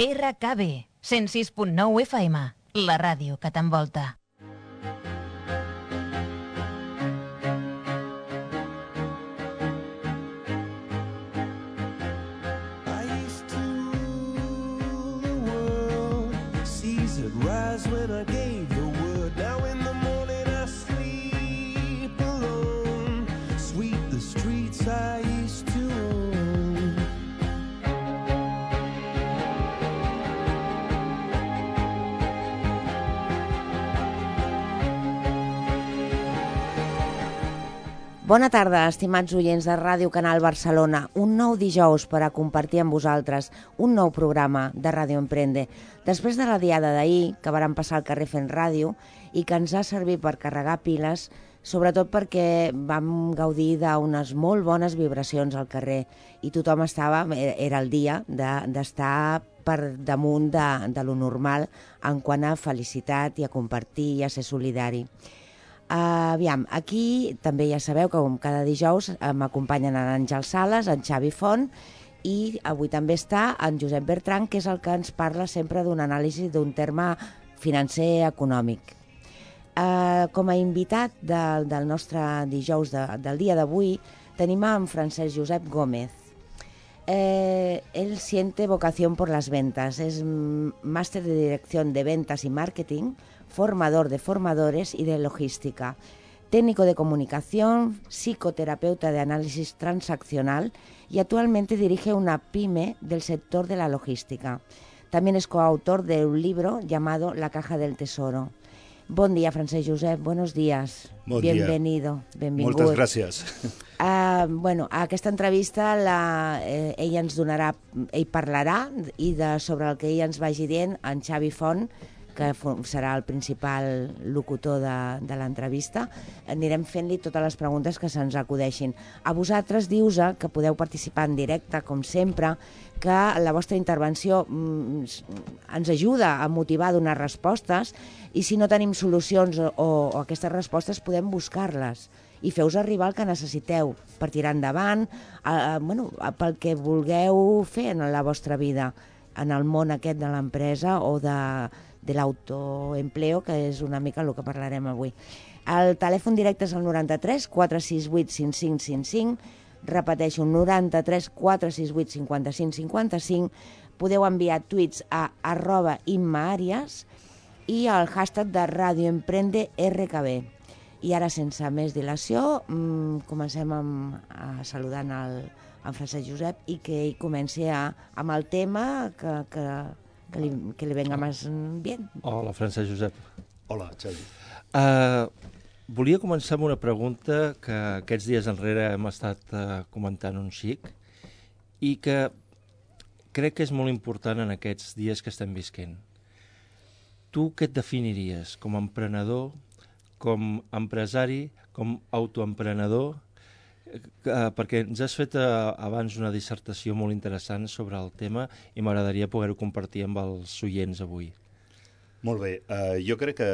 RKB, 106.9 FM, la ràdio que t'envolta. Rise when I gave Bona tarda, estimats oients de Ràdio Canal Barcelona. Un nou dijous per a compartir amb vosaltres un nou programa de Ràdio Emprende. Després de la diada d'ahir, que vàrem passar al carrer fent ràdio i que ens ha servit per carregar piles, sobretot perquè vam gaudir d'unes molt bones vibracions al carrer i tothom estava, era el dia de- d'estar per damunt de, de lo normal en quant a felicitat i a compartir i a ser solidari. Uh, aviam, aquí també ja sabeu que com cada dijous eh, m'acompanyen en Àngel Sales, en Xavi Font i avui també està en Josep Bertran, que és el que ens parla sempre d'un anàlisi d'un terme financer econòmic. Uh, com a invitat del, del nostre dijous de, del dia d'avui tenim en Francesc Josep Gómez. Eh, él siente vocación por las ventas, es mm, máster de dirección de ventas y marketing, formador de formadores y de logística, técnico de comunicación, psicoterapeuta de análisis transaccional y actualmente dirige una pyme del sector de la logística. También es coautor de un libro llamado La caja del tesoro. Bon dia, Francesc Josep, buenos días. Bon. Bienvenido, benvingut. Moltes gràcies. Uh, bueno, aquesta entrevista la, eh, ell ens donarà, ell parlarà i de, sobre el que ell ens vagi dient en Xavi Font, que serà el principal locutor de, de l'entrevista, anirem fent-li totes les preguntes que se'ns acudeixin. A vosaltres dius que podeu participar en directe, com sempre, que la vostra intervenció mm, ens ajuda a motivar a donar respostes i si no tenim solucions o, o aquestes respostes podem buscar-les i feu-vos arribar el que necessiteu per tirar endavant, eh, bueno, pel que vulgueu fer en la vostra vida, en el món aquest de l'empresa o de, de l'autoempleo, que és una mica el que parlarem avui. El telèfon directe és el 93 468 5555, repeteixo, 93 468 55 55, podeu enviar tuits a arroba immaàries i el hashtag de Radio Emprende RKB. I ara, sense més dilació, mm, comencem amb, a saludant el, en Francesc Josep i que ell comenci a, amb el tema que, que, que, li, que li venga més bien. Hola, Francesc Josep. Hola, Xavi. Uh, volia començar amb una pregunta que aquests dies enrere hem estat uh, comentant un xic i que crec que és molt important en aquests dies que estem visquent. Tu què et definiries com a emprenedor, com empresari, com autoemprenedor? Uh, perquè ens has fet uh, abans una dissertació molt interessant sobre el tema i m'agradaria poder-ho compartir amb els oients avui. Molt bé. Uh, jo crec que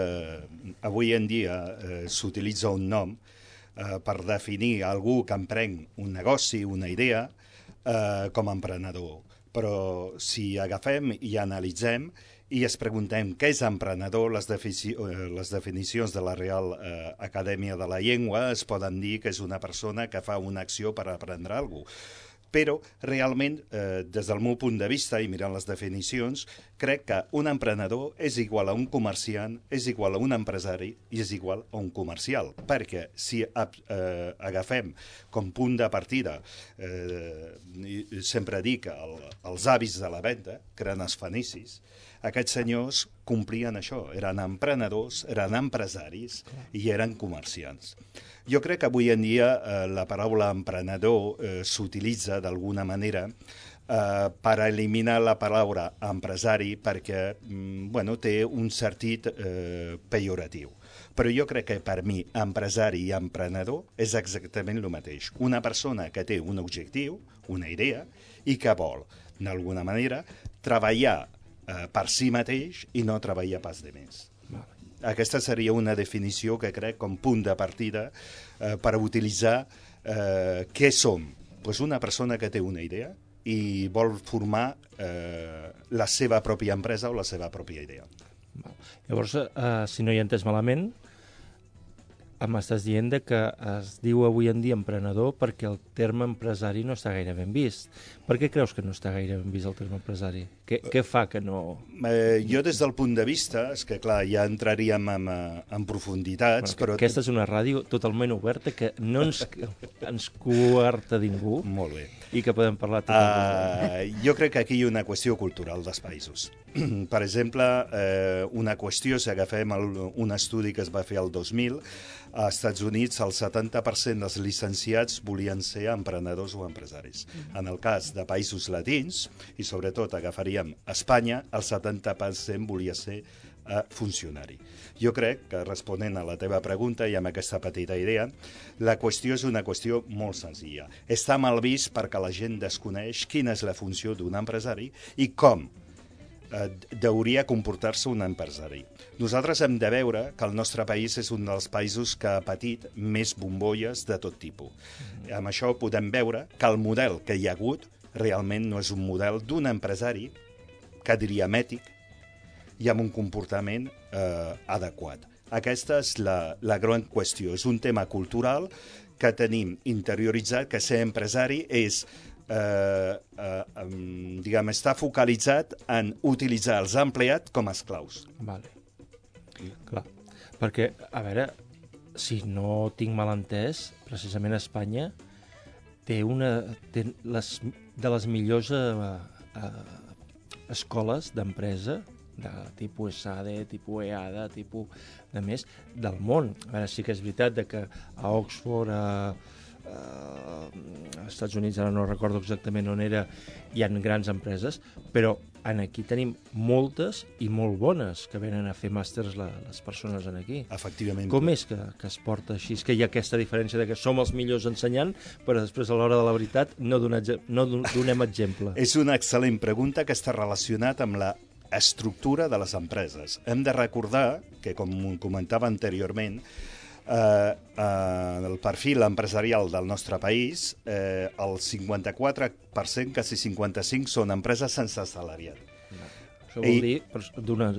avui en dia uh, s'utilitza un nom uh, per definir algú que emprenc un negoci, una idea, uh, com a emprenedor. Però si agafem i analitzem i es preguntem què és emprenedor, les, eh, les definicions de la Real eh, Acadèmia de la Llengua es poden dir que és una persona que fa una acció per aprendre alguna cosa. Però, realment, eh, des del meu punt de vista, i mirant les definicions, crec que un emprenedor és igual a un comerciant, és igual a un empresari i és igual a un comercial. Perquè si eh, agafem com punt de partida, eh, sempre dic el, els avis de la venda, eren els fenicis, aquests senyors complien això, eren emprenedors, eren empresaris i eren comerciants. Jo crec que avui en dia eh, la paraula emprenedor eh, s'utilitza d'alguna manera eh, per eliminar la paraula empresari perquè mm, bueno, té un sentit eh, pejoratiu. Però jo crec que per mi empresari i emprenedor és exactament el mateix. Una persona que té un objectiu, una idea, i que vol, d'alguna manera, treballar eh, per si mateix i no treballar pas de més. Aquesta seria una definició que crec com punt de partida eh, per utilitzar eh, què som. Pues una persona que té una idea, i vol formar eh, la seva pròpia empresa o la seva pròpia idea. Llavors, eh, si no hi entès malament, m'estàs dient que es diu avui en dia emprenedor perquè el terme empresari no està gaire ben vist. Per què creus que no està gaire ben vist el terme empresari? Què, què fa que no... Eh, jo des del punt de vista, és que clar, ja entraríem en, eh, en profunditats, Bueno, però... Aquesta és una ràdio totalment oberta que no ens, ens coarta ningú Molt bé. i que podem parlar totalment. Uh, jo crec que aquí hi ha una qüestió cultural dels països. per exemple, uh, una qüestió, si agafem el, un estudi que es va fer el 2000, als Estats Units el 70% dels llicenciats volien ser emprenedors o empresaris. En el cas de països latins, i sobretot agafaríem Espanya, el 70% volia ser eh, funcionari. Jo crec que, responent a la teva pregunta i amb aquesta petita idea, la qüestió és una qüestió molt senzilla. Està mal vist perquè la gent desconeix quina és la funció d'un empresari i com eh, deuria comportar-se un empresari. Nosaltres hem de veure que el nostre país és un dels països que ha patit més bombolles de tot tipus. Amb això podem veure que el model que hi ha hagut realment no és un model d'un empresari que diríem ètic i amb un comportament eh, adequat. Aquesta és la, la gran qüestió. És un tema cultural que tenim interioritzat, que ser empresari és eh, eh, em, diguem, està focalitzat en utilitzar els empleats com a esclaus. Vale. Clar, perquè, a veure, si no tinc mal entès, precisament Espanya té una té les, de les millors eh, eh, escoles d'empresa de tipus SADE, tipus EADA, tipus de més, del món. A veure, sí que és veritat de que a Oxford, a, a, als Estats Units, ara no recordo exactament on era, hi han grans empreses, però en aquí tenim moltes i molt bones que venen a fer màsters la, les persones en aquí. Efectivament. Com és que, que es porta així? És que hi ha aquesta diferència de que som els millors ensenyant, però després a l'hora de la veritat no, donar, no don- donem exemple. És una excel·lent pregunta que està relacionat amb la estructura de les empreses. Hem de recordar que, com comentava anteriorment, eh, eh, el perfil empresarial del nostre país, eh, el 54%, quasi 55%, són empreses sense assalariat. Això vol I- dir d'una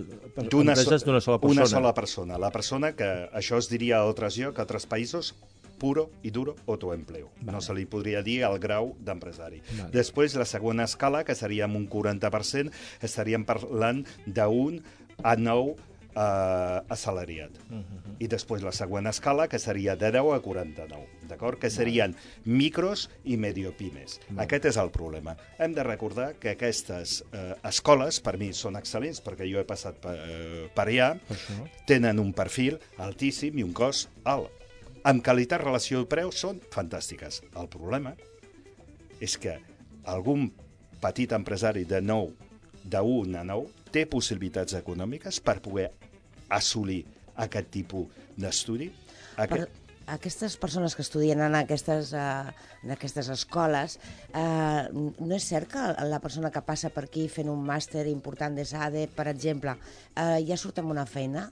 empreses d'una sola persona. Una sola persona. La persona que això es diria a altres llocs, a altres països, puro i duro autoempleo. Vale. No se li podria dir el grau d'empresari. Vale. Després, la segona escala, que seria amb un 40%, estaríem parlant d'un a 9 eh, assalariat. Mhm. I després la següent escala, que seria de 10 a 49, d'acord? Que serien micros i mediopimes. Aquest és el problema. Hem de recordar que aquestes eh, escoles, per mi, són excel·lents, perquè jo he passat per, eh, per allà, Per això. tenen un perfil altíssim i un cost alt. Amb qualitat relació preu són fantàstiques. El problema és que algun petit empresari de 9, de 1 a 9, té possibilitats econòmiques per poder assolir aquest tipus d'estudi. Per, Aquest... aquestes persones que estudien en aquestes, uh, en aquestes escoles, uh, no és cert que la persona que passa per aquí fent un màster important de SADE, per exemple, uh, ja surt amb una feina?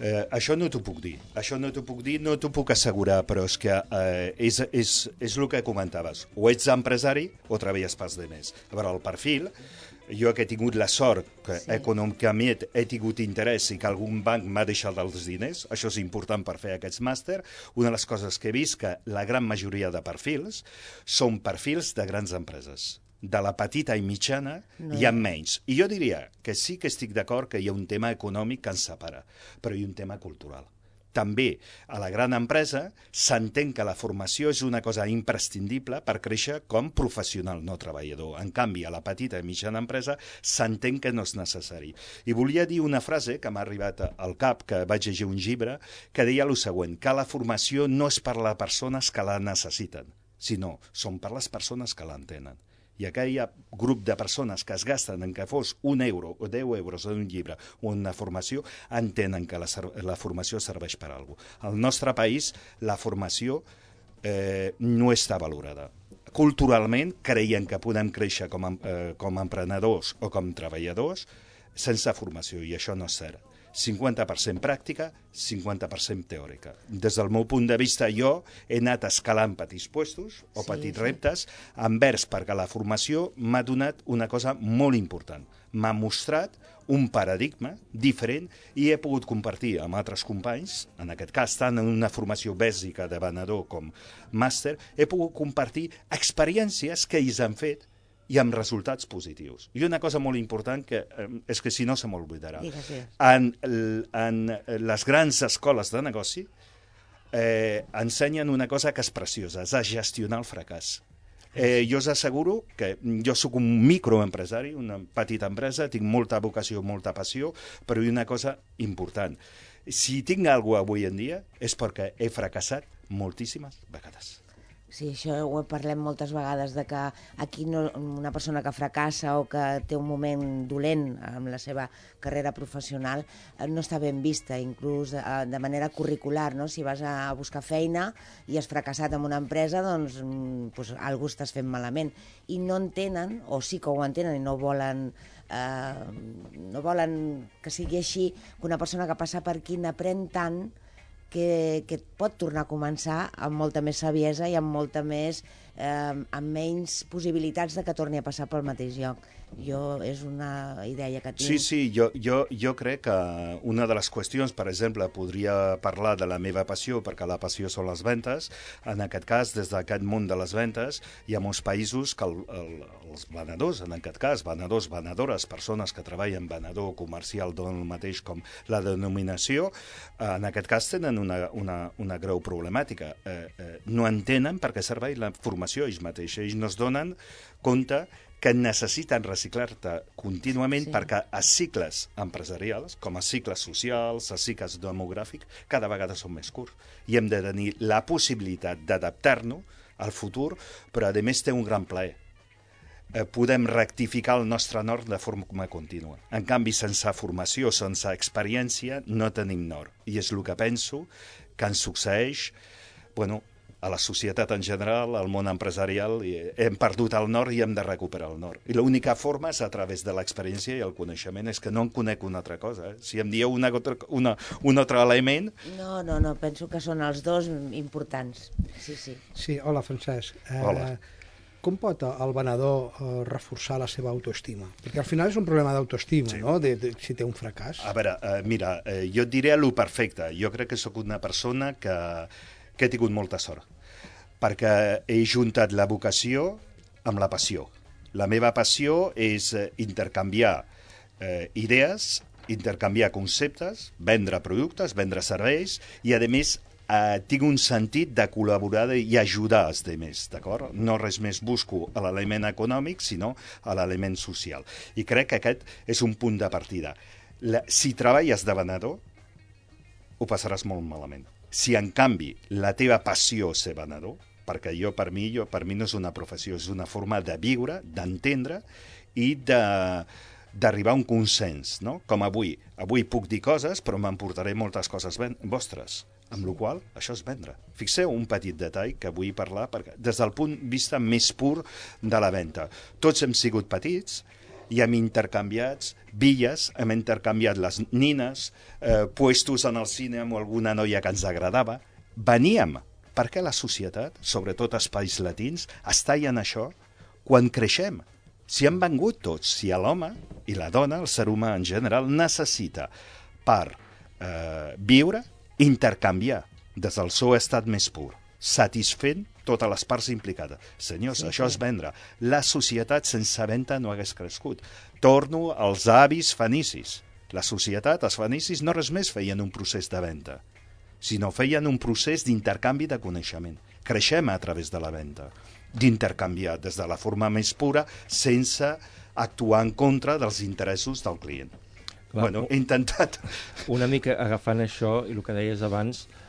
Eh, això no t'ho puc dir. Això no t'ho puc dir, no t'ho puc assegurar, però és que eh, és, és, és el que comentaves. O ets empresari o treballes pels diners. A veure, el perfil, jo que he tingut la sort que Sí. econòmicament he tingut interès i que algun banc m'ha deixat els diners, això és important per fer aquests màster, una de les coses que he vist que la gran majoria de perfils són perfils de grans empreses de la petita i mitjana no. hi ha menys. I jo diria que sí que estic d'acord que hi ha un tema econòmic que ens separa, però hi ha un tema cultural. També a la gran empresa s'entén que la formació és una cosa imprescindible per créixer com professional, no treballador. En canvi, a la petita i mitjana empresa s'entén que no és necessari. I volia dir una frase que m'ha arribat al cap, que vaig llegir un llibre, que deia el següent, que la formació no és per les persones que la necessiten, sinó són per les persones que l'entenen i aquell grup de persones que es gasten en que fos un euro o 10 euros en un llibre o en una formació, entenen que la, la formació serveix per a alguna cosa. Al nostre país, la formació eh, no està valorada. Culturalment, creien que podem créixer com, a, eh, com a emprenedors o com treballadors sense formació, i això no és cert. 50% pràctica, 50% teòrica. Des del meu punt de vista, jo he anat escalant petits puestos o Sí, petits sí. reptes envers perquè la formació m'ha donat una cosa molt important. M'ha mostrat un paradigma diferent i he pogut compartir amb altres companys, en aquest cas tant en una formació bàsica de venedor com màster, he pogut compartir experiències que ells han fet i amb resultats positius. I una cosa molt important que eh, és que si no se m'oblidarà. En, en les grans escoles de negoci eh, ensenyen una cosa que és preciosa, és a gestionar el fracàs. Eh, jo us asseguro que jo sóc un microempresari, una petita empresa, tinc molta vocació, molta passió, però hi una cosa important. Si tinc alguna avui en dia és perquè he fracassat moltíssimes vegades. Sí, això ho parlem moltes vegades, de que aquí no, una persona que fracassa o que té un moment dolent amb la seva carrera professional eh, no està ben vista, inclús eh, de manera curricular, no? Si vas a buscar feina i has fracassat en una empresa, doncs, pues, algú estàs fent malament. I no entenen, o sí que ho entenen i no volen eh, no volen que sigui així, que una persona que passa per aquí n'aprèn tant que, que pot tornar a començar amb molta més saviesa i amb molta més eh, amb menys possibilitats de que torni a passar pel mateix lloc. Jo és una idea que tinc. Sí, sí, jo, jo, jo crec que una de les qüestions, per exemple, podria parlar de la meva passió, perquè la passió són les ventes. En aquest cas, des d'aquest món de les ventes, hi ha molts països que el, el, els venedors, en aquest cas, venedors, venedores, persones que treballen venedor comercial el mateix com la denominació, en aquest cas tenen una, una, una greu problemàtica. Eh, eh, no entenen per què serveix la formació ells mateixos. Ells no es donen compte que necessiten reciclar-te contínuament Sí. sí. perquè a cicles empresarials, com a cicles socials, a cicles demogràfics, cada vegada són més curts. I hem de tenir la possibilitat d'adaptar-nos al futur, però a més té un gran plaer. Eh, podem rectificar el nostre nord de forma contínua. En canvi, sense formació, sense experiència, no tenim nord. I és el que penso que ens succeeix bueno, a la societat en general, al món empresarial, i hem perdut el nord i hem de recuperar el nord. I l'única forma és a través de l'experiència i el coneixement, és que no en conec una altra cosa. Eh? Si em dieu una, altra- una, un altre element, No, no, no, penso que són els dos importants. Sí, sí. Sí, hola, Francesc. Eh, Hola. Com pot el venedor eh, reforçar la seva autoestima? Perquè al final és un problema d'autoestima, sí. no?, de, de, si té un fracàs. A veure, eh, mira, eh, jo et diré el perfecte. Jo crec que sóc una persona que, que he tingut molta sort, perquè he juntat la vocació amb la passió. La meva passió és eh, intercanviar eh, idees, intercanviar conceptes, vendre productes, vendre serveis i, a més, eh, tinc un sentit de col·laborar i ajudar els altres, d'acord? No res més busco a l'element econòmic, sinó a l'element social. I crec que aquest és un punt de partida. La, si treballes de venedor, ho passaràs molt malament. Si, en canvi, la teva passió és ser venedor, perquè jo, per mi, jo, per mi no és una professió, és una forma de viure, d'entendre i de d'arribar a un consens, no? Com avui. Avui puc dir coses, però m'emportaré moltes coses vostres. Amb la qual això és vendre. Fixeu un petit detall que vull parlar perquè, des del punt de vista més pur de la venda. Tots hem sigut petits, i hem intercanviat villes, hem intercanviat les nines, eh, puestos en el cine amb alguna noia que ens agradava. Veníem perquè la societat, sobretot els països latins, està en això quan creixem. Si han vengut tots, si l'home i la dona, el ser humà en general, necessita per eh, viure, intercanviar des del seu estat més pur, satisfent totes les parts implicades. Senyors, Sí, això sí. és vendre. La societat sense venda no hagués crescut. Torno als avis fenicis. La societat, els fenicis, no res més feien un procés de venda, sinó feien un procés d'intercanvi de coneixement. Creixem a través de la venda, d'intercanviar des de la forma més pura sense actuar en contra dels interessos del client. Clar, bueno, he intentat... Una mica agafant això i el que deies abans, eh,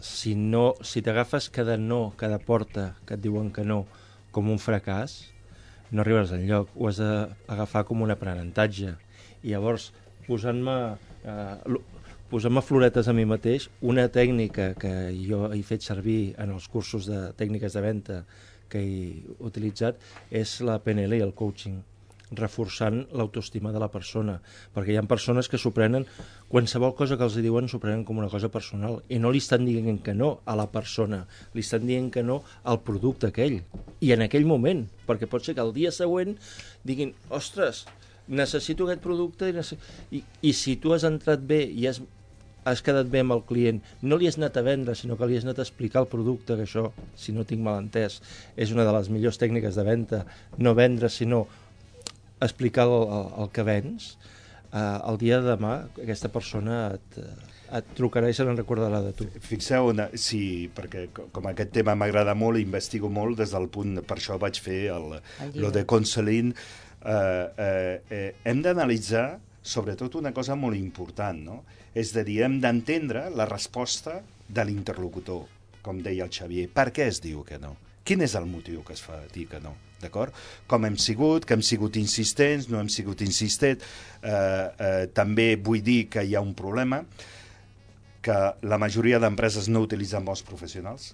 si, no, si t'agafes cada no, cada porta que et diuen que no, com un fracàs, no arribaràs enlloc. Ho has d'agafar com un aprenentatge. I llavors, posant-me eh, posant-me floretes a mi mateix, una tècnica que jo he fet servir en els cursos de tècniques de venda que he utilitzat és la PNL i el coaching. Reforçant l'autoestima de la persona, perquè hi ha persones que s'ho prenen, qualsevol cosa que els diuen s'ho prenen com una cosa personal, i no li estan dient que no a la persona, li estan dient que no al producte aquell, i en aquell moment, perquè pot ser que el dia següent diguin, ostres, necessito aquest producte i, necess... I, i si tu has entrat bé i has, has quedat bé amb el client, no li has anat a vendre, sinó que li has anat a explicar el producte, que això, si no tinc mal entès, és una de les millors tècniques de venda, no vendre, sinó explicar el, el, el que vens, eh, el dia de demà aquesta persona et, et trucarà i se n'en recordarà de tu. Fixeu, una, sí, perquè co- com aquest tema m'agrada molt, investigo molt des del punt, per això vaig fer el, El lo de counseling, eh, eh, eh, hem d'analitzar sobretot una cosa molt important, no? És a dir, hem d'entendre la resposta de l'interlocutor, com deia el Xavier. Per què es diu que no? Quin és el motiu que es fa dir que no? D'acord? Com hem sigut, que hem sigut insistents, no hem sigut insistents. Eh, eh, també vull dir que hi ha un problema, que la majoria d'empreses no utilitzen bons professionals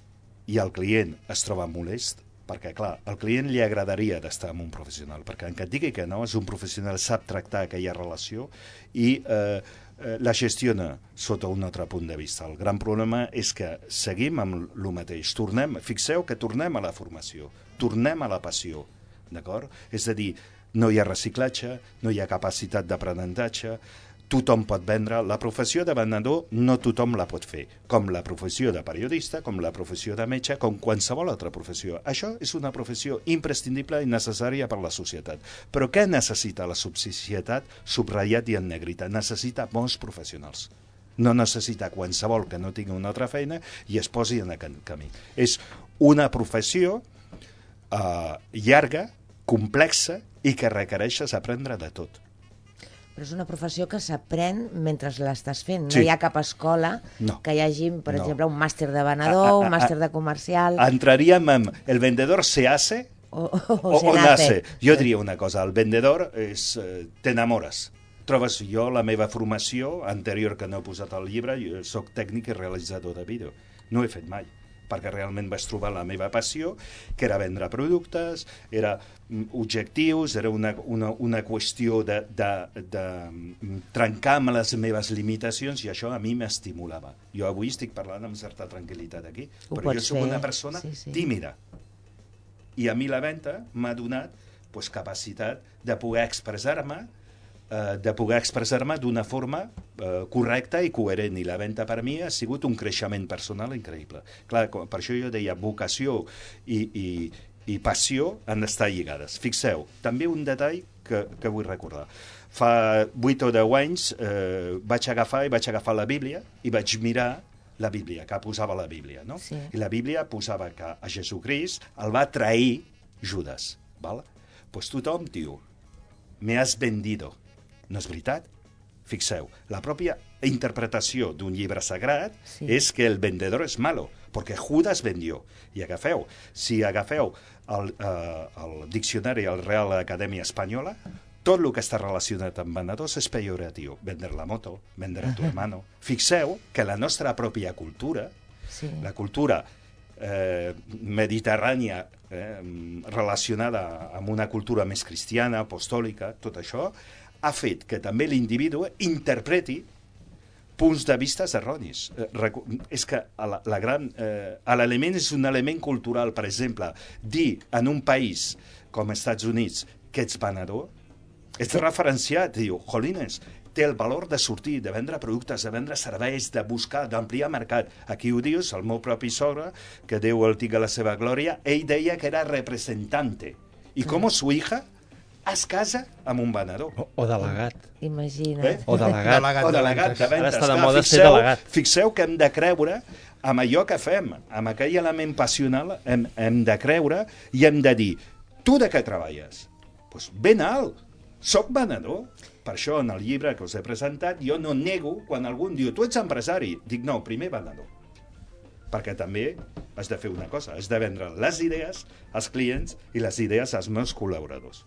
i el client es troba molest perquè, clar, al client li agradaria d'estar amb un professional, perquè en que et digui que no, és un professional, sap tractar aquella relació i eh, eh, la gestiona sota un altre punt de vista. El gran problema és que seguim amb el mateix. Tornem, fixeu que tornem a la formació, tornem a la passió, d'acord? És a dir, no hi ha reciclatge, no hi ha capacitat d'aprenentatge, tothom pot vendre. La professió de venedor no tothom la pot fer, com la professió de periodista, com la professió de metge, com qualsevol altra professió. Això és una professió imprescindible i necessària per la societat. Però què necessita la societat subratllat i en negrita? Necessita bons professionals. No necessita qualsevol que no tingui una altra feina i es posi en aquest camí. És una professió eh, llarga, complexa i que requereixes aprendre de tot. Però és una professió que s'aprèn mentre l'estàs fent. Sí. No hi ha cap escola No. que hi hagi, per No. exemple, un màster de A- venedor, a- un a- màster de comercial... Entraríem amb el vendedor se hace o, o, o, o, nace. Jo diria una cosa, el vendedor és... Eh, T'enamores. Trobes jo la meva formació anterior que no he posat al llibre, jo soc tècnic i realitzador de vídeo. No ho he fet mai perquè realment vaig trobar la meva passió, que era vendre productes, era mm, objectius, era una, una, una qüestió de, de, de mm, trencar amb les meves limitacions i això a mi m'estimulava. Jo avui estic parlant amb certa tranquil·litat aquí, Ho però jo sóc una persona sí, sí. tímida. I a mi la venda m'ha donat pues, capacitat de poder expressar-me eh, de poder expressar-me d'una forma eh, correcta i coherent. I la venda per mi ha sigut un creixement personal increïble. Clar, com- per això jo deia vocació i, i, i passió han d'estar lligades. Fixeu, també un detall que, que vull recordar. Fa 8 o 10 anys eh, vaig agafar i vaig agafar la Bíblia i vaig mirar la Bíblia, que posava la Bíblia, no? Sí. I la Bíblia posava que a Jesucrist el va trair Judas, val? Pues tothom diu, me has vendido. No és veritat? Fixeu, la pròpia interpretació d'un llibre sagrat Sí. és que el vendedor és malo, perquè Judas vendió. I agafeu, si agafeu el, eh, el diccionari al Real Acadèmia Espanyola, tot el que està relacionat amb venedors és pejoratiu. Vender la moto, vender a tu hermano. Fixeu que la nostra pròpia cultura, Sí. la cultura eh, mediterrània eh, relacionada amb una cultura més cristiana, apostòlica, tot això, ha fet que també l'individu interpreti punts de vista erronis. Eh, és que la, la gran... Eh, l'element és un element cultural. Per exemple, dir en un país com els Estats Units que ets venedor, ets referenciat, diu, jolines, té el valor de sortir, de vendre productes, de vendre serveis, de buscar, d'ampliar mercat. Aquí ho dius, el meu propi sogre, que Déu el tingui a la seva glòria, ell deia que era representante. I com su hija es casa amb un venedor. O, o delegat. Imagina't. Eh? O delegat. Delegat. O delegat de Ara ventes. està de moda ser fixeu, delegat. Fixeu que hem de creure amb allò que fem, amb aquell element passional, hem, hem de creure i hem de dir, tu de què treballes? Doncs pues ben alt, soc venedor. Per això, en el llibre que us he presentat, jo no nego quan algú em diu, tu ets empresari. Dic, no, primer venedor. Perquè també has de fer una cosa, has de vendre les idees als clients i les idees als meus col·laboradors.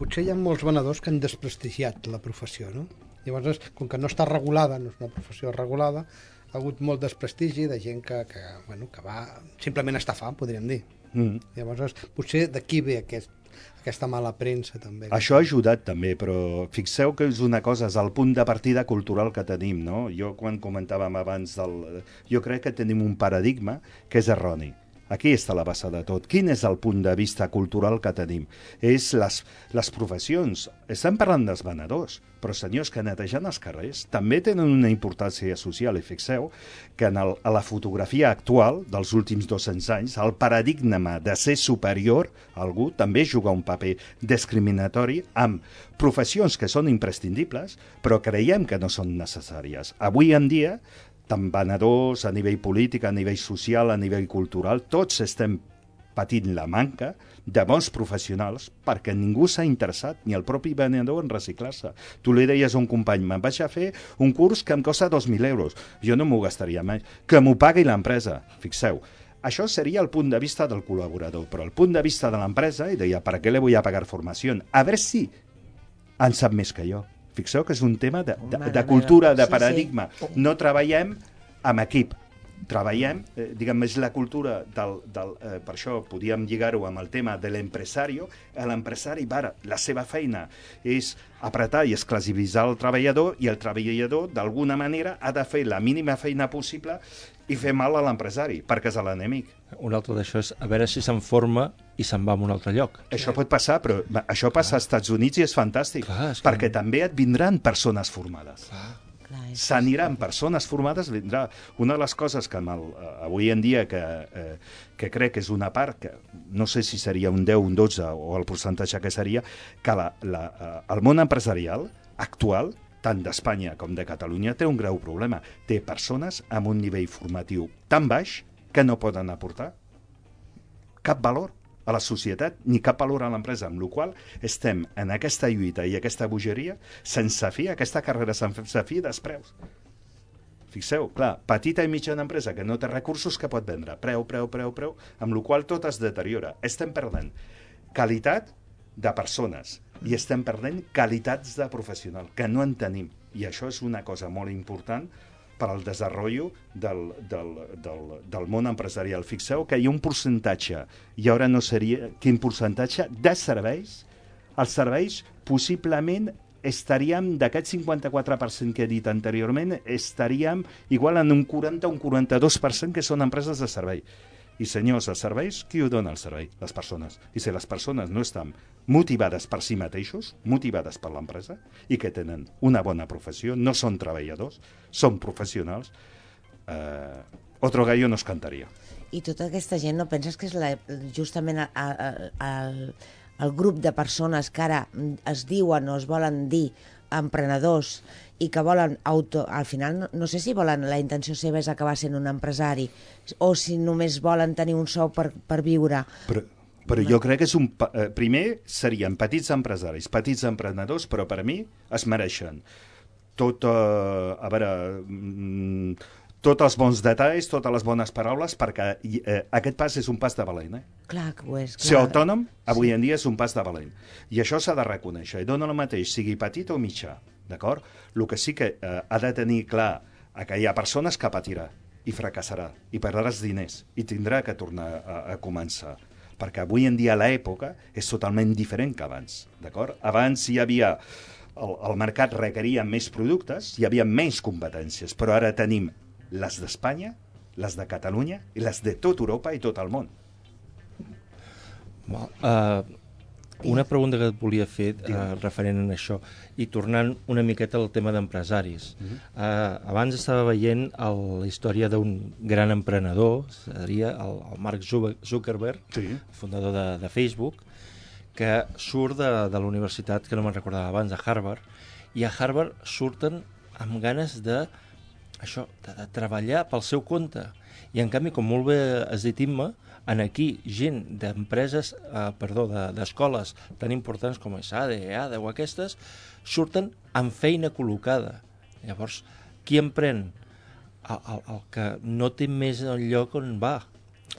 Potser hi ha molts venedors que han desprestigiat la professió, no? Llavors, com que no està regulada, no és una professió regulada, ha hagut molt desprestigi de gent que, que, bueno, que va simplement estafar, podríem dir. Mm. Llavors, potser d'aquí ve aquest, aquesta mala premsa també. Això ha ajudat també, però fixeu que és una cosa, és el punt de partida cultural que tenim, no? Jo quan comentàvem abans del... Jo crec que tenim un paradigma que és erroni. Aquí està la base de tot. Quin és el punt de vista cultural que tenim? És les, les professions. Estem parlant dels venedors, però senyors que netegen els carrers també tenen una importància social. I fixeu que en el, a la fotografia actual dels últims 200 anys, el paradigma de ser superior a algú també juga un paper discriminatori amb professions que són imprescindibles, però creiem que no són necessàries. Avui en dia tant venedors, a nivell polític, a nivell social, a nivell cultural, tots estem patint la manca de bons professionals perquè ningú s'ha interessat, ni el propi venedor, en reciclar-se. Tu li deies a un company, me'n vaig a fer un curs que em costa 2.000 euros. Jo no m'ho gastaria mai. Que m'ho pagui l'empresa. Fixeu, això seria el punt de vista del col·laborador, però el punt de vista de l'empresa, i deia, ¿para qué le voy a pagar formación? A ver si en sap més que jo. Fixeu que és un tema de, de, de cultura, de paradigma. No treballem amb equip, treballem, eh, diguem, és la cultura del, del eh, per això podíem lligar-ho amb el tema de l'empresario, l'empresari, bara, la seva feina és apretar i esclassivitzar el treballador i el treballador, d'alguna manera, ha de fer la mínima feina possible i fer mal a l'empresari, perquè és l'enemic. Un altre d'això és a veure si se'n forma i se'n va a un altre lloc. Això pot passar, però això passa als Estats Units i és fantàstic, Clar, és que- perquè també et vindran persones formades. Clar. S'aniran persones formades, vindrà. Una de les coses que amb el, eh, avui en dia que, eh, que crec que és una part, que no sé si seria un 10, un 12 o el percentatge que seria, que la, la, eh, el món empresarial actual, tant d'Espanya com de Catalunya, té un greu problema. Té persones amb un nivell formatiu tan baix que no poden aportar cap valor a la societat ni cap valor a l'empresa, amb la qual estem en aquesta lluita i aquesta bogeria sense fi, aquesta carrera sense fi dels preus. Fixeu, clar, petita i mitjana empresa que no té recursos que pot vendre, preu, preu, preu, preu, amb la qual tot es deteriora. Estem perdent qualitat de persones i estem perdent qualitats de professional, que no en tenim. I això és una cosa molt important per al desenvolupament del, del, del, del món empresarial. Fixeu que hi ha un percentatge, i ara no seria quin percentatge, de serveis. Els serveis possiblement estaríem, d'aquest 54% que he dit anteriorment, estaríem igual en un 40 o un 42% que són empreses de servei. I senyors, els serveis, qui ho dona el servei? Les persones. I si les persones no estan motivades per si mateixos, motivades per l'empresa, i que tenen una bona professió, no són treballadors, són professionals, eh, otro gallo no es cantaria. I tota aquesta gent, no penses que és la, justament a- a- a- el, grup de persones que ara es diuen o es volen dir emprenedors i que volen auto... Al final, no, no sé si volen, la intenció seva és acabar sent un empresari o si només volen tenir un sou per, per viure. Però, però jo crec que és un... Eh, primer serien petits empresaris, petits emprenedors, però per mi es mereixen tot, eh, a veure, mm, tots els bons detalls, totes les bones paraules, perquè eh, aquest pas és un pas de valent. Eh? Clar que ho és. Clar. Ser autònom, avui en dia, és un pas de valent. I això s'ha de reconèixer. I dona el mateix, sigui petit o mitjà, d'acord? El que sí que eh, ha de tenir clar eh, que hi ha persones que patirà i fracassarà, i perdràs diners, i tindrà que tornar a, a començar. Perquè avui en dia l'època és totalment diferent que abans, d'acord? Abans hi havia... El, el mercat requeria més productes, hi havia menys competències, però ara tenim les d'Espanya, les de Catalunya i les de tot Europa i tot el món. Val. Uh, una pregunta que et volia fer uh, referent a això i tornant una miqueta al tema d'empresaris. Uh -huh. uh, abans estava veient el, la història d'un gran emprenedor, seria el, el Mark Zuckerberg, Sí. fundador de, de Facebook, que surt de, de la universitat, que no me'n recordava abans, de Harvard, i a Harvard surten amb ganes de això, de, de treballar pel seu compte. I en canvi, com molt bé has dit Imma, en aquí gent d'empreses, eh, perdó, de- d'escoles de, tan importants com ESADE, EADE o aquestes, surten amb feina col·locada. Llavors, qui emprèn? El, el, el que no té més lloc on va,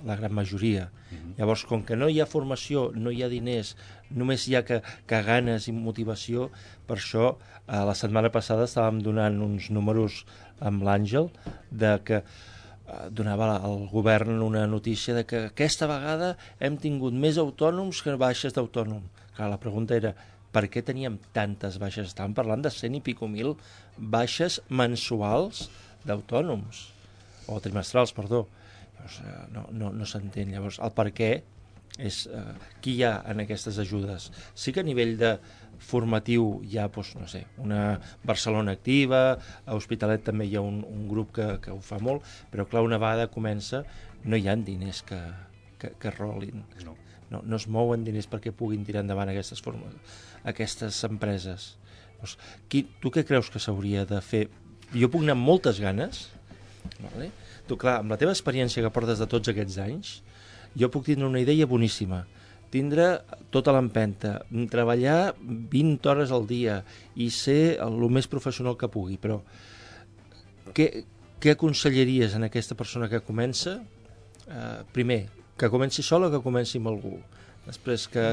la gran majoria. Llavors, com que no hi ha formació, no hi ha diners, només hi ha que, que ganes i motivació, per això eh, la setmana passada estàvem donant uns números amb l'Àngel de que donava al govern una notícia de que aquesta vegada hem tingut més autònoms que baixes d'autònom. Clar, la pregunta era per què teníem tantes baixes? Estàvem parlant de 100 i pico mil baixes mensuals d'autònoms, o trimestrals, perdó. Llavors, eh, no, no, no s'entén. Llavors, el per què és eh, qui hi ha en aquestes ajudes. Sí que a nivell de formatiu hi ha, doncs, no sé, una Barcelona activa, a Hospitalet també hi ha un, un grup que, que ho fa molt, però clar, una vegada comença no hi ha diners que, que, que rolin. No. No, no es mouen diners perquè puguin tirar endavant aquestes, formes, aquestes empreses. Doncs, qui, tu què creus que s'hauria de fer? Jo puc anar amb moltes ganes, vale? tu, clar, amb la teva experiència que portes de tots aquests anys, jo puc tindre una idea boníssima tindre tota l'empenta, treballar 20 hores al dia i ser el, més professional que pugui, però què, què aconsellaries en aquesta persona que comença? Uh, primer, que comenci sola o que comenci amb algú? Després que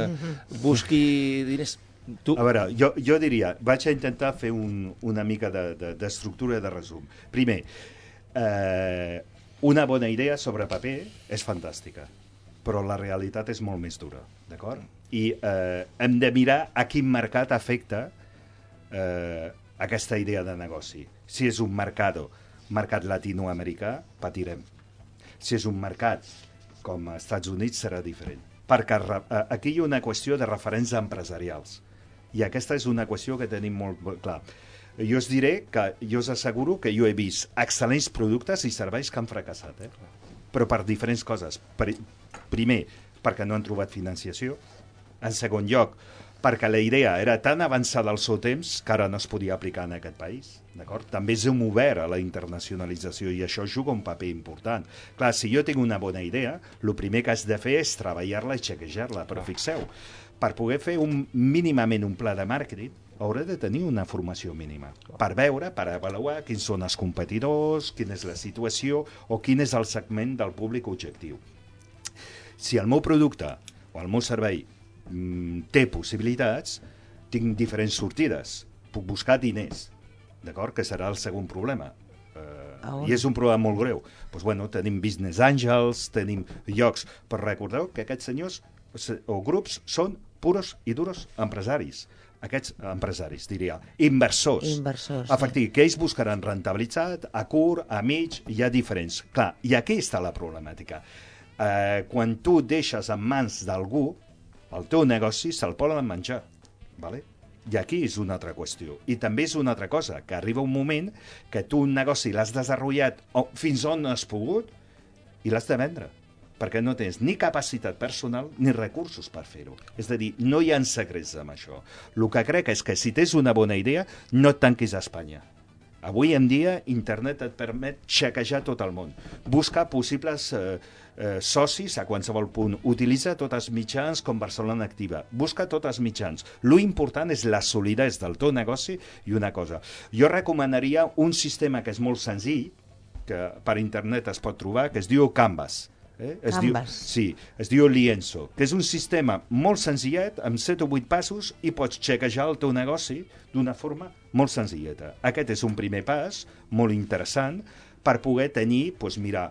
busqui diners... Tu... A veure, jo, jo diria, vaig a intentar fer un, una mica d'estructura de, de, de resum. Primer, eh, una bona idea sobre paper és fantàstica, però la realitat és molt més dura, d'acord? I eh, hem de mirar a quin mercat afecta eh, aquesta idea de negoci. Si és un mercat, mercat latinoamericà, patirem. Si és un mercat com als Estats Units, serà diferent. Perquè eh, aquí hi ha una qüestió de referents empresarials. I aquesta és una qüestió que tenim molt clar. Jo us diré que jo us asseguro que jo he vist excel·lents productes i serveis que han fracassat, eh? però per diferents coses. Per, primer, perquè no han trobat financiació. En segon lloc, perquè la idea era tan avançada al seu temps que ara no es podia aplicar en aquest país. També és un obert a la internacionalització i això juga un paper important. Clar, si jo tinc una bona idea, el primer que has de fer és treballar-la i xequejar-la, però fixeu, per poder fer un, mínimament un pla de màrqueting, haurà de tenir una formació mínima per veure, per avaluar quins són els competidors, quina és la situació o quin és el segment del públic objectiu. Si el meu producte o el meu servei mm, té possibilitats, tinc diferents sortides. Puc buscar diners, d'acord? Que serà el segon problema. Uh, I és un problema molt greu. Pues, bueno, tenim business angels, tenim llocs, però recordeu que aquests senyors se- o grups són puros i duros empresaris. Aquests empresaris, diria, inversors. Inversors, sí. Efectivament, que ells buscaran rentabilitat a curt, a mig, hi ha diferents. Clar, i aquí està la problemàtica. Eh, quan tu deixes en mans d'algú, el teu negoci se'l poden menjar. Vale? I aquí és una altra qüestió. I també és una altra cosa, que arriba un moment que tu un negoci l'has desenvolupat fins on has pogut i l'has de vendre perquè no tens ni capacitat personal ni recursos per fer-ho. És a dir, no hi ha secrets amb això. El que crec és que si tens una bona idea, no et tanquis a Espanya. Avui en dia, internet et permet xequejar tot el món, buscar possibles eh, eh, socis a qualsevol punt, utilitza tots els mitjans com Barcelona Activa, busca tots els mitjans. Lo important és la solidesa del teu negoci i una cosa. Jo recomanaria un sistema que és molt senzill, que per internet es pot trobar, que es diu Canvas. Eh? Es Canvas. Diu, sí, es diu Lienzo, que és un sistema molt senzillet, amb 7 o 8 passos, i pots xequejar el teu negoci d'una forma molt senzilleta. Aquest és un primer pas, molt interessant, per poder tenir, doncs, mirar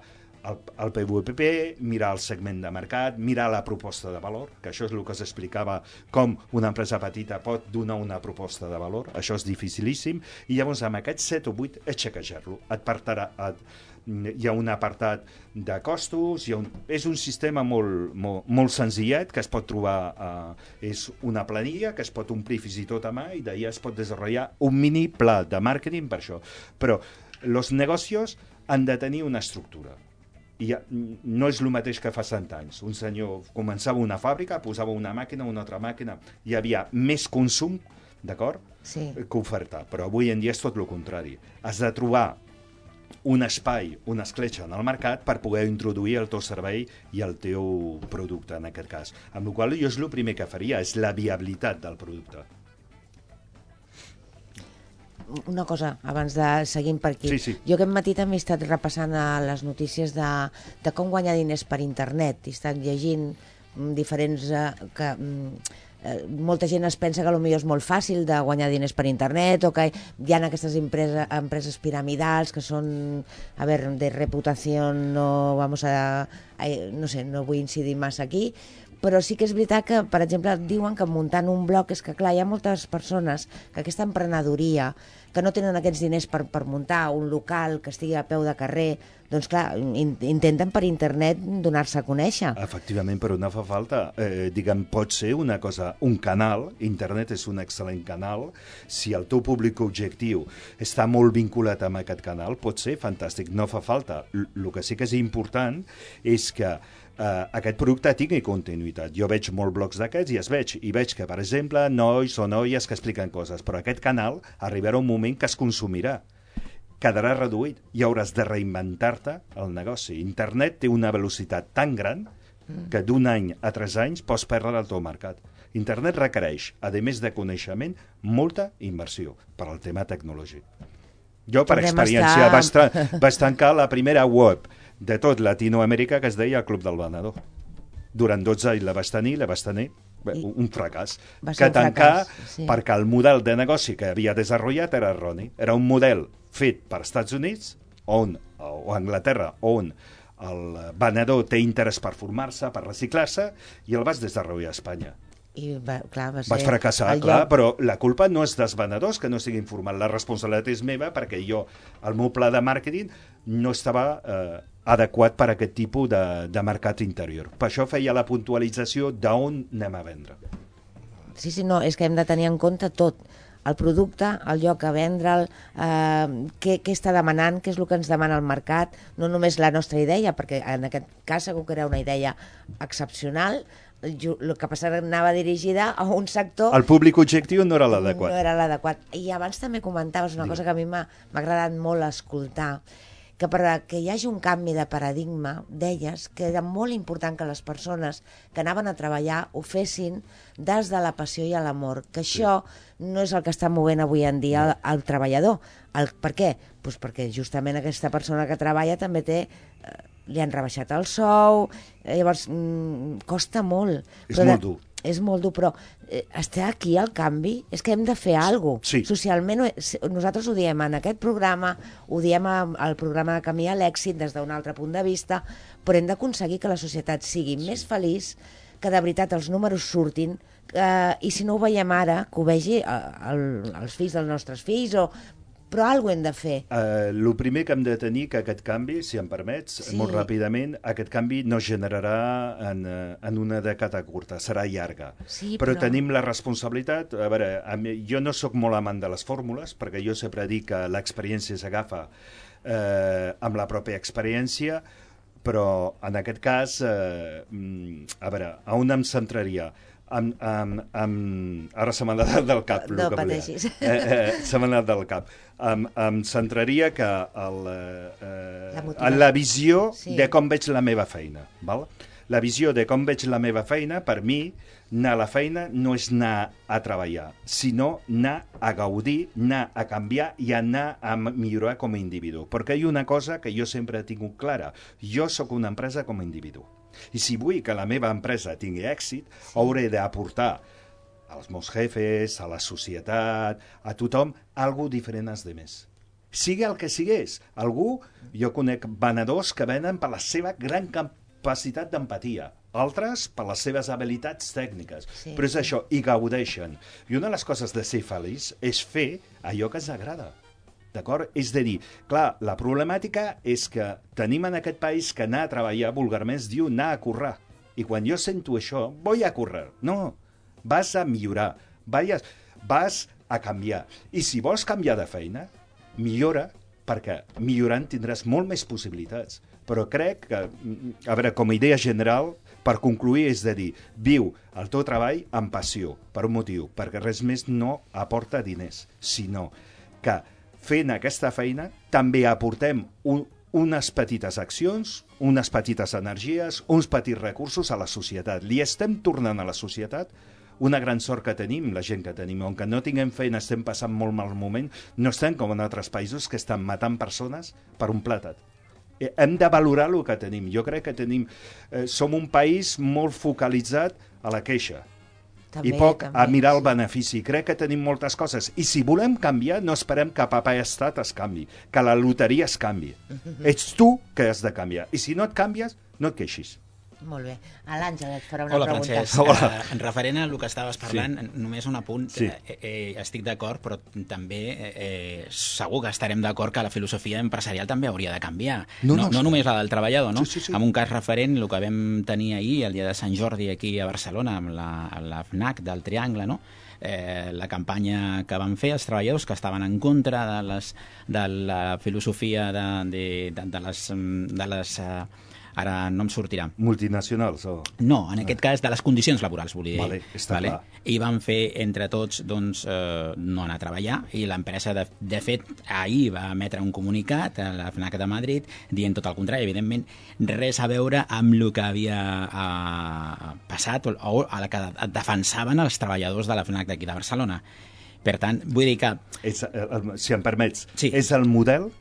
el, el PVPP, mirar el segment de mercat, mirar la proposta de valor, que això és el que s'explicava com una empresa petita pot donar una proposta de valor, això és dificilíssim, i llavors amb aquests 7 o 8 és xequejar-lo. Et partarà, et, hi ha un apartat de costos, hi ha un, és un sistema molt, molt, molt senzillet que es pot trobar, eh, és una planilla que es pot omplir fins i tot a mà i d'ahir es pot desenvolupar un mini pla de màrqueting per això. Però els negocios han de tenir una estructura. I no és el mateix que fa 100 anys. Un senyor començava una fàbrica, posava una màquina, una altra màquina, hi havia més consum, d'acord? Sí. que oferta, però avui en dia és tot el contrari. Has de trobar un espai, una escletxa en el mercat per poder introduir el teu servei i el teu producte, en aquest cas. Amb la qual cosa jo és el primer que faria, és la viabilitat del producte. Una cosa, abans de seguir per aquí. Sí, sí. Jo aquest matí també he estat repassant a les notícies de, de com guanyar diners per internet. He estat llegint mm, diferents... Eh, que, mm, eh, molta gent es pensa que potser és molt fàcil de guanyar diners per internet o que hi ha aquestes empreses, empreses piramidals que són, a veure, de reputació no vamos a, a, no sé, no vull incidir massa aquí, però sí que és veritat que, per exemple, diuen que muntant un blog és que, clar, hi ha moltes persones que aquesta emprenedoria, que no tenen aquests diners per, per muntar un local que estigui a peu de carrer, doncs clar, in, intenten per internet donar-se a conèixer. Efectivament, però no fa falta. Eh, diguem, pot ser una cosa, un canal, internet és un excel·lent canal, si el teu públic objectiu està molt vinculat amb aquest canal, pot ser fantàstic, no fa falta. El que sí que és important és que eh, aquest producte tingui continuïtat. Jo veig molt blocs d'aquests i es veig, i veig que, per exemple, nois o noies que expliquen coses, però aquest canal arribarà un moment que es consumirà quedarà reduït i hauràs de reinventar-te el negoci. Internet té una velocitat tan gran que d'un any a tres anys pots perdre el teu mercat. Internet requereix, a més de coneixement, molta inversió per al tema tecnològic. Jo, per Podem experiència, estar- vaig, tra vaig tancar la primera web de tot Latinoamèrica que es deia Club del Venedor. Durant 12 anys la vaig tenir, la vaig tenir bé, I- un fracàs. Va que un tancar fracàs, sí. perquè el model de negoci que havia desenvolupat era erroni. Era un model fet per Estats Units on, o Anglaterra on el venedor té interès per formar-se, per reciclar-se, i el vas desenvolupar a Espanya. I va, clar, va ser Vaig fracassar, el clar, lloc- però la culpa no és dels venedors que no estiguin formats. La responsabilitat és meva perquè jo, el meu pla de màrqueting, no estava eh, adequat per a aquest tipus de, de mercat interior. Per això feia la puntualització d'on anem a vendre. Sí, sí, no, és que hem de tenir en compte tot. El producte, el lloc a vendre'l, eh, què, què està demanant, què és el que ens demana el mercat, no només la nostra idea, perquè en aquest cas segur que era una idea excepcional, el que passa que anava dirigida a un sector El públic objectiu no era l'adequat. no era l'adequat. I abans també comentaves una cosa que a mi m'ha agradat molt escoltar, que per a que hi hagi un canvi de paradigma, deies que era molt important que les persones que anaven a treballar ho fessin des de la passió i l'amor, que això no és el que està movent avui en dia el, el treballador. El, per què? Pues perquè justament aquesta persona que treballa també té eh, li han rebaixat el sou, eh, llavors mm, costa molt. És Però molt de- dur. És molt dur, però eh, està aquí el canvi, és que hem de fer alguna cosa. Sí. Socialment, si- nosaltres ho diem en aquest programa, ho diem al programa de Camí a l'èxit des d'un altre punt de vista, però hem d'aconseguir que la societat sigui més feliç, que de veritat els números surtin, eh, i si no ho veiem ara, que ho vegi eh, el, els fills dels nostres fills, o... però alguna hem de fer. El primer que hem de tenir que aquest canvi, si em permets, Sí. molt ràpidament, aquest canvi no generarà en, eh, en una dècada curta, serà llarga. Sí, però... però- tenim la responsabilitat... A veure, a mi, jo no sóc molt amant de les fórmules, perquè jo sempre dic que l'experiència s'agafa eh, amb la pròpia experiència, però en aquest cas, eh, mm, a veure, a on em centraria? Amb, amb, amb... Ara se m'ha anat del cap. No que pateixis. Eh, eh, se m'ha anat del cap. Em, em centraria que el, eh, La en la visió Sí. de com veig la meva feina. Val? La visió de com veig la meva feina, per mi, anar a la feina no és anar a treballar, sinó anar a gaudir, anar a canviar i anar a millorar com a individu. Perquè hi ha una cosa que jo sempre he tingut clara. Jo sóc una empresa com a individu. I si vull que la meva empresa tingui èxit, hauré d'aportar als meus jefes, a la societat, a tothom, algo diferent als demés. Sigui el que sigués. Algú, jo conec venedors que venen per la seva gran capacitat d'empatia, altres per les seves habilitats tècniques. Sí. Però és això, i gaudeixen. I una de les coses de ser feliç és fer allò que ens agrada. D'acord? És de dir, clar, la problemàtica és que tenim en aquest país que anar a treballar vulgarment es diu anar a currar. I quan jo sento això, voy a currar. No, vas a millorar, vas, vas a canviar. I si vols canviar de feina, millora, perquè millorant tindràs molt més possibilitats. Però crec que, a veure, com a idea general, per concluir, és de dir, viu el teu treball amb passió, per un motiu, perquè res més no aporta diners, sinó que fent aquesta feina també aportem un, unes petites accions, unes petites energies, uns petits recursos a la societat. Li estem tornant a la societat una gran sort que tenim, la gent que tenim, on que no tinguem feina, estem passant molt mal moment, no estem com en altres països que estan matant persones per un plàtat. Eh, Hem de valorar el que tenim. Jo crec que tenim... Eh, som un país molt focalitzat a la queixa. També, i poc també, a mirar el benefici. Crec que tenim moltes coses. I si volem canviar, no esperem que papa i estat es canvi, que la loteria es canvi. Ets tu que has de canviar. I si no et canvies, no et queixis. Molt bé. A l'Àngel et farà una Hola, pregunta. Francesc. Hola. Uh, en referent al que estaves parlant, sí. només un apunt. Sí. Eh, eh, estic d'acord, però també eh, eh, segur que estarem d'acord que la filosofia empresarial també hauria de canviar. No, no, no, no només la del treballador, no? Sí, sí, sí. Amb un cas referent, el que vam tenir ahir, el dia de Sant Jordi, aquí a Barcelona, amb la, la FNAC del Triangle, no? eh, la campanya que van fer els treballadors que estaven en contra de, les, de la filosofia de, de, de, de les, de les eh, ara no em sortirà Multinacionals o... no, en aquest cas de les condicions laborals, volia dir. Vale, està clar. I van fer entre tots doncs, eh, no anar a treballar i l'empresa, de, de fet, ahir va emetre un comunicat a la FNAC de Madrid dient tot el contrari, evidentment, res a veure amb el que havia eh, passat o, o a la que defensaven els treballadors de la FNAC d'aquí de Barcelona. Per tant, vull dir que És, eh, si em permets, Sí. és el model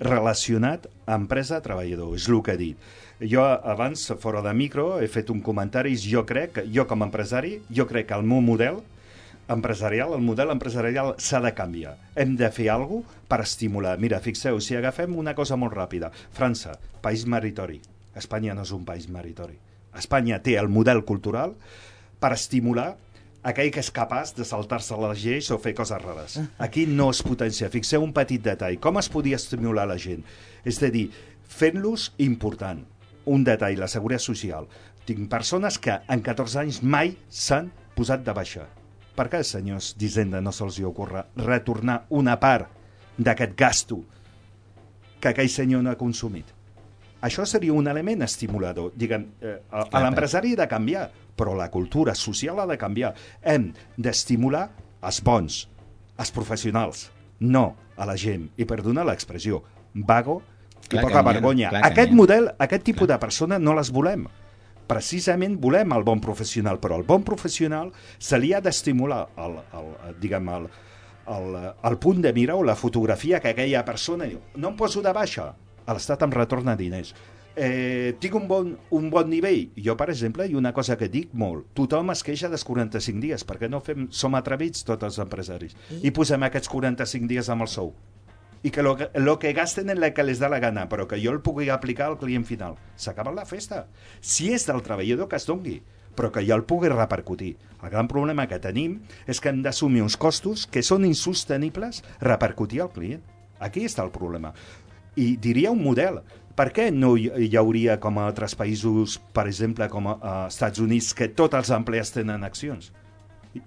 relacionat a empresa-treballador, és el que he dit. Jo abans, fora de micro, he fet un comentari, jo crec, que jo com a empresari, jo crec que el meu model empresarial, el model empresarial s'ha de canviar. Hem de fer alguna cosa per estimular. Mira, fixeu, si agafem una cosa molt ràpida. França, país meritori. Espanya no és un país meritori. Espanya té el model cultural per estimular aquell que és capaç de saltar-se les lleis o fer coses rares. Aquí no es potencia. Fixeu un petit detall. Com es podia estimular la gent? És a dir, fent-los important. Un detall, la seguretat social. Tinc persones que en 14 anys mai s'han posat de baixa. Per què, senyors d'Hisenda, no se'ls hi ocorre retornar una part d'aquest gasto que aquell senyor no ha consumit? Això seria un element estimulador. Diguem, eh, a, l'empresari ha de canviar, però la cultura social ha de canviar. Hem d'estimular els bons, els professionals, no a la gent. I perdona l'expressió, vago i Clar poca vergonya. clar que Aquest model, aquest tipus de persona no les volem. Precisament volem el bon professional, però el bon professional se li ha d'estimular el, el, diguem, el, el, el punt de mira o la fotografia que aquella persona diu, no em poso de baixa, l'Estat em retorna diners. Eh, tinc un bon, un bon nivell. Jo, per exemple, i una cosa que dic molt, tothom es queixa dels 45 dies, perquè no fem, som atrevits tots els empresaris, i posem aquests 45 dies amb el sou i que lo, que gasten en la que les da la gana, però que jo el pugui aplicar al client final. S'acaba la festa. Si és del treballador que es dongui, però que jo el pugui repercutir. El gran problema que tenim és que hem d'assumir uns costos que són insostenibles repercutir al client. Aquí està el problema. I diria un model. Per què no hi, hauria, com a altres països, per exemple, com a Estats Units, que tots els empleats tenen accions?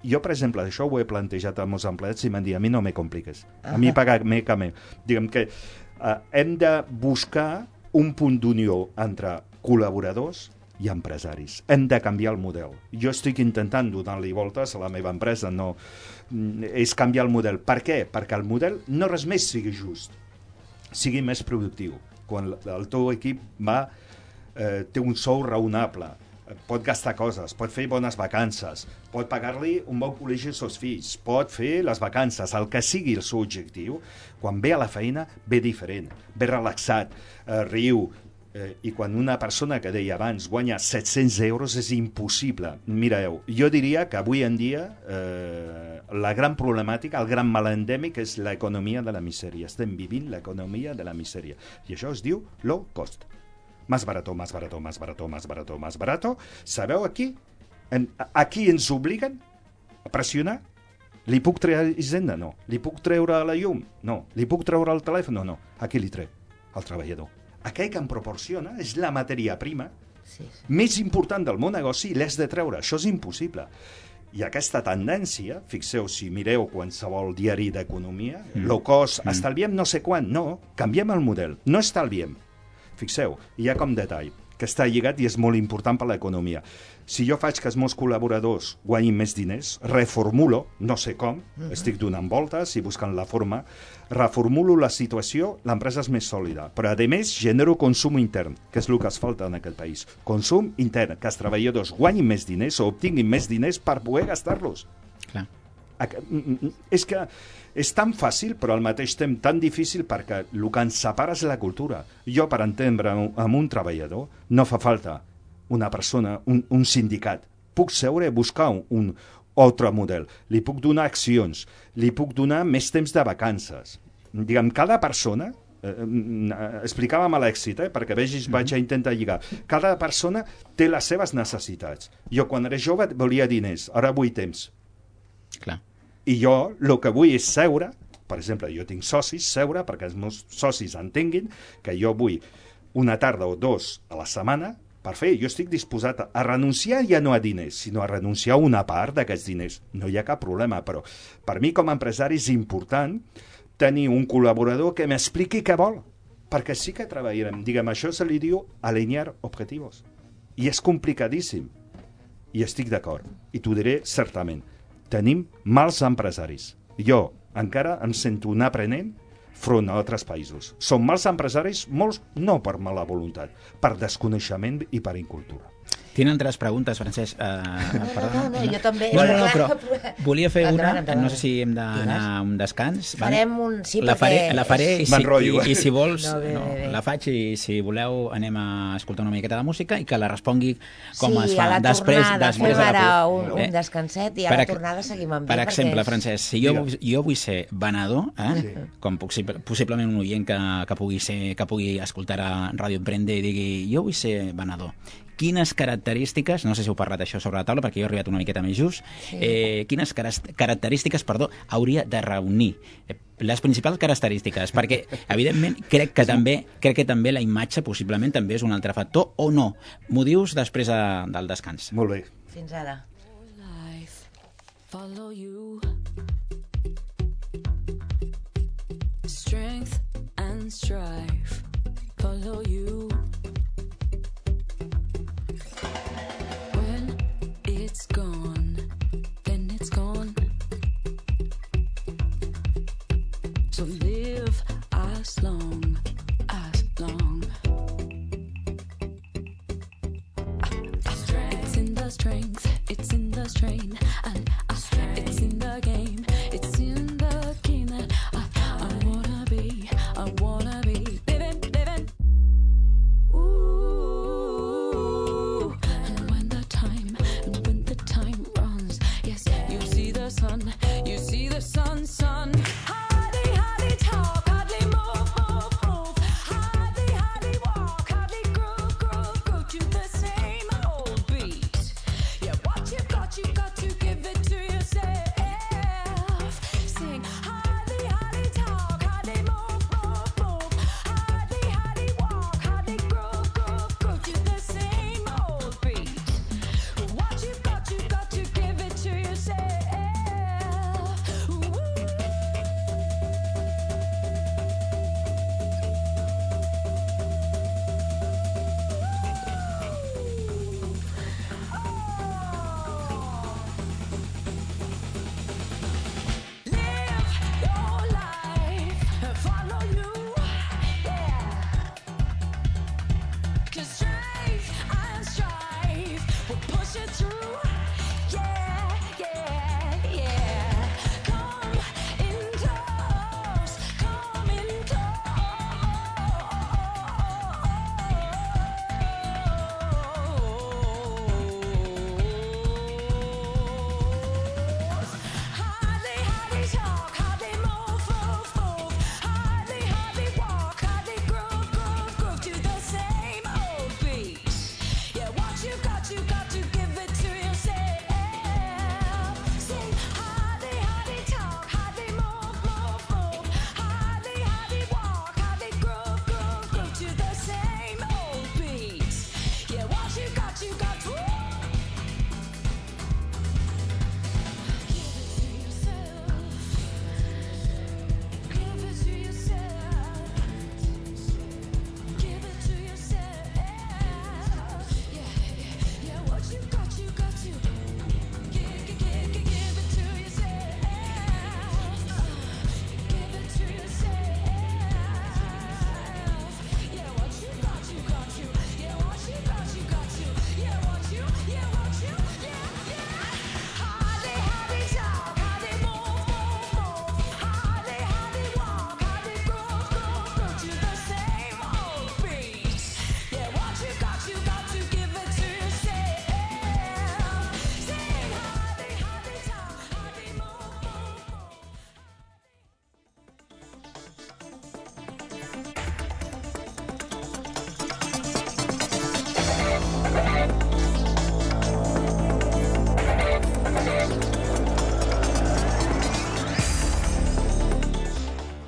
Jo, per exemple, això ho he plantejat amb els empleats i m'han dit, a mi no me compliques. A mi paga-me que me. Diguem que eh, hem de buscar un punt d'unió entre col·laboradors i empresaris. Hem de canviar el model. Jo estic intentant donar-li voltes a la meva empresa, no mm, és canviar el model. Per què? Perquè el model no res més sigui just, sigui més productiu. Quan el- teu equip va, eh, té un sou raonable, pot gastar coses, pot fer bones vacances, pot pagar-li un bon col·legi als seus fills, pot fer les vacances, el que sigui el seu objectiu, quan ve a la feina ve diferent, ve relaxat, eh, riu, eh, i quan una persona que deia abans guanya 700 euros és impossible. Mireu, jo diria que avui en dia eh, la gran problemàtica, el gran mal endèmic és l'economia de la misèria. Estem vivint l'economia de la misèria. I això es diu low cost. Más barato, más barato, más barato, más barato, más barato. Sabeu aquí? En, aquí ens obliguen a pressionar li puc treure Hisenda? No. Li puc treure la llum? No. Li puc treure el telèfon? No, no. A qui li trec? Al treballador. Aquell que em proporciona és la matèria prima Sí, sí. més important del meu negoci i l'has de treure. Això és impossible. I aquesta tendència, fixeu, si mireu qualsevol diari d'economia, mm. low cost, mm. estalviem no sé quan. No, canviem el model. No estalviem. Fixeu, hi ha com detall que està lligat i és molt important per l'economia. Si jo faig que els meus col·laboradors guanyin més diners, reformulo, no sé com, estic donant voltes i buscant la forma, reformulo la situació, l'empresa és més sòlida. Però, a més, genero consum intern, que és el que es falta en aquest país. Consum intern, que els treballadors guanyin més diners o obtinguin més diners per poder gastar-los. Clar. És que és tan fàcil, però al mateix temps tan difícil perquè el que ens separa és la cultura. Jo, per entendre amb un treballador, no fa falta una persona, un, un sindicat. Puc seure i buscar un, altre model. Li puc donar accions, li puc donar més temps de vacances. Diguem, cada persona, eh, eh, explicàvem a l'èxit, eh, perquè vegis, vaig a intentar lligar. Cada persona té les seves necessitats. Jo, quan era jove, volia diners, ara vull temps. Clar. I jo el que vull és seure, per exemple, jo tinc socis, seure perquè els meus socis entenguin que jo vull una tarda o dos a la setmana per fer, jo estic disposat a, renunciar ja no a diners, sinó a renunciar a una part d'aquests diners. No hi ha cap problema, però per mi com a empresari és important tenir un col·laborador que m'expliqui què vol, perquè sí que treballarem. Diguem, això se li diu alinear objetivos. I és complicadíssim. I estic d'acord. I t'ho diré certament. Tenim mals empresaris. Jo encara em sento un aprenent front a altres països. Són mals empresaris, molts no per mala voluntat, per desconeixement i per incultura. Tenen altres preguntes, Francesc. Uh, no, no, no, jo també. No, no, no, però volia fer una, Endavant, no sé si hem d'anar a un descans. val? Farem un- sí, la faré, perquè la faré i, si, i, i si vols, No, bé, no, bé, bé. la faig i si voleu anem a escoltar una miqueta de música i que la respongui com sí, es fa a la després, tornada després fem de la ara un, Eh? un descanset i a Per la tornada seguim amb Per ell, exemple, perquè és- Francesc, si jo, jo vull ser venedor, eh? com possible, possiblement un oient que, que, pugui ser, que pugui escoltar a Ràdio Emprende i digui jo vull ser venedor, quines característiques, no sé si heu parlat això sobre la taula perquè jo he arribat una miqueta més just, Sí. eh, quines caras- característiques perdó, hauria de reunir Eh, les principals característiques, perquè evidentment crec que també crec que també la imatge possiblement també és un altre factor o no. M'ho dius després de, del descans. Molt bé. Fins ara. follow you strength and strife follow you strength, it's in the strain, and uh, it's in the game,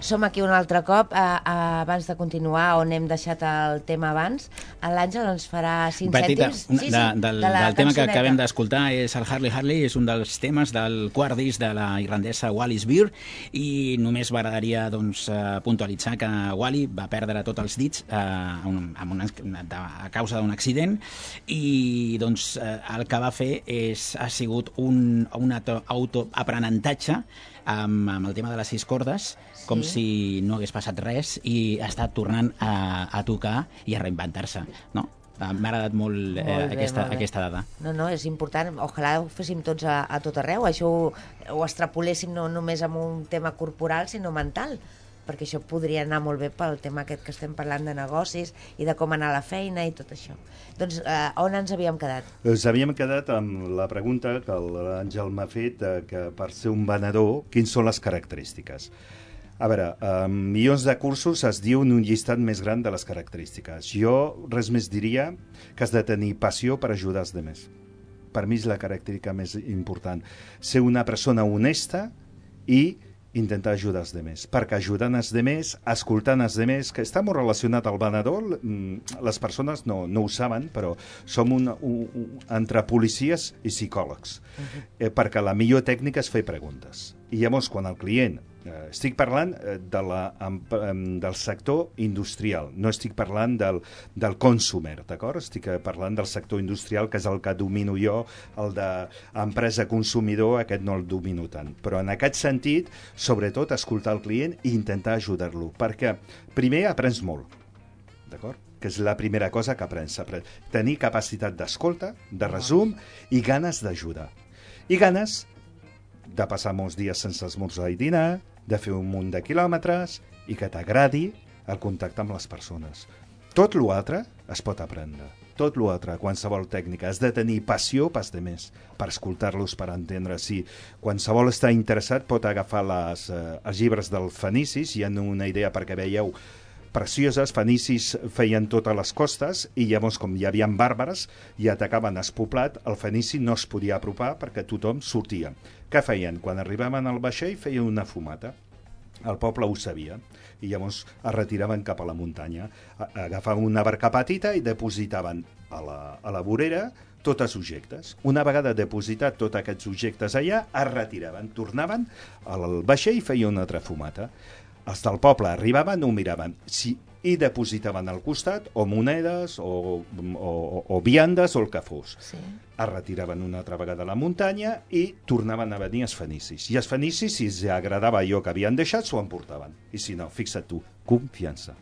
som aquí un altre cop. Uh, uh, abans de continuar, on hem deixat el tema abans, l'Àngel ens farà 5 Petita, cèntims. una, de, del, de la del tema que acabem d'escoltar és el Harley Harley, és un dels temes del quart disc de la irlandesa Wallis Beer i només m'agradaria doncs, eh, puntualitzar que Wally va perdre tots els dits eh, un, amb una, de, a causa d'un accident i doncs, eh, el que va fer és, ha sigut un, un auto- autoaprenentatge amb, amb el tema de les sis cordes, sí. com si no hagués passat res i estat tornant a, a tocar i a reinventar-se. No? Eh, M'ha agradat molt, Molt eh, bé, aquesta, molt bé. aquesta dada. No, no, és important. Ojalà ho féssim tots a, a tot arreu. Això ho, ho extrapoléssim no només amb un tema corporal, sinó mental perquè això podria anar molt bé pel tema aquest que estem parlant de negocis i de com anar a la feina i tot això. Doncs eh, on ens havíem quedat? Ens havíem quedat amb la pregunta que l'Àngel m'ha fet, eh, que per ser un venedor, quins són les característiques? A veure, en milions de cursos es diu en un llistat més gran de les característiques. Jo res més diria que has de tenir passió per ajudar els demés. Per mi és la característica més important. Ser una persona honesta i intentar ajudar els demés, perquè ajudant els demés, escoltant els demés, que està molt relacionat al venedor, mm, les persones no, no ho saben, però som un, un, un, entre policies i psicòlegs, eh, perquè la millor tècnica és fer preguntes. I llavors, quan el client, eh, estic parlant eh, de la, del sector industrial, no estic parlant del, del consumer, d'acord? Estic eh, parlant del sector industrial, que és el que domino jo, el d'empresa-consumidor, aquest no el domino tant. Però en aquest sentit, sobretot, escoltar el client i intentar ajudar-lo, perquè primer aprens molt, d'acord? que és la primera cosa que aprens. aprens. Tenir capacitat d'escolta, de resum i ganes d'ajudar. I ganes de passar molts dies sense esmorzar i dinar, de fer un munt de quilòmetres i que t'agradi el contacte amb les persones. Tot l'altre es pot aprendre. Tot l'altre, qualsevol tècnica. Has de tenir passió pels demés, per escoltar-los, per entendre. Si qualsevol està interessat pot agafar les, eh, els llibres del Fenicis, hi ha una idea perquè veieu precioses, fenicis feien totes les costes i llavors com hi havia bàrbares i atacaven el poblat, el fenici no es podia apropar perquè tothom sortia. Què feien? Quan arribaven al vaixell feien una fumata. El poble ho sabia i llavors es retiraven cap a la muntanya. Agafaven una barca petita i depositaven a la, a la vorera tots els objectes. Una vegada depositat tots aquests objectes allà, es retiraven, tornaven al vaixell i feien una altra fumata. Els del poble arribaven, ho miraven. Si i depositaven al costat o monedes o, o, o viandes o el que fos. Sí. Es retiraven una altra vegada a la muntanya i tornaven a venir els fenicis. I els fenicis, si els agradava allò que havien deixat, s'ho emportaven. I si no, fixa't tu, confiança.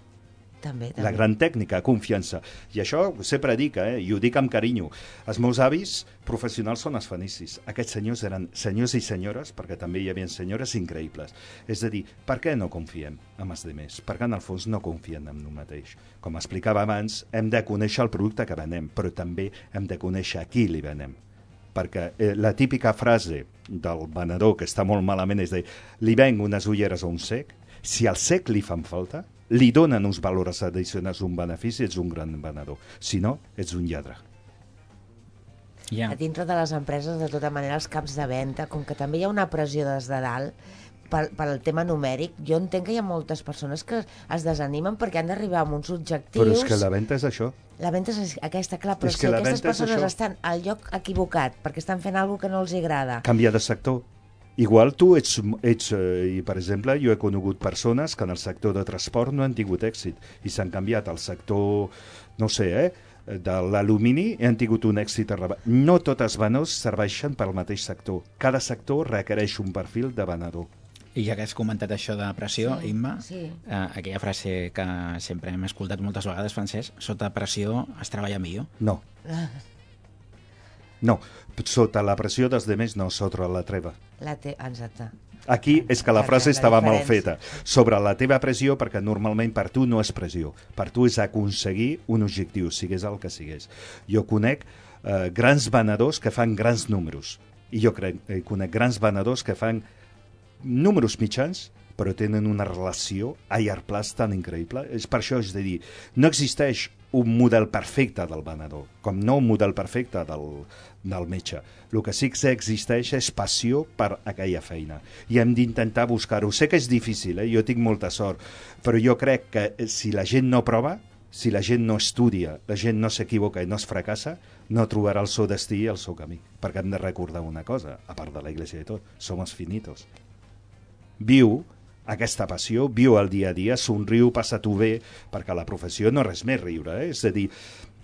També, també. La gran tècnica, confiança. I això sempre dic, eh? i ho dic amb carinyo. Els meus avis professionals són els fenicis. Aquests senyors eren senyors i senyores, perquè també hi havia senyores increïbles. És a dir, per què no confiem en els demés? Perquè en el fons no confien en un mateix. Com explicava abans, hem de conèixer el producte que venem, però també hem de conèixer a qui li venem perquè eh, la típica frase del venedor que està molt malament és dir, li venc unes ulleres a un sec, si al sec li fan falta, li donen uns valors addicionals, un benefici, ets un gran venedor. Si no, ets un lladre. Ja. A dintre de les empreses, de tota manera, els caps de venda, com que també hi ha una pressió des de dalt, pel, pel tema numèric, jo entenc que hi ha moltes persones que es desanimen perquè han d'arribar amb uns objectius... Però és que la venda és això. La venda és aquesta, clar, però És si aquestes persones estan al lloc equivocat perquè estan fent alguna que no els agrada. Canviar de sector. Igual tu ets, ets eh, i per exemple, jo he conegut persones que en el sector de transport no han tingut èxit i s'han canviat al sector, no sé, eh, de l'alumini i han tingut un èxit arreba. No tots els venedors serveixen pel mateix sector. Cada sector requereix un perfil de venedor. I ja que has comentat això de pressió, Sí, Imma, sí. eh, aquella frase que sempre hem escoltat moltes vegades, Francesc, sota pressió es treballa millor. No. No, sota la pressió dels demés no, sota la treva. La te... Exacte. Aquí és que la frase estava mal feta. Sobre la teva pressió, perquè normalment per tu no és pressió. Per tu és aconseguir un objectiu, sigués el que sigués. Jo conec eh, grans venedors que fan grans números. I jo crec, eh, conec grans venedors que fan números mitjans però tenen una relació a llarg plaç tan increïble. És per això és de dir, no existeix un model perfecte del venedor, com no un model perfecte del, del metge. El que sí que existeix és passió per aquella feina. I hem d'intentar buscar-ho. Sé que és difícil, eh? jo tinc molta sort, però jo crec que eh, si la gent no prova, si la gent no estudia, la gent no s'equivoca i no es fracassa, no trobarà el seu destí i el seu camí. Perquè hem de recordar una cosa, a part de la Iglesia i tot, somos finitos. Viu aquesta passió, viu el dia a dia, somriu, passa-t'ho bé, perquè la professió no és res més riure. Eh? És a dir,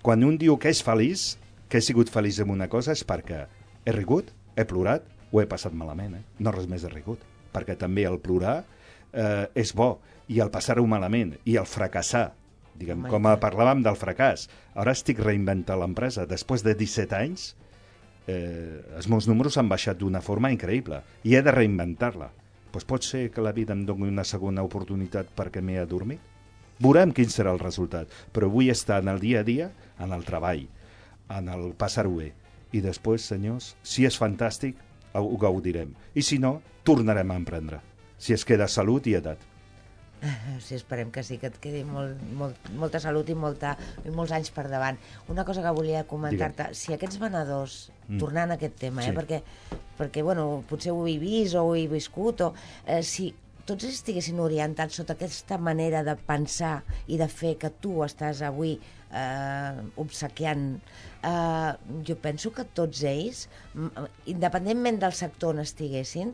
quan un diu que és feliç, que he sigut feliç en una cosa, és perquè he rigut, he plorat, ho he passat malament. Eh? No res més he rigut. Perquè també el plorar eh, és bo, i el passar-ho malament, i el fracassar, diguem, com a parlàvem del fracàs. Ara estic reinventant l'empresa. Després de 17 anys, eh, els meus números han baixat d'una forma increïble i he de reinventar-la. Pues pot ser que la vida em doni una segona oportunitat perquè m'he adormit? Veurem quin serà el resultat, però vull estar en el dia a dia, en el treball, en el passar-ho bé. I després, senyors, si és fantàstic, ho gaudirem. I si no, tornarem a emprendre. Si es queda salut i edat. Sí, esperem que sí, que et quedi molt, molt, molta salut i, molta, i molts anys per davant. Una cosa que volia comentar-te, si aquests venedors, Mm. tornant a aquest tema, Sí. eh, perquè, perquè bueno, potser ho he vist o ho he viscut, o, eh, si tots estiguessin orientats sota aquesta manera de pensar i de fer que tu estàs avui eh, obsequiant, eh, jo penso que tots ells, independentment del sector on estiguessin,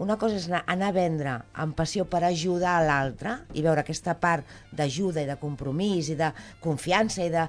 una cosa és anar, anar a vendre amb passió per ajudar l'altre i veure aquesta part d'ajuda i de compromís i de confiança i, de...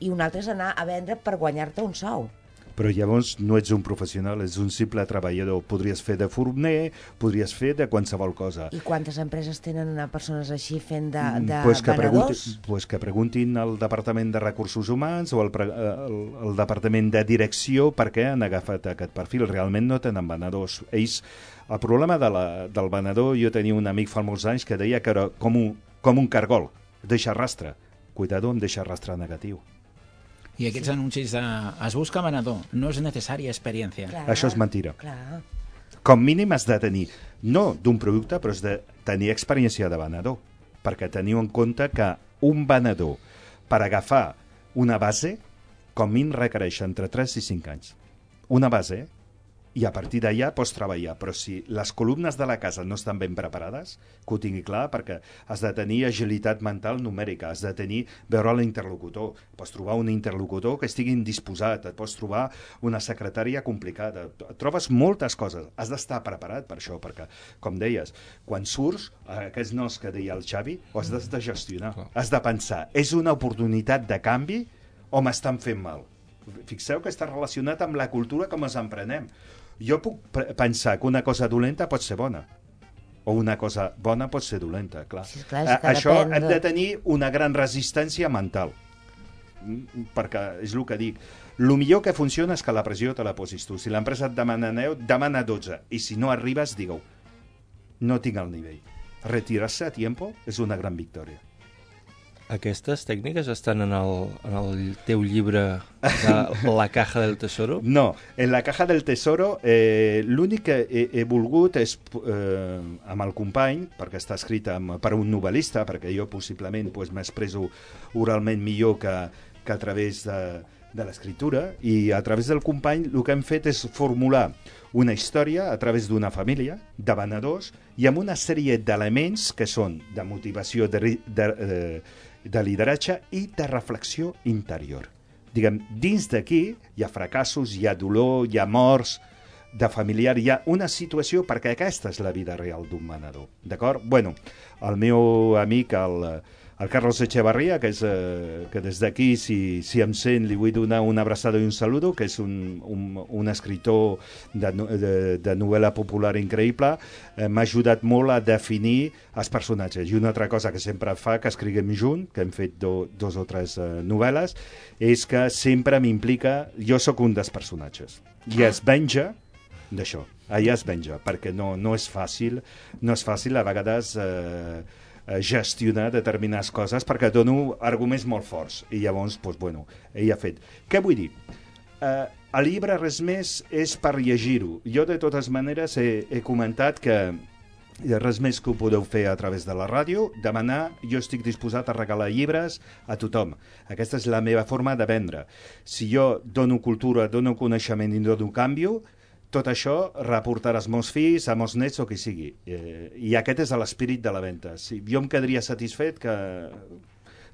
i una altra és anar a vendre per guanyar-te un sou. Però llavors no ets un professional, ets un simple treballador. Podries fer de forner, podries fer de qualsevol cosa. I quantes empreses tenen persones així fent de, Mm, de pues que, venedors? pregunti, pues que preguntin al Departament de Recursos Humans o al, al, al Departament de Direcció per què han agafat aquest perfil. Realment no tenen venedors. Ells, el problema de la, del venedor, jo tenia un amic fa molts anys que deia que era com un, com un cargol, deixa rastre. Cuidado amb deixar rastre negatiu. I aquests anuncis de es busca venedor, no és necessària experiència. Clar, Això és mentira. Clar. Com mínim has de tenir, no d'un producte, però has de tenir experiència de venedor. Perquè teniu en compte que un venedor, per agafar una base, com mínim requereix entre 3 i 5 anys. Una base, eh? I a partir d'allà pots treballar. Però si les columnes de la casa no estan ben preparades, que ho tingui clar, perquè has de tenir agilitat mental numèrica, has de tenir, veure l'interlocutor. Pots trobar un interlocutor que estigui indisposat, et pots trobar una secretària complicada. Et trobes moltes coses. Has d'estar preparat per això, perquè, com deies, quan surts, eh, aquests nos que deia el Xavi, ho has de gestionar. Has de pensar, és una oportunitat de canvi o m'estan fent mal? Fixeu que està relacionat amb la cultura com ens emprenem. Jo puc pensar que una cosa dolenta pot ser bona o una cosa bona pot ser dolenta, clar. Sí, clar, A- Això depèn hem de- de tenir una gran resistència mental. Mm, Perquè és el que dic. El millor que funciona és que la pressió te la posis tu. Si l'empresa et demana 9, demana 12. I si no arribes, digue-ho. No tinc el nivell. Retirar-se a tiempo és una gran victòria. Aquestes tècniques estan en el, en el teu llibre de La caja del tesoro? No, en la caja del tesoro eh, l'únic que he, he volgut és eh, amb el company, perquè està escrit amb, per un novel·lista, perquè jo possiblement pues, m'expreso oralment millor que, que a través de, de l'escriptura, i a través del company el que hem fet és formular una història a través d'una família de venedors i amb una sèrie d'elements que són de motivació, de, de, de, de lideratge i de reflexió interior diguem, dins d'aquí hi ha fracassos, hi ha dolor, hi ha morts de familiar, hi ha una situació perquè aquesta és la vida real d'un venedor, d'acord? Bueno, el meu amic, el, el Carlos Echevarria, que, és, eh, que des d'aquí, si, si em sent, li vull donar una abraçada i un saludo, que és un, un, un escritor de, de, de novel·la popular increïble, eh, m'ha ajudat molt a definir els personatges. I una altra cosa que sempre fa, que escriguem junt, que hem fet do, dos o tres eh, novel·les, és que sempre m'implica... Jo sóc un dels personatges. I es venja d'això. Allà es venja, perquè no, no és fàcil, no és fàcil a vegades eh, gestionar determinades coses perquè dono arguments molt forts. I llavors, doncs, bueno, ell ha fet. Què vull dir? Eh, el llibre Res més és per llegir-ho. Jo, de totes maneres, he, he comentat que res més que ho podeu fer a través de la ràdio, demanar, jo estic disposat a regalar llibres a tothom. Aquesta és la meva forma de vendre. Si jo dono cultura, dono coneixement i dono canvi, tot això reportarà als meus fills, a meus nets o qui sigui. Eh, I aquest és l'espírit de la venda. Si, jo em quedaria satisfet que,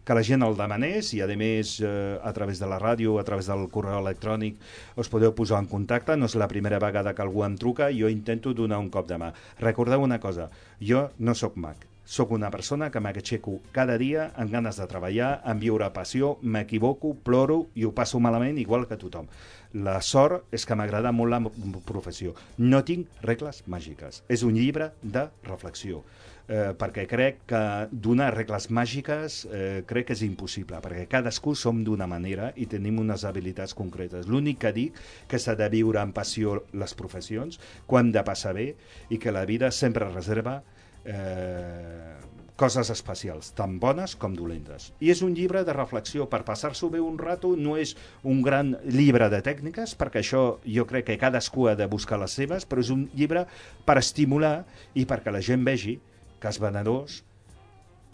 que la gent el demanés i, a més, eh, a través de la ràdio, a través del correu electrònic, us podeu posar en contacte. No és la primera vegada que algú em truca i jo intento donar un cop de mà. Recordeu una cosa, jo no sóc mag. Sóc una persona que m'aixeco cada dia amb ganes de treballar, amb viure passió, m'equivoco, ploro i ho passo malament igual que tothom. La sort és que m'agrada molt la professió. No tinc regles màgiques. És un llibre de reflexió eh, perquè crec que donar regles màgiques eh, crec que és impossible, perquè cadascú som d'una manera i tenim unes habilitats concretes. L'únic que dic que s'ha de viure amb passió les professions, hem de passar bé i que la vida sempre reserva eh, coses especials, tan bones com dolentes. I és un llibre de reflexió per passar-s'ho bé un rato, no és un gran llibre de tècniques, perquè això jo crec que cadascú ha de buscar les seves, però és un llibre per estimular i perquè la gent vegi que els venedors,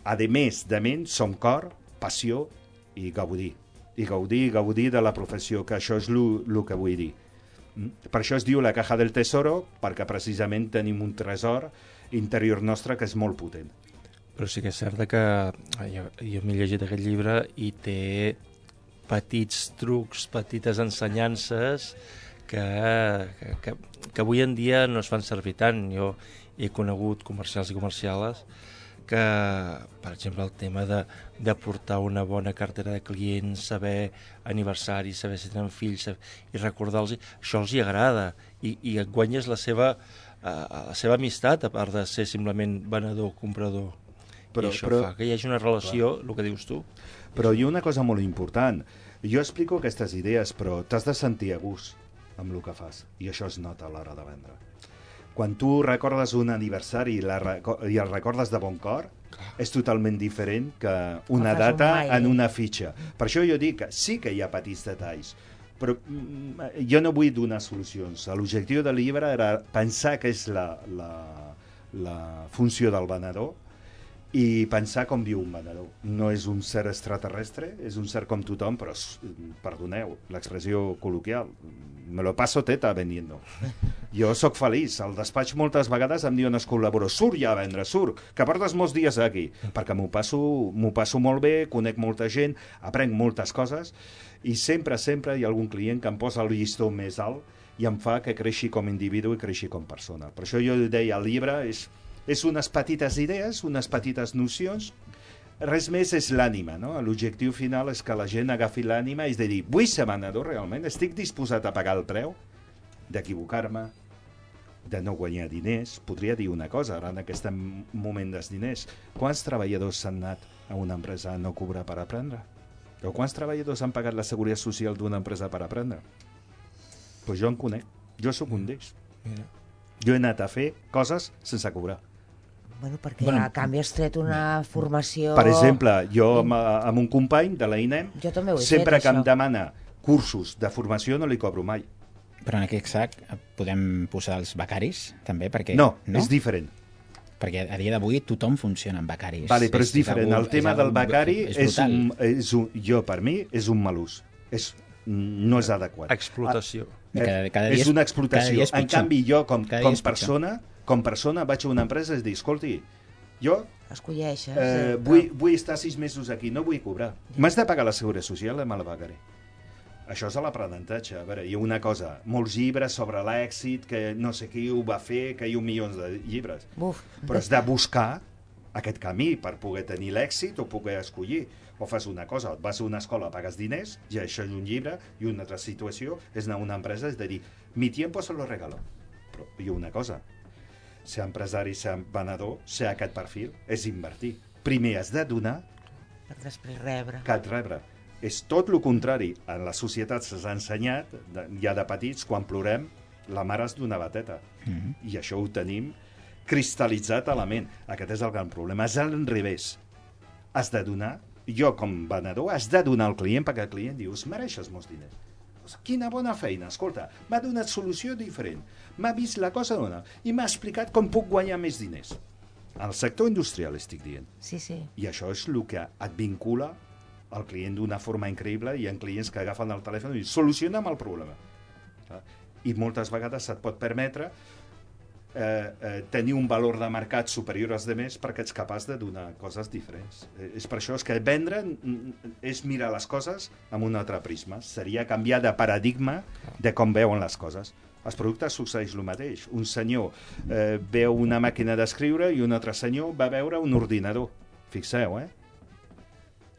a més de ment, som cor, passió i gaudir. I gaudir gaudir de la professió, que això és el que vull dir. Mm? Per això es diu la caja del tesoro, perquè precisament tenim un tresor interior nostre que és molt potent. Però sí que és cert que jo, jo m'he llegit aquest llibre i té petits trucs, petites ensenyances que, que, que, que avui en dia no es fan servir tant. Jo he conegut comercials i comerciales que, per exemple, el tema de, de portar una bona cartera de clients, saber aniversari, saber si tenen fills saber, i recordar-los, això els hi agrada i, i guanyes la seva, uh, la seva amistat a part de ser simplement venedor-comprador. Però- I això però- fa que hi hagi una relació, el que dius tu. Però hi ha una cosa molt important. Jo explico aquestes idees, però t'has de sentir a gust amb el que fas. I això es nota a l'hora de vendre. Quan tu recordes un aniversari i, la, reco- i el recordes de bon cor, és totalment diferent que una fas un data mail. en una fitxa. Per això jo dic que sí que hi ha petits detalls, però mm, jo no vull donar solucions. L'objectiu del llibre era pensar que és la, la, la funció del venedor i pensar com viu un venedor. No és un ser extraterrestre, és un ser com tothom, però, perdoneu, l'expressió col·loquial, me lo paso teta vendiendo. Jo sóc feliç. Al despatx moltes vegades em diuen els col·laboradors surt ja a vendre, surt, que portes molts dies aquí, perquè m'ho passo, passo molt bé, conec molta gent, aprenc moltes coses, i sempre, sempre hi ha algun client que em posa el llistó més alt i em fa que creixi com a individu i creixi com a persona. Per això jo deia, el llibre és, és unes petites idees, unes petites nocions, res més és l'ànima, no? L'objectiu final és que la gent agafi l'ànima i és de dir, vull ser venedor realment? Estic disposat a pagar el preu d'equivocar-me, de no guanyar diners. Podria dir una cosa, ara en aquest moment dels diners. Quants treballadors s'han anat a una empresa a no cobrar per aprendre? O quants treballadors han pagat la seguretat social d'una empresa per aprendre? Doncs pues jo en conec. Jo sóc un d'ells. Jo he anat a fer coses sense cobrar. Bueno, perquè Bueno, a canvi has tret una formació... Per exemple, jo amb, amb un company de la INEM, Jo també ho he sempre fet, que em això. demana cursos de formació no li cobro mai. Però en aquest sac podem posar els becaris, també, perquè... No, no? és diferent. Perquè a dia d'avui tothom funciona amb becaris. Vale, però és diferent. algú- El tema algú- del becari és, és, un, és un, jo, per mi, és un mal ús. És, no és adequat. Explotació. I cada- cada dia és és- una cada explotació. dia és En canvi, jo, com, Cada com és pitjor. Com persona, vaig a una empresa i dic, escolti, jo Escolleixes. eh, eh, vull, vull estar sis mesos aquí, no vull cobrar. M'has de pagar la seguretat social, me la pagaré. Això és a l'aprenentatge. A veure, hi ha una cosa, molts llibres sobre l'èxit, que no sé qui ho va fer, que hi ha milions de llibres. Buf. Però has de buscar aquest camí per poder tenir l'èxit o poder escollir. O fas una cosa, et vas a una escola, pagues diners, i això és un llibre, i una altra situació és anar a una empresa, és de dir, mi tiempo se lo regalo. Però hi ha una cosa, ser empresari, ser venedor, ser aquest perfil, és invertir. Primer has de donar Per després rebre. que et rebre. És tot el contrari. En la societat se'ns ha ensenyat, ja de petits, quan plorem, la mare es dona bateta. Mm -hmm. I això ho tenim cristal·litzat a la ment. Aquest és el gran problema. És al revés. Has de donar, jo com venedor, has de donar al client perquè el client diu, es mereixes molts diners. Quina bona feina, escolta, m'ha donat solució diferent, m'ha vist la cosa d'una i m'ha explicat com puc guanyar més diners. Al sector industrial estic dient. Sí, sí. I això és el que et vincula al client d'una forma increïble i hi ha clients que agafen el telèfon i diuen soluciona'm el problema. Clar? I moltes vegades se't pot permetre eh, eh, tenir un valor de mercat superior als demés perquè ets capaç de donar coses diferents. Eh, és per això és que vendre és mirar les coses amb un altre prisma. Seria canviar de paradigma de com veuen les coses. Els productes succeeix el mateix. Un senyor eh, veu una màquina d'escriure i un altre senyor va veure un ordinador. Fixeu, eh?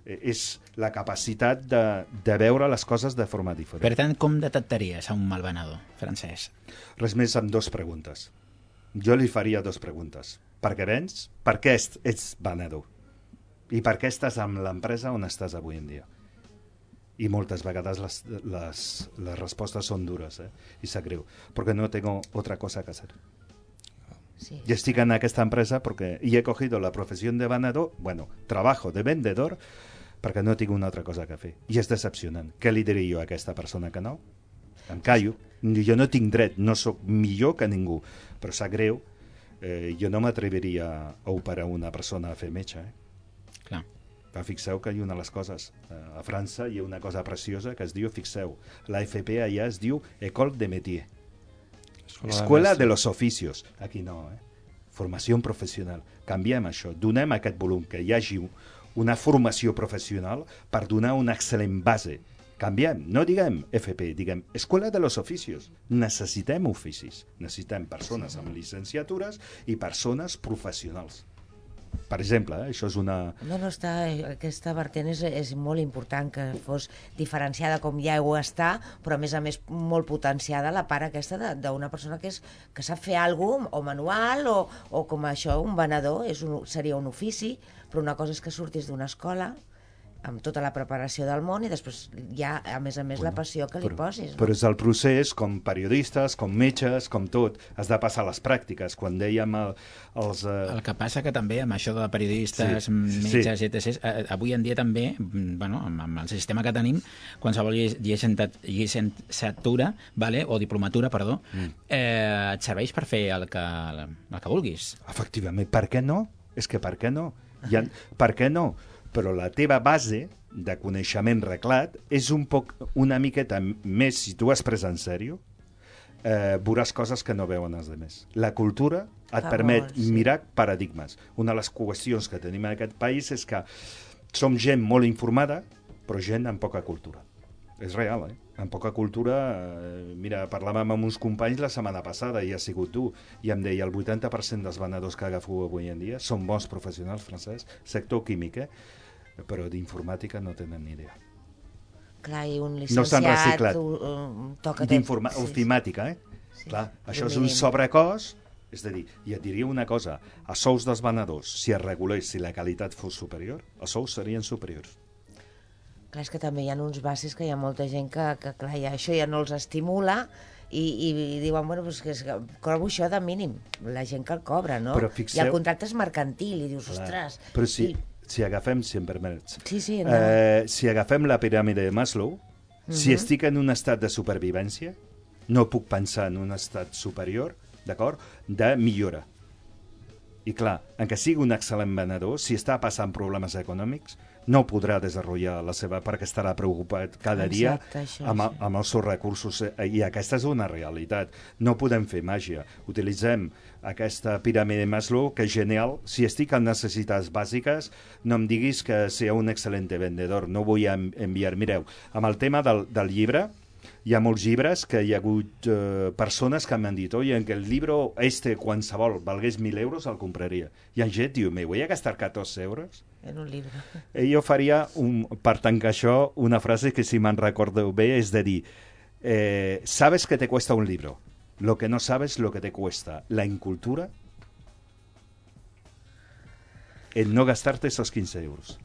Eh, És la capacitat de, de veure les coses de forma diferent. Per tant, com detectaries a un mal venedor, Francesc? Res més amb dues preguntes. Jo li faria dues preguntes. Per què vens? Per què ets, ets venedor? I per què estàs amb l'empresa on estàs avui en dia? I moltes vegades les, les, les respostes són dures, eh? I sap greu. Perquè no tengo otra cosa que hacer. sí. Y estoy en esta empresa porque y he cogido la profesión de vendedor, bueno, trabajo de vendedor, perquè no tinc una altra cosa que fer. I és decepcionant. Què li diré jo a aquesta persona que no? Em callo. Jo no tinc dret, no sóc millor que ningú, però sap greu. Eh, jo no m'atreviria a operar una persona a fer metge. Eh? Clar. Però fixeu que hi ha una de les coses. Eh, a França hi ha una cosa preciosa que es diu, fixeu, la FP allà es diu École de Métier. Escuela de los oficios. Aquí no, eh? Formació professional. Canviem això. Donem aquest volum, que hi hagi una formació professional per donar una excel·lent base. Canviem, no diguem FP, diguem Escuela de los Oficios. Necessitem oficis, necessitem persones amb llicenciatures i persones professionals. Per exemple, eh, això és una... No, no, està, aquesta vertent és, és molt important que fos diferenciada com ja ho està, però a més a més molt potenciada la part aquesta d'una persona que, és, que sap fer alguna o manual o, o com això, un venedor, és un, seria un ofici, però una cosa és que surtis d'una escola amb tota la preparació del món i després hi ha, a més a més, la passió que li posis. No? Però és el procés, com periodistes, com metges, com tot. Has de passar les pràctiques. Quan dèiem el, els... Eh, El que passa que també amb això de periodistes, Sí, metges, sí. etc., eh, avui en dia també, bueno, amb, amb el sistema que tenim, qualsevol lli- llicenciat- llicenciatura vale, o diplomatura, perdó, mm. eh, et serveix per fer el que, el que vulguis. Efectivament, per què no? És que per què no? Ha, per què no? Però la teva base de coneixement reglat és un poc, una miqueta més, si tu has pres en sèrio, eh, veuràs coses que no veuen els altres. La cultura et Fa permet molt, sí. mirar paradigmes. Una de les qüestions que tenim en aquest país és que som gent molt informada, però gent amb poca cultura. És real, eh? Amb poca cultura... Eh, mira, parlàvem amb uns companys la setmana passada, i ha sigut tu, i em deia el 80% dels venedors que agafo avui en dia són bons professionals francès, sector químic, eh? Però d'informàtica no tenen ni idea. Clar, i un No s'han reciclat. toca. D'informa- Sí. Ofimàtica, eh? Sí, Clar, això és un sobrecost, és a dir, i et diria una cosa, a sous dels venedors, si es regulés, si la qualitat fos superior, els sous serien superiors. Clar, és que també hi ha uns bases que hi ha molta gent que, que clar, ja, això ja no els estimula i, i, i diuen, bueno, doncs que, és que cobro això de mínim, la gent que el cobra, no? Però I fixeu- el contracte és mercantil, i dius, Clar. ostres... Però si, I, si agafem, si em permets, sí, sí, eh, si agafem la piràmide de Maslow, si estic en un estat de supervivència, no puc pensar en un estat superior, d'acord, de millora. I clar, en que sigui un excel·lent venedor, si està passant problemes econòmics, no podrà desenvolupar la seva perquè estarà preocupat cada dia Exacte, això, amb, sí. amb els seus recursos eh, i aquesta és una realitat. No podem fer màgia. Utilitzem aquesta piràmide de Maslow, que és genial. Si estic en necessitats bàsiques, no em diguis que sea un excel·lent vendedor. No vull en- enviar... Mireu, amb el tema del, del llibre, hi ha molts llibres que hi ha hagut eh, persones que m'han dit oye, que el libro este qualsevol valgués 1.000 euros, el compraria. Hi ha gent, diu, me voy a gastar 14 euros? En un llibre. Eh, Jo faria, un, per tancar això, una frase que si me'n recordeu bé és de dir eh, sabes que te cuesta un libro, lo que no sabes lo que te cuesta la incultura el no gastarte esos 15 euros.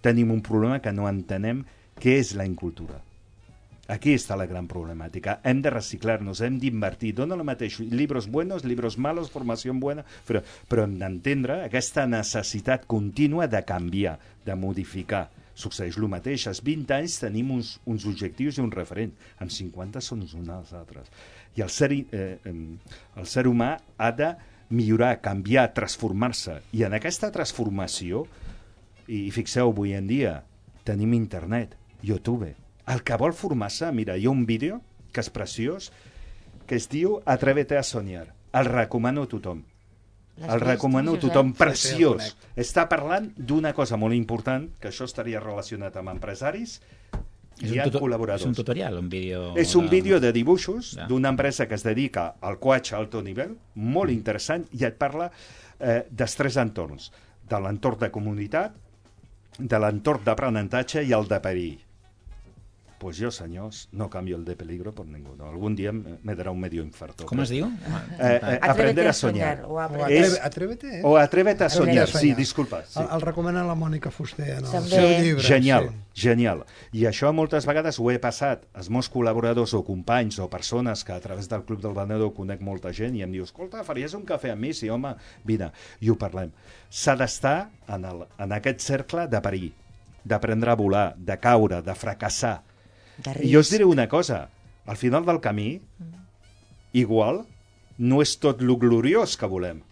Tenim un problema que no entenem què és la incultura. Aquí està la gran problemàtica. Hem de reciclar-nos, hem d'invertir. Dona el mateix. Libros buenos, libros malos, formació buena, però, però hem d'entendre aquesta necessitat contínua de canviar, de modificar. succeeix el mateix. Als 20 anys tenim uns, uns objectius i un referent. Amb 50 són uns altres. I el ser, eh, el ser humà ha de millorar, canviar, transformar-se. I en aquesta transformació, i fixeu, avui en dia tenim internet, YouTube. El que vol formar-se, mira, hi ha un vídeo que és preciós, que es diu Atrévete a soñar. El recomano a tothom. El recomano a tothom, preciós. Està parlant d'una cosa molt important, que això estaria relacionat amb empresaris i amb col·laboradors. És un tutorial, un vídeo... És un de- vídeo de dibuixos Ja. d'una empresa que es dedica al coatge a alto nivell, molt interessant, i et parla eh, dels tres entorns. De l'entorn de comunitat, de l'entorn d'aprenentatge i el de perill. Pues jo, senyors, no canvio el de peligro por ninguno. Algun dia me me darà un medio infarto. Com es diu? Eh, eh, aprender a soñar. O. És- atreve, Atrévete, eh? O atrévete a soñar. Sí, disculpa. Sí. El, el recomana la Mònica Fuster en el També. seu llibre. Genial, Sí. genial. I això moltes vegades ho he passat als meus col·laboradors o companys o persones que a través del Club del Venedor conec molta gent i em diu, escolta, faries un cafè amb mi? Sí, home, vine. I ho parlem. S'ha d'estar en, el, en aquest cercle de perill, d'aprendre a volar, de caure, de fracassar. I jo us diré una cosa, al final del camí, igual, no és tot lo gloriós que volem.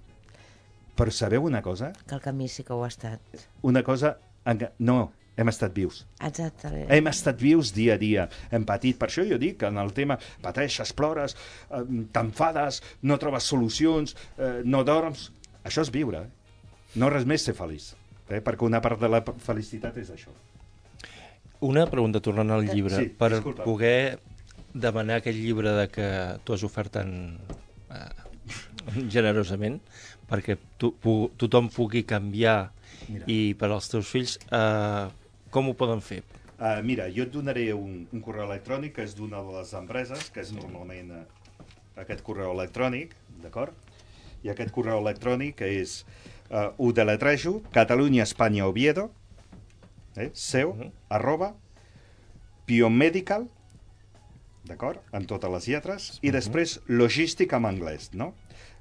Però sabeu una cosa? Que el camí sí que ho ha estat. Una cosa... en No, hem estat vius. Exacte. Hem estat vius dia a dia, hem patit. Per això jo dic que en el tema pateixes, plores, eh, t'enfades, no trobes solucions, eh, no dorms... Això és viure. eh? No res més ser feliç. Eh? Perquè una part de la felicitat és això. Una pregunta tornant al llibre. Sí, per disculpa. poder demanar aquest llibre de que tu has ofert tan eh, generosament perquè tu, pu, tothom pugui canviar Mira. i per als teus fills, eh, com ho poden fer? Uh, mira, jo et donaré un, un correu electrònic que és d'una de les empreses, que és normalment uh, aquest correu electrònic, d'acord? I aquest correu electrònic és, uh, ho deletrejo, Catalunya, Espanya, Oviedo, eh? seu, Mhm. arroba, biomedical, d'acord? Amb totes les lletres, i després logístic en anglès, no?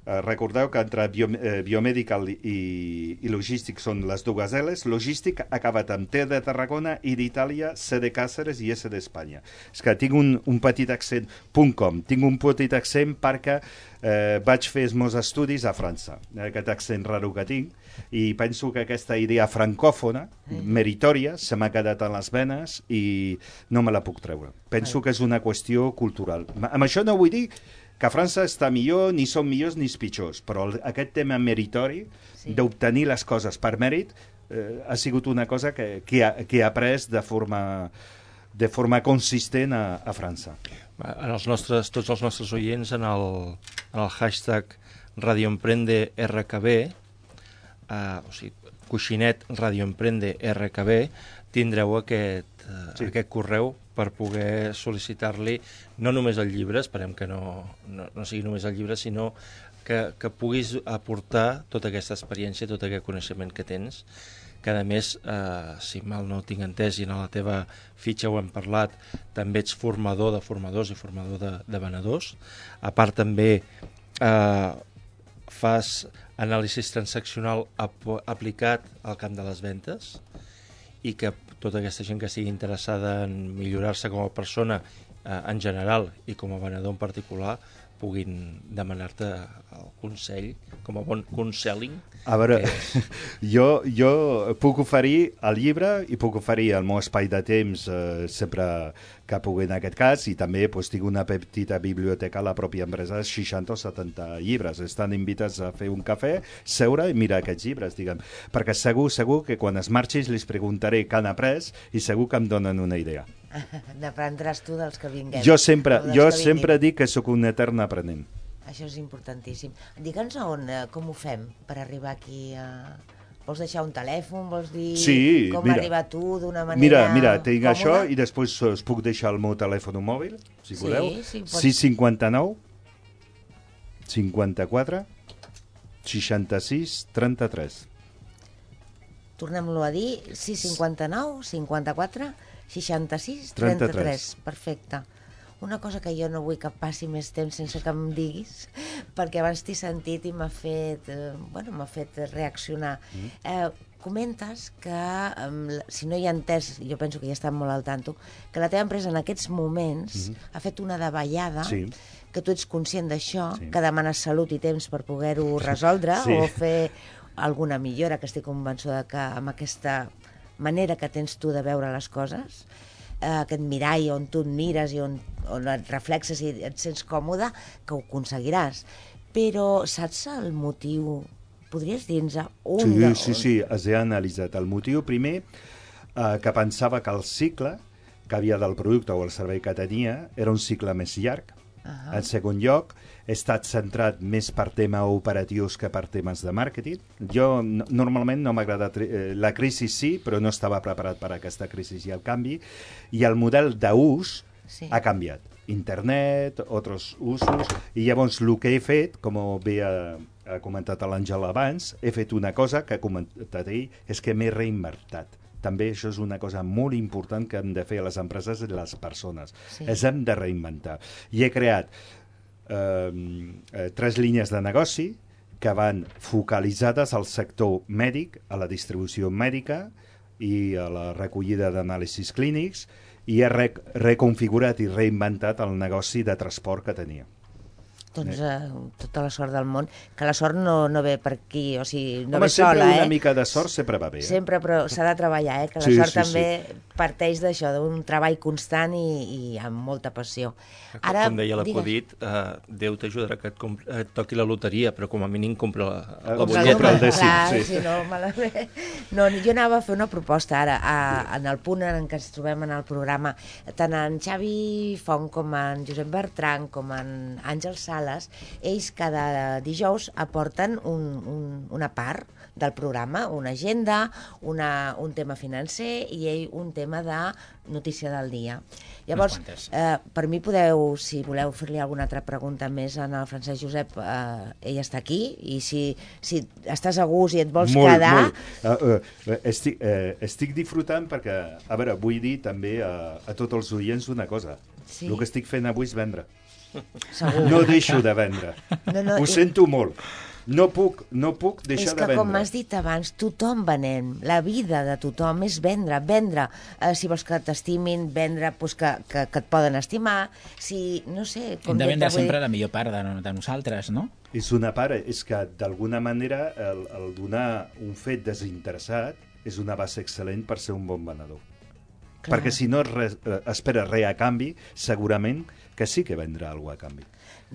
Eh, recordeu que entre bio, eh, biomedical i, i logístic són les dues L's. Logístic ha acabat amb T de Tarragona, I d'Itàlia, C de Càceres i S d'Espanya. És que tinc un, un petit accent, punt .com, tinc un petit accent perquè eh, vaig fer els meus estudis a França, aquest accent raro que tinc, i penso que aquesta idea francòfona, meritòria, se m'ha quedat en les venes i no me la puc treure. Penso que és una qüestió cultural. Amb això no vull dir que França està millor, ni són millors ni és pitjors, però el, aquest tema meritori, Sí. d'obtenir les coses per mèrit, eh, ha sigut una cosa que, que, ha, que he après de forma, de forma consistent a, a França. En els nostres, tots els nostres oients, en el, en el hashtag Radio Emprende RKB, eh, o sigui, coixinet Radio Emprende RKB, tindreu aquest, eh, Sí. aquest correu per poder sol·licitar-li no només el llibre, esperem que no, no, no sigui només el llibre, sinó que, que puguis aportar tota aquesta experiència, tot aquest coneixement que tens, que a més, eh, si mal no tinc entès i en la teva fitxa ho hem parlat, també ets formador de formadors i formador de, de venedors. A part també eh, fas anàlisi transaccional ap aplicat al camp de les ventes i que tota aquesta gent que estigui interessada en millorar-se com a persona eh, en general i com a venedor en particular puguin demanar-te el consell com a bon conselling A veure, que jo, jo puc oferir el llibre i puc oferir el meu espai de temps eh, sempre que pugui en aquest cas i també pues, tinc una petita biblioteca a la pròpia empresa, 60 o 70 llibres. Estan invitats a fer un cafè, seure i mirar aquests llibres, diguem. Perquè segur, segur que quan es marxis li preguntaré què han après i segur que em donen una idea. N'aprendràs tu dels que vinguem. Jo sempre, jo sempre dic que sóc un etern aprenent. Això és importantíssim. Digue'ns on, eh, com ho fem per arribar aquí a... Vols deixar un telèfon? Vols dir Sí, com mira. arribar tu d'una manera Mira, mira, tinc còmoda? això i després us puc deixar el meu telèfon mòbil, si Sí, voleu. sí, pots- 659 54 66 33. Tornem-lo a dir, 659, 54, 66, 33. 33. Perfecte. Una cosa que jo no vull que passi més temps sense que em diguis, perquè abans t'he sentit i m'ha fet, eh, bueno, m'ha fet reaccionar. Mm. Eh, comentes que, si no hi ha entès, jo penso que ja estan molt al tanto, que la teva empresa en aquests moments ha fet una davallada, Sí. que tu ets conscient d'això, Sí. que demanes salut i temps per poder-ho resoldre Sí. o fer alguna millora, que estic convençuda que amb aquesta manera que tens tu de veure les coses, aquest mirall on tu et mires i on, on et reflexes i et sents còmode, que ho aconseguiràs. Però saps el motiu? Podries dir-nos un... Sí, de- sí, sí, es ha analitzat. El motiu primer, eh, que pensava que el cicle que havia del producte o el servei que tenia era un cicle més llarg. Ahà. En segon lloc, he estat centrat més per tema operatius que per temes de màrqueting. Jo no, normalment no m'agrada... tri- Eh, la crisi sí, però no estava preparat per aquesta crisi i el canvi. I el model d'ús Sí. ha canviat. Internet, altres usos, i llavors el que he fet, com bé ha, ha comentat l'Àngel abans, he fet una cosa que ha comentat ell, és que m'he reinvertit. També això és una cosa molt important que hem de fer a les empreses i les persones. Sí. Es hem de reinventar. I he creat eh, eh, tres línies de negoci que van focalitzades al sector mèdic, a la distribució mèdica i a la recollida d'anàlisis clínics i he re reconfigurat i reinventat el negoci de transport que tenia. Doncs eh, tota la sort del món. Que la sort no, no ve per aquí, o sigui, no Home, ve sempre sola, una eh? mica de sort sempre va bé. Eh? Sempre, però s'ha de treballar, eh? Que la Sí, sort sí, també parteix d'això, d'un treball constant i, i amb molta passió. Ara, com deia l'acudit, eh, Déu t'ajudarà que et, et toqui la loteria, però com a mínim compra la, la Compra el dècim, clar, sí. sí. no, malament. No, jo anava a fer una proposta ara, a, en el punt en què ens trobem en el programa, tant en Xavi Font com en Josep Bertran com en Àngel Sales, ells cada dijous aporten un, un, una part del programa, una agenda, una, un tema financer i ell un tema de notícia del dia. Llavors, eh, per mi podeu, si voleu fer-li alguna altra pregunta més en el Francesc Josep, eh, ell està aquí, i si, si estàs a gust i et vols molt, quedar... Molt. Uh, uh, estic, uh, estic disfrutant perquè, a veure, vull dir també a, a tots els oients una cosa. Sí. El que estic fent avui és vendre. Segur. No deixo de vendre. No, no, Ho i- sento molt. No puc, no puc És deixar que, de vendre. com has dit abans, tothom venem. La vida de tothom és vendre. Vendre, eh, si vols que t'estimin, vendre pues, que, que, que et poden estimar. Si, no sé... Hem de vendre sempre dir- la millor part de, de nosaltres, no? És una part, és que d'alguna manera el, el donar un fet desinteressat és una base excel·lent per ser un bon venedor. Clar. Perquè si no res, eh, espera res a canvi, segurament que sí que vendrà alguna a canvi.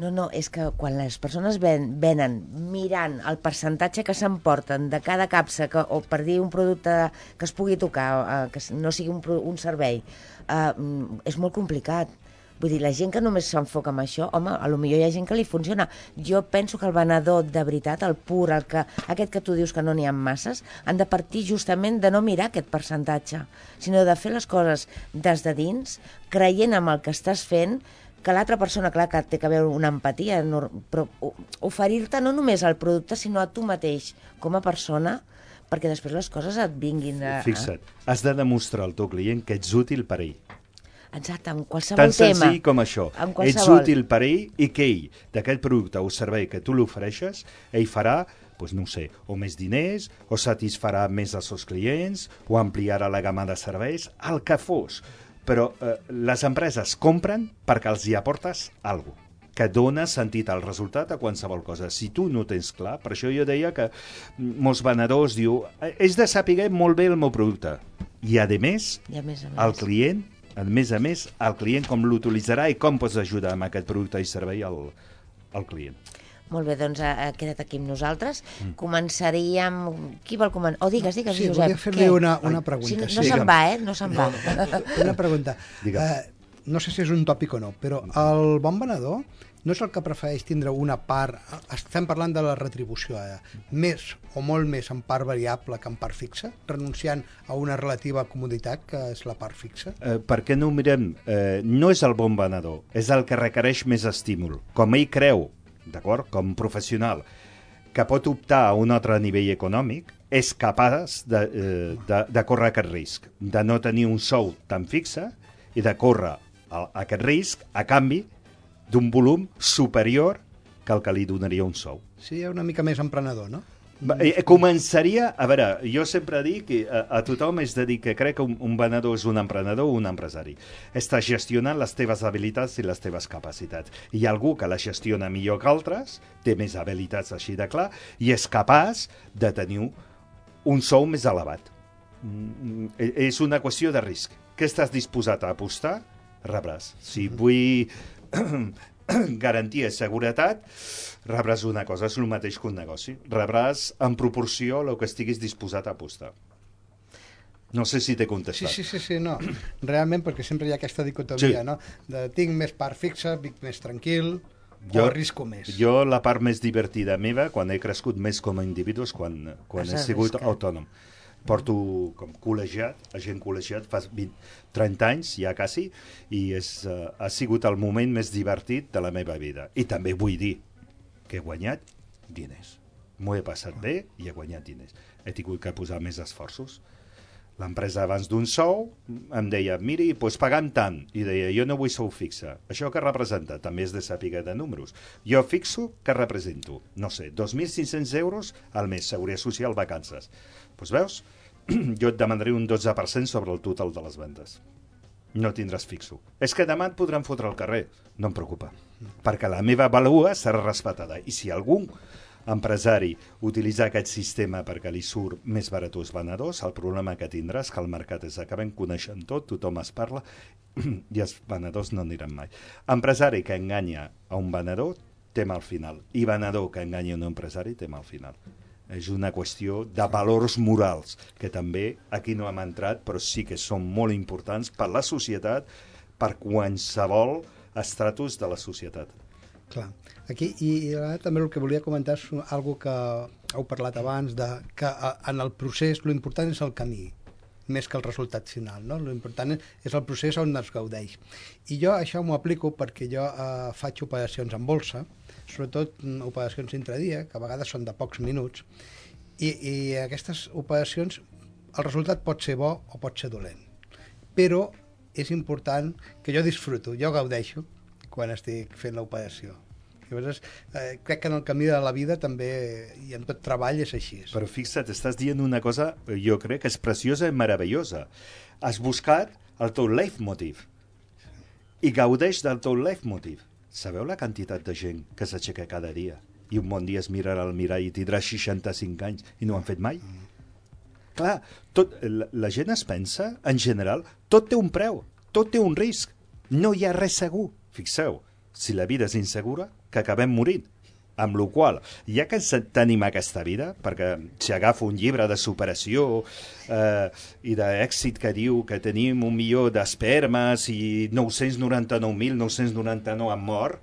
No, no, és que quan les persones ven, venen mirant el percentatge que s'emporten de cada capsa, que, o per dir un producte que es pugui tocar, eh, que no sigui un, un servei, eh, mm, és molt complicat. Vull dir, la gent que només s'enfoca en això, home, a lo millor hi ha gent que li funciona. Jo penso que el venedor de veritat, el pur, el que, aquest que tu dius que no n'hi ha masses, han de partir justament de no mirar aquest percentatge, sinó de fer les coses des de dins, creient en el que estàs fent, que l'altra persona, clar, que té que haver una empatia, nor- però oferir-te no només el producte, sinó a tu mateix, com a persona, perquè després les coses et vinguin a... Fixa't, has de demostrar al teu client que ets útil per ell. Exacte, en qualsevol Tan tema. senzill com això. Ets útil per ell i que ell, d'aquest producte o servei que tu li ofereixes, ell farà pues no ho sé, o més diners, o satisfarà més els seus clients, o ampliarà la gamma de serveis, el que fos. Però eh, les empreses compren perquè els hi aportes alguna cosa que dona sentit al resultat a qualsevol cosa. Si tu no tens clar, per això jo deia que molts venedors diu "Eh, és de saber molt bé el meu producte. I, a més, I a més a més. el client, a més a més, el client com l'utilitzarà i com pots ajudar amb aquest producte i servei al, al client. Molt bé, doncs ha, quedat aquí amb nosaltres. Mm. Començaríem... Qui vol començar? O digues, digues, Sí, Josep. volia fer-li una, una Si pregunta. no sí. no se'n va, eh? No se'n va. Una pregunta. Eh, no sé si és un tòpic o no, però el bon venedor no és el que prefereix tindre una part... Estem parlant de la retribució, eh? més o molt més en part variable que en part fixa, renunciant a una relativa comoditat que és la part fixa. Eh, per què no ho mirem? Eh, no és el bon venedor, és el que requereix més estímul. Com ell creu, d'acord, com professional, que pot optar a un altre nivell econòmic, és capaç de, eh, de, de córrer aquest risc, de no tenir un sou tan fixe i de córrer el, aquest risc a canvi d'un volum superior que el que li donaria un sou. Sí, una mica més emprenedor, no? Va, eh, Començaria, a veure, jo sempre dic, que a, a tothom és de dir que crec que un, un venedor és un emprenedor o un empresari. Està gestionant les teves habilitats i les teves capacitats. Hi ha algú que la gestiona millor que altres, té més habilitats així de clar, i és capaç de tenir un, sou més elevat. Mm, eh, És una qüestió de risc. Què estàs disposat a apostar? Rebràs. Si vull garantia i seguretat, rebràs una cosa, és el mateix que un negoci. Rebràs en proporció el que estiguis disposat a apostar. No sé si t'he Sí, contestat. sí, sí, sí, no. Realment, perquè sempre hi ha aquesta dicotomia, Sí. no? De tinc més part fixa, vic més tranquil, Jo- o arrisco més. Jo, la part més divertida meva, quan he crescut més com a individu, és quan, quan he sigut arriscat. autònom. Porto com col·legiat, agent col·legiat, fa 20, 30 anys, ja quasi, i és, uh, ha sigut el moment més divertit de la meva vida. I també vull dir que he guanyat diners. M'ho he passat bé i he guanyat diners. He tingut que posar més esforços. L'empresa abans d'un sou em deia, miri, doncs pagant tant. I deia, jo no vull sou fixe. Això que representa? També és de saber de números. Jo fixo que represento, no sé, 2.500 euros al mes, Seguretat Social, vacances. Doncs veus, jo et demanaré un 12% sobre el total de les vendes. No tindràs fixo. És que demà et podran fotre al carrer. No em preocupa. Perquè la meva valua serà respectada. I si algun empresari utilitza aquest sistema perquè li surt més barat als venedors, el problema que tindrà és que el mercat és acabem coneixent tot, tothom es parla i els venedors no aniran mai. Empresari que enganya a un venedor té mal final i venedor que enganya a un empresari té mal final. És una qüestió de valors morals, que també aquí no hem entrat, però sí que són molt importants per la societat, per qualsevol estratus de la societat. Clar. Aquí, i, i també el que volia comentar és algo que heu parlat abans, de que a, en el procés lo important és el camí, més que el resultat final. No? Lo important és el procés on es gaudeix. I jo això m'ho aplico perquè jo eh, faig operacions en bolsa, sobretot mm, operacions intradia, que a vegades són de pocs minuts, i, i aquestes operacions, el resultat pot ser bo o pot ser dolent. Però és important que jo disfruto, jo gaudeixo quan estic fent l'operació. Llavors, eh, crec que en el camí de la vida també, i en tot treball, és així. Però fixa't, estàs dient una cosa, jo crec que és preciosa i meravellosa. Has buscat el teu leitmotiv i gaudeix del teu leitmotiv. Sabeu la quantitat de gent que s'aixeca cada dia i un bon dia es mirarà al mirall i tindrà 65 anys i no ho han fet mai? Clar, tot, la, la gent es pensa, en general, tot té un preu, tot té un risc. No hi ha res segur. Fixeu, si la vida és insegura, que acabem morint. Amb la qual ja que tenim aquesta vida, perquè si agafo un llibre de superació eh, i d'èxit que diu que tenim un milió d'espermes i 999.999 han mort,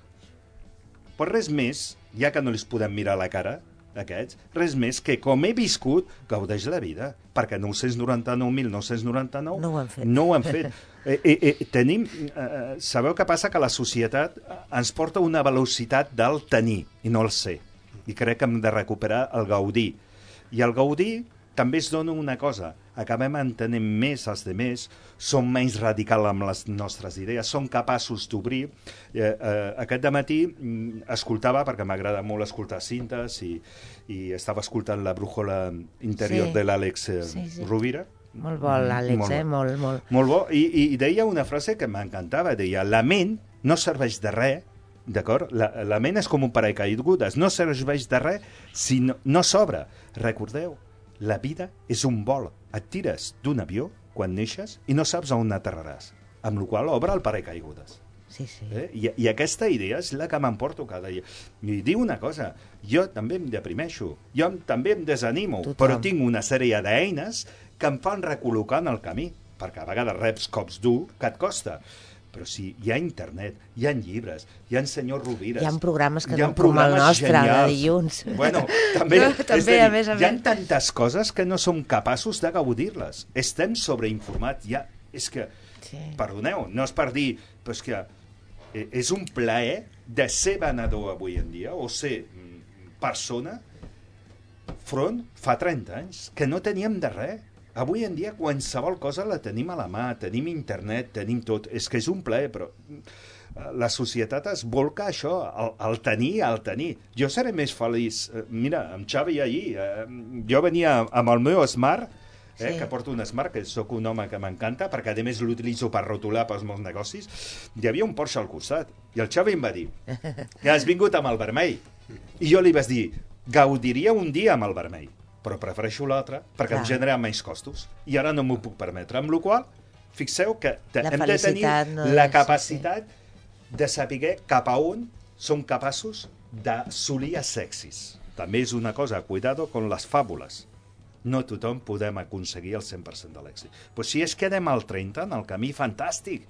però res més, ja que no els podem mirar a la cara, aquests, res més que com he viscut, gaudeix la vida, perquè 999.999 No ho han fet. No ho han fet. Eh, eh, eh, tenim, eh, sabeu què passa? Que la societat eh, ens porta una velocitat del tenir i no el ser. I crec que hem de recuperar el gaudir. I el gaudir també es dona una cosa, acabem entenent més els de més, som menys radical amb les nostres idees, som capaços d'obrir. Eh, eh, aquest matí mm, escoltava, perquè m'agrada molt escoltar cintes, i, i estava escoltant la brújola interior Sí. de l'Àlex eh, Sí, sí. Rovira. Molt bo, l'Àlex, Molt bo. eh? Molt, molt. Molt bo, I, i, i deia una frase que m'encantava, deia, la ment no serveix de res, d'acord? La, la ment és com un paracaigudes, no serveix de res si no, no s'obre. Recordeu, la vida és un vol. Et tires d'un avió quan neixes i no saps on aterraràs. Amb la qual obre el paracaigudes. Sí, sí. Eh? I, I aquesta idea és la que m'emporto cada dia. I diu una cosa, jo també em deprimeixo, jo em- també em desanimo, Tothom. però tinc una sèrie d'eines que em fan recol·locar en el camí, perquè a vegades reps cops dur que et costa. Però si hi ha internet, hi ha llibres, hi ha senyor Rovires... Hi ha programes que hi ha no com el nostre, de dilluns. Bueno, també, No, també, dir, a més a hi ha tantes coses que no som capaços de gaudir-les. Estem sobreinformats. Ja, és que, Sí. perdoneu, no és per dir, però és que eh, és un plaer de ser venedor avui en dia o ser mm, persona front fa 30 anys, que no teníem de res. Avui en dia qualsevol cosa la tenim a la mà, tenim internet, tenim tot. És que és un plaer, però eh, la societat es volca això, al, al tenir, al tenir. Jo seré més feliç. eh, Mira, amb Xavi ahir, eh, jo venia amb el meu Smart, eh, Sí. que porto un Smart, que sóc un home que m'encanta, perquè a més l'utilitzo per rotular pels meus negocis, hi havia un Porsche al costat. I el Xavi em va dir, que has vingut amb el vermell. I jo li vaig dir, gaudiria un dia amb el vermell, però prefereixo l'altre perquè em Clar. genera més costos. I ara no m'ho puc permetre. Amb la qual fixeu que te- La hem de tenir no la és- capacitat de saber cap a on som capaços d'assolir els sexis. També és una cosa, cuidado con les fàbules. No tothom podem aconseguir el 100% de l'èxit. Però si es quedem al 30 en el camí, fantàstic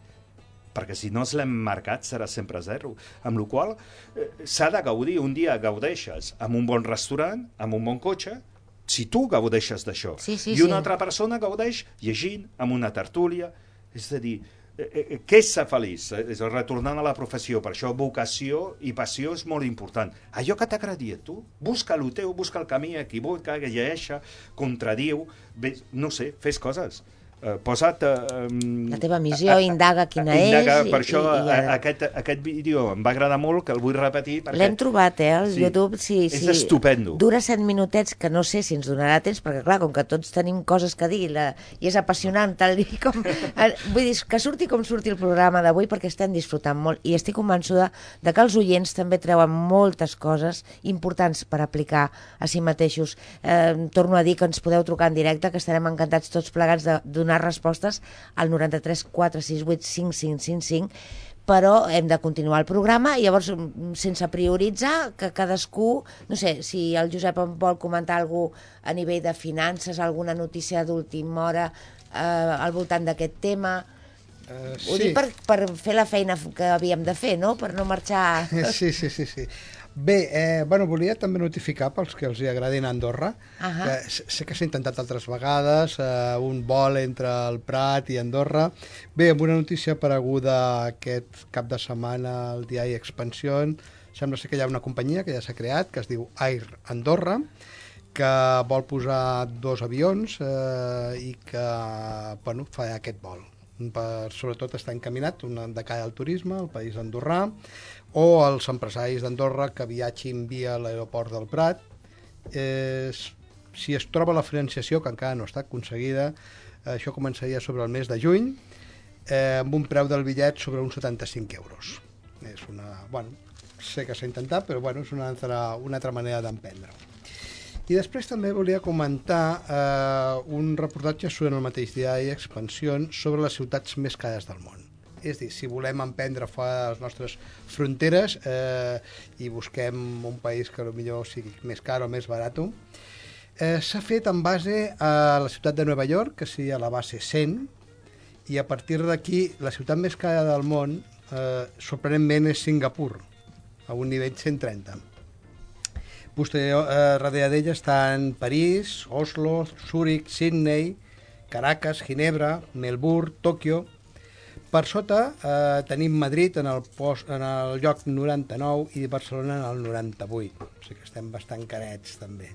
perquè si no es l'hem marcat serà sempre zero. Amb la qual eh, s'ha de gaudir. Un dia gaudeixes amb un bon restaurant, amb un bon cotxe, si tu gaudeixes d'això. Sí, sí, I una sí. altra persona gaudeix llegint, amb una tertúlia. És a dir, eh, eh, què és ser feliç? Eh, És retornant a la professió. Per això vocació i passió és molt important. Allò que t'agradi a tu, busca el teu, busca el camí, equivoca, lleixa, contradiu, bé, no sé, fes coses. Eh, posa't... Eh, La teva missió, indaga quina indaga, és i- Per això i- i- a- aquest, aquest vídeo em va agradar molt, que el vull repetir. Perquè... L'hem trobat, eh, al Sí. YouTube. Sí, És sí. estupendo. Dura set minutets, que no sé si ens donarà temps, perquè, clar, com que tots tenim coses que dir, la... i és apassionant, tal i com... Eh, Vull dir, que surti com surti el programa d'avui, perquè estem disfrutant molt, i estic convençuda de que els oients també treuen moltes coses importants per aplicar a si mateixos. Eh, torno a dir que ens podeu trucar en directe, que estarem encantats tots plegats de donar respostes al 93 468 5555 però hem de continuar el programa i llavors mm, sense prioritzar que cadascú, no sé, si el Josep em vol comentar alguna a nivell de finances, alguna notícia d'última hora eh, al voltant d'aquest tema Uh, ho dic per, per fer la feina que havíem de fer, no? Per no marxar... Sí, sí, sí, sí. Bé, eh, bueno, volia també notificar pels que els hi agradin Andorra, Ahà. que s- sé que s'ha intentat altres vegades, eh, un vol entre el Prat i Andorra. Bé, amb una notícia apareguda aquest cap de setmana al diari Expansión, sembla ser que hi ha una companyia que ja s'ha creat, que es diu Air Andorra, que vol posar dos avions eh, i que bueno, fa aquest vol. Per, sobretot està encaminat una de cara al turisme, al país andorrà, o els empresaris d'Andorra que viatgin via l'aeroport del Prat. Eh, si es troba la financiació, que encara no està aconseguida, eh, això començaria sobre el mes de juny, eh, amb un preu del bitllet sobre uns 75 euros. És una... Bueno, sé que s'ha intentat, però bueno, és una altra, una altra manera d'emprendre-ho. I després també volia comentar eh, un reportatge sobre el mateix diari Expansió sobre les ciutats més cares del món. És dir, si volem emprendre fora de les nostres fronteres eh, i busquem un país que millor sigui més car o més barat, eh, s'ha fet en base a la ciutat de Nova York, que seria la base 100, i a partir d'aquí la ciutat més cara del món, eh, sorprenentment, és Singapur, a un nivell 130. Posterior, eh, darrere d'ella estan París, Oslo, Zúrich, Sydney, Caracas, Ginebra, Melbourne, Tòquio. Per sota eh, tenim Madrid en el, post, en el lloc 99 i Barcelona en el 98. O sigui que estem bastant carets, també,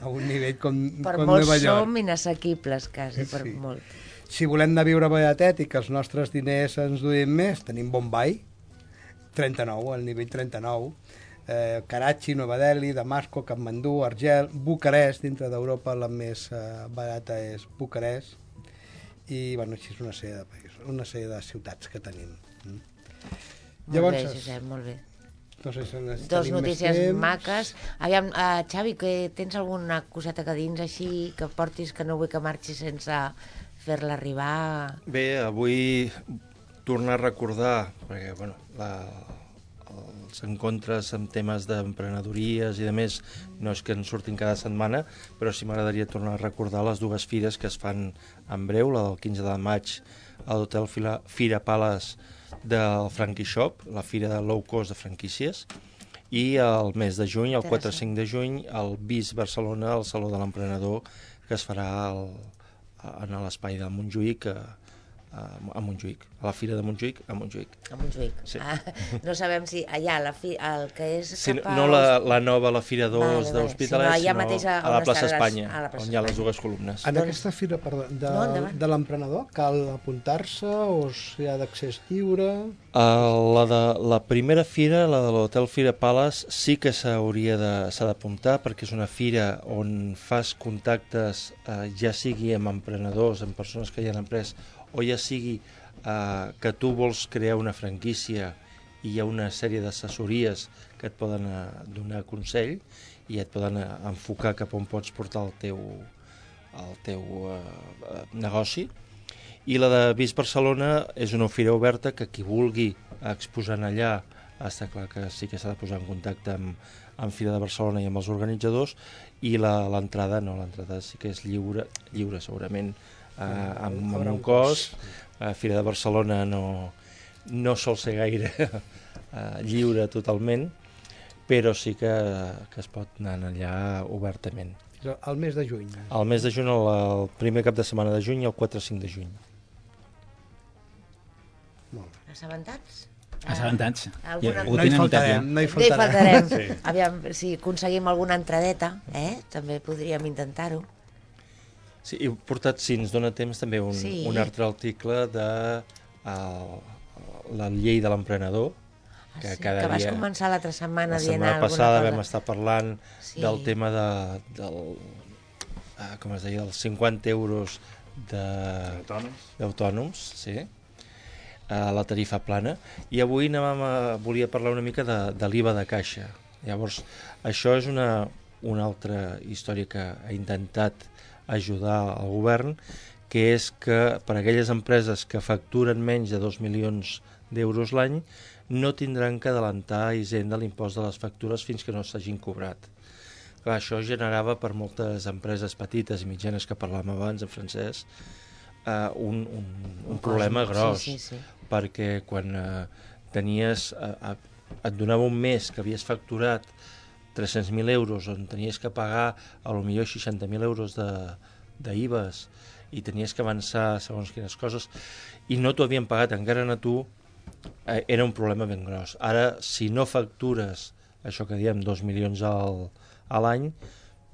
a un nivell com, Per com molts Nova York. som inassequibles, quasi, per Sí. molt. Si volem anar a viure baratet i que els nostres diners ens duin més, tenim Bombay, 39, al nivell 39, eh, Karachi, Nova Delhi, Damasco, Kathmandú, Argel, Bucarest, dintre d'Europa la més eh, barata és Bucarest, i bueno, així és una sèrie de països, una sèrie de ciutats que tenim. Mm. Molt bé, Josep, molt bé. no sé si Dos notícies temps. maques. Aviam, uh, Xavi, que tens alguna coseta que dins així que portis que no vull que marxi sense fer-la arribar? Bé, avui tornar a recordar, perquè bueno, la, els encontres amb temes d'emprenedories i de més no és que en surtin cada setmana, però sí m'agradaria tornar a recordar les dues fires que es fan en breu, la del 15 de maig a l'Hotel Fira, Palace del Frankie Shop, la fira de low cost de franquícies, i el mes de juny, el 4 Interessant. 5 de juny, al BIS Barcelona, al Saló de l'Emprenedor, que es farà al, en l'espai de Montjuïc, a, a, Montjuïc, a la Fira de Montjuïc, a Montjuïc. A Montjuïc. Sí. Ah, no sabem si allà, la fi, el que és Sí, cap a... no la, la nova, la Fira 2 Vale, vale, vale. d'Hospitalet, Sinó allà sinó mateix a a la plaça Espanya, a la plaça on hi ha les dues columnes. En Doncs- aquesta fira perdó, de, No, endavant. de l'emprenedor cal apuntar-se o si ha d'accés lliure? Uh, la, de, la primera fira, la de l'Hotel Fira Palace, sí que s'hauria de, s'ha d'apuntar perquè és una fira on fas contactes uh, ja sigui amb emprenedors, amb persones que ja han emprès, o ja sigui uh, que tu vols crear una franquícia i hi ha una sèrie d'assessories que et poden uh, donar consell i et poden uh, enfocar cap on pots portar el teu, el teu uh, uh, negoci. I la de Vis Barcelona és una fira oberta que qui vulgui exposar allà està clar que sí que s'ha de posar en contacte amb, amb Fira de Barcelona i amb els organitzadors. I l'entrada no, l'entrada sí que és lliure, lliure segurament eh, amb, amb un un cost a Fira de Barcelona no, no sol ser gaire eh, lliure totalment però sí que, que es pot anar allà obertament al mes de juny. el mes de juny, el, el primer cap de setmana de juny i el 4-5 de juny Molt bé. Assabentats? Assabentats. Alguna- Ja, ho No hi faltarem, no hi No hi faltarem. faltarem. Sí. Aviam, si aconseguim alguna entradeta, eh? també podríem intentar-ho. Sí, he portat, si ens dona temps, també un, Sí. un altre article de el, la llei de l'emprenedor, Ah, que sí, cada que vas dia... començar l'altra setmana La dient setmana alguna passada cosa. vam estar parlant Sí. del tema de, del, ah, com es deia, dels 50 euros de- Autònoms? d'autònoms, sí, a la tarifa plana, i avui anàvem a, volia parlar una mica de, de l'IVA de caixa. Llavors, això és una, una altra història que ha intentat ajudar al govern, que és que per a aquelles empreses que facturen menys de 2 milions d'euros l'any no tindran que adelantar a Hisenda l'impost de les factures fins que no s'hagin cobrat. Clar, això generava per moltes empreses petites i mitjanes que parlàvem abans, en francès, eh, un, un, un problema Sí, gros, sí, sí. perquè quan eh, tenies, eh, et donava un mes que havies facturat 300.000 euros on tenies que pagar a lo millor 60.000 euros de, d'IVAs i tenies que avançar segons quines coses i no t'ho havien pagat encara a tu eh, era un problema ben gros. Ara, si no factures això que diem, 2 milions al, a l'any,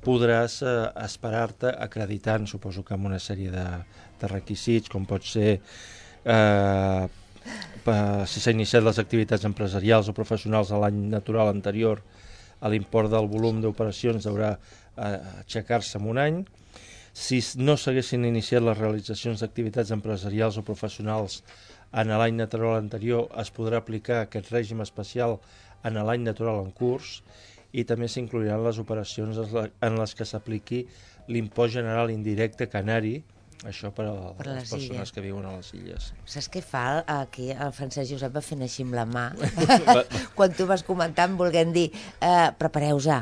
podràs eh, esperar-te acreditant, suposo que amb una sèrie de, de requisits, com pot ser eh, pa- si s'ha iniciat les activitats empresarials o professionals a l'any natural anterior l'import del volum d'operacions haurà eh, aixecar-se en un any. Si no s'haguessin iniciat les realitzacions d'activitats empresarials o professionals en l'any natural anterior, es podrà aplicar aquest règim especial en l'any natural en curs i també s'incluiran les operacions en les que s'apliqui l'impost general indirecte canari, això per a Per les les persones illes. que viuen a les illes. Saps què fa aquí? El Francesc Josep va fent així amb la mà. Quan tu vas comentant volent dir eh, prepareu-se,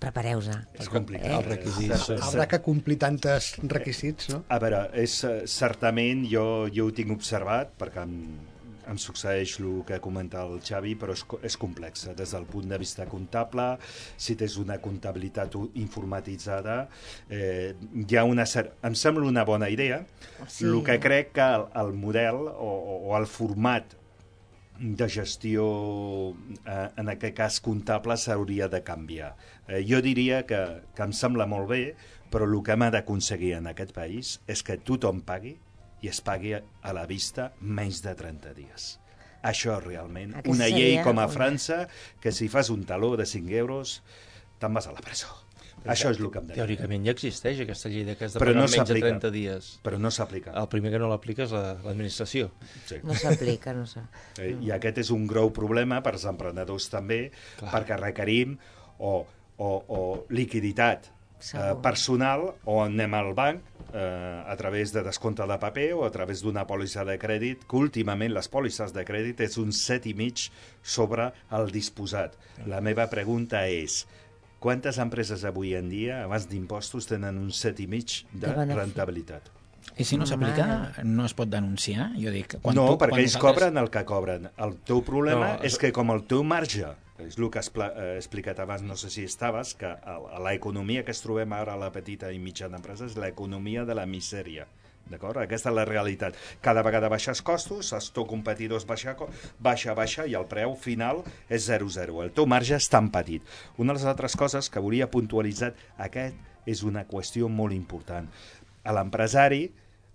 prepareu-se. És complicat. Els requisits. Eh, Haurà que complir tantes requisits, no? A veure, és, eh, certament jo, jo ho tinc observat perquè em, em succeeix el que comenta el Xavi, però és, és complex. Des del punt de vista comptable, si tens una comptabilitat informatitzada, eh, hi ha una em sembla una bona idea. Sí. El que crec que el, el model o, o, o el format de gestió, eh, en aquest cas comptable, s'hauria de canviar. Eh, jo diria que, que em sembla molt bé, però el que hem d'aconseguir en aquest país és que tothom pagui i es pagui a la vista menys de 30 dies. Això realment, Aquesta una llei com a una- França, que si fas un taló de 5 euros, te'n vas a la presó. Això és el que em deia. Teòricament ja existeix aquesta llei de que has de pagar no menys de s'aplica. 30 dies. Però no s'aplica. El primer que no l'aplica és la- l'administració. Sí. No s'aplica, no s'aplica. Eh, I aquest és un greu problema per als emprenedors també, Clar. perquè requerim o, o, o liquiditat eh, personal o anem al banc eh, a través de descompte de paper o a través d'una pòlissa de crèdit, que últimament les pòlisses de crèdit és un set i mig sobre el disposat. La meva pregunta és, quantes empreses avui en dia, abans d'impostos, tenen un set i mig de De rentabilitat? I si no s'aplica, no es pot denunciar? Jo dic, quan no, tu, perquè quan ells nosaltres- cobren el que cobren. El teu problema No, és que com el teu marge, és el que has eh, explicat abans, no sé si estaves, que el- l'economia que es trobem ara a la petita i mitjana empresa és l'economia de la misèria. D'acord? Aquesta és la realitat. Cada vegada baixes costos, els teus competidors baixa, baixa, baixa, i el preu final és 0,0. El teu marge és tan petit. Una de les altres coses que volia puntualitzar, aquest és una qüestió molt important. A l'empresari,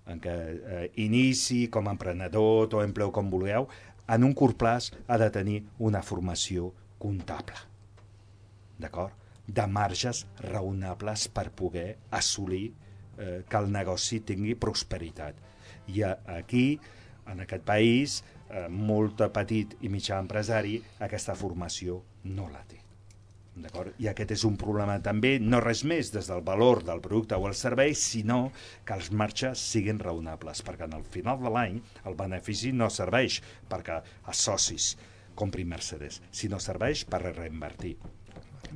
en què eh, inici com a emprenedor o empleu com vulgueu, en un curt plaç ha de tenir una formació comptable. D'acord? De marges raonables per poder assolir eh, que el negoci tingui prosperitat. I a, aquí, en aquest país, eh, molt petit i mitjà empresari, aquesta formació no la té. D'acord? I aquest és un problema també, no res més des del valor del producte o el servei, sinó que els marges siguin raonables, perquè al final de l'any el benefici no serveix perquè els socis comprin Mercedes, sinó serveix per reinvertir,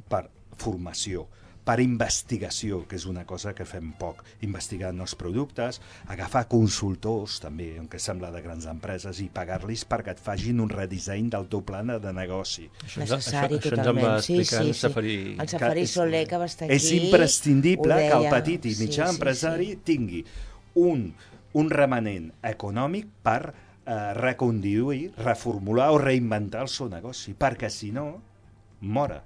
per formació, per investigació, que és una cosa que fem poc, investigar nous productes, agafar consultors, també, que sembla de grans empreses, i pagar-los perquè et fagin un redisseny del teu pla de negoci. Això Necessari, això- això ens en totalment. va sí, explicar sí, sí. Safari. El Safari Que és- Soler, que va estar aquí... És imprescindible que el petit i mitjà Sí, sí, empresari sí. tingui un, un remanent econòmic per eh, reconduir, reformular o reinventar el seu negoci, perquè si no, mora.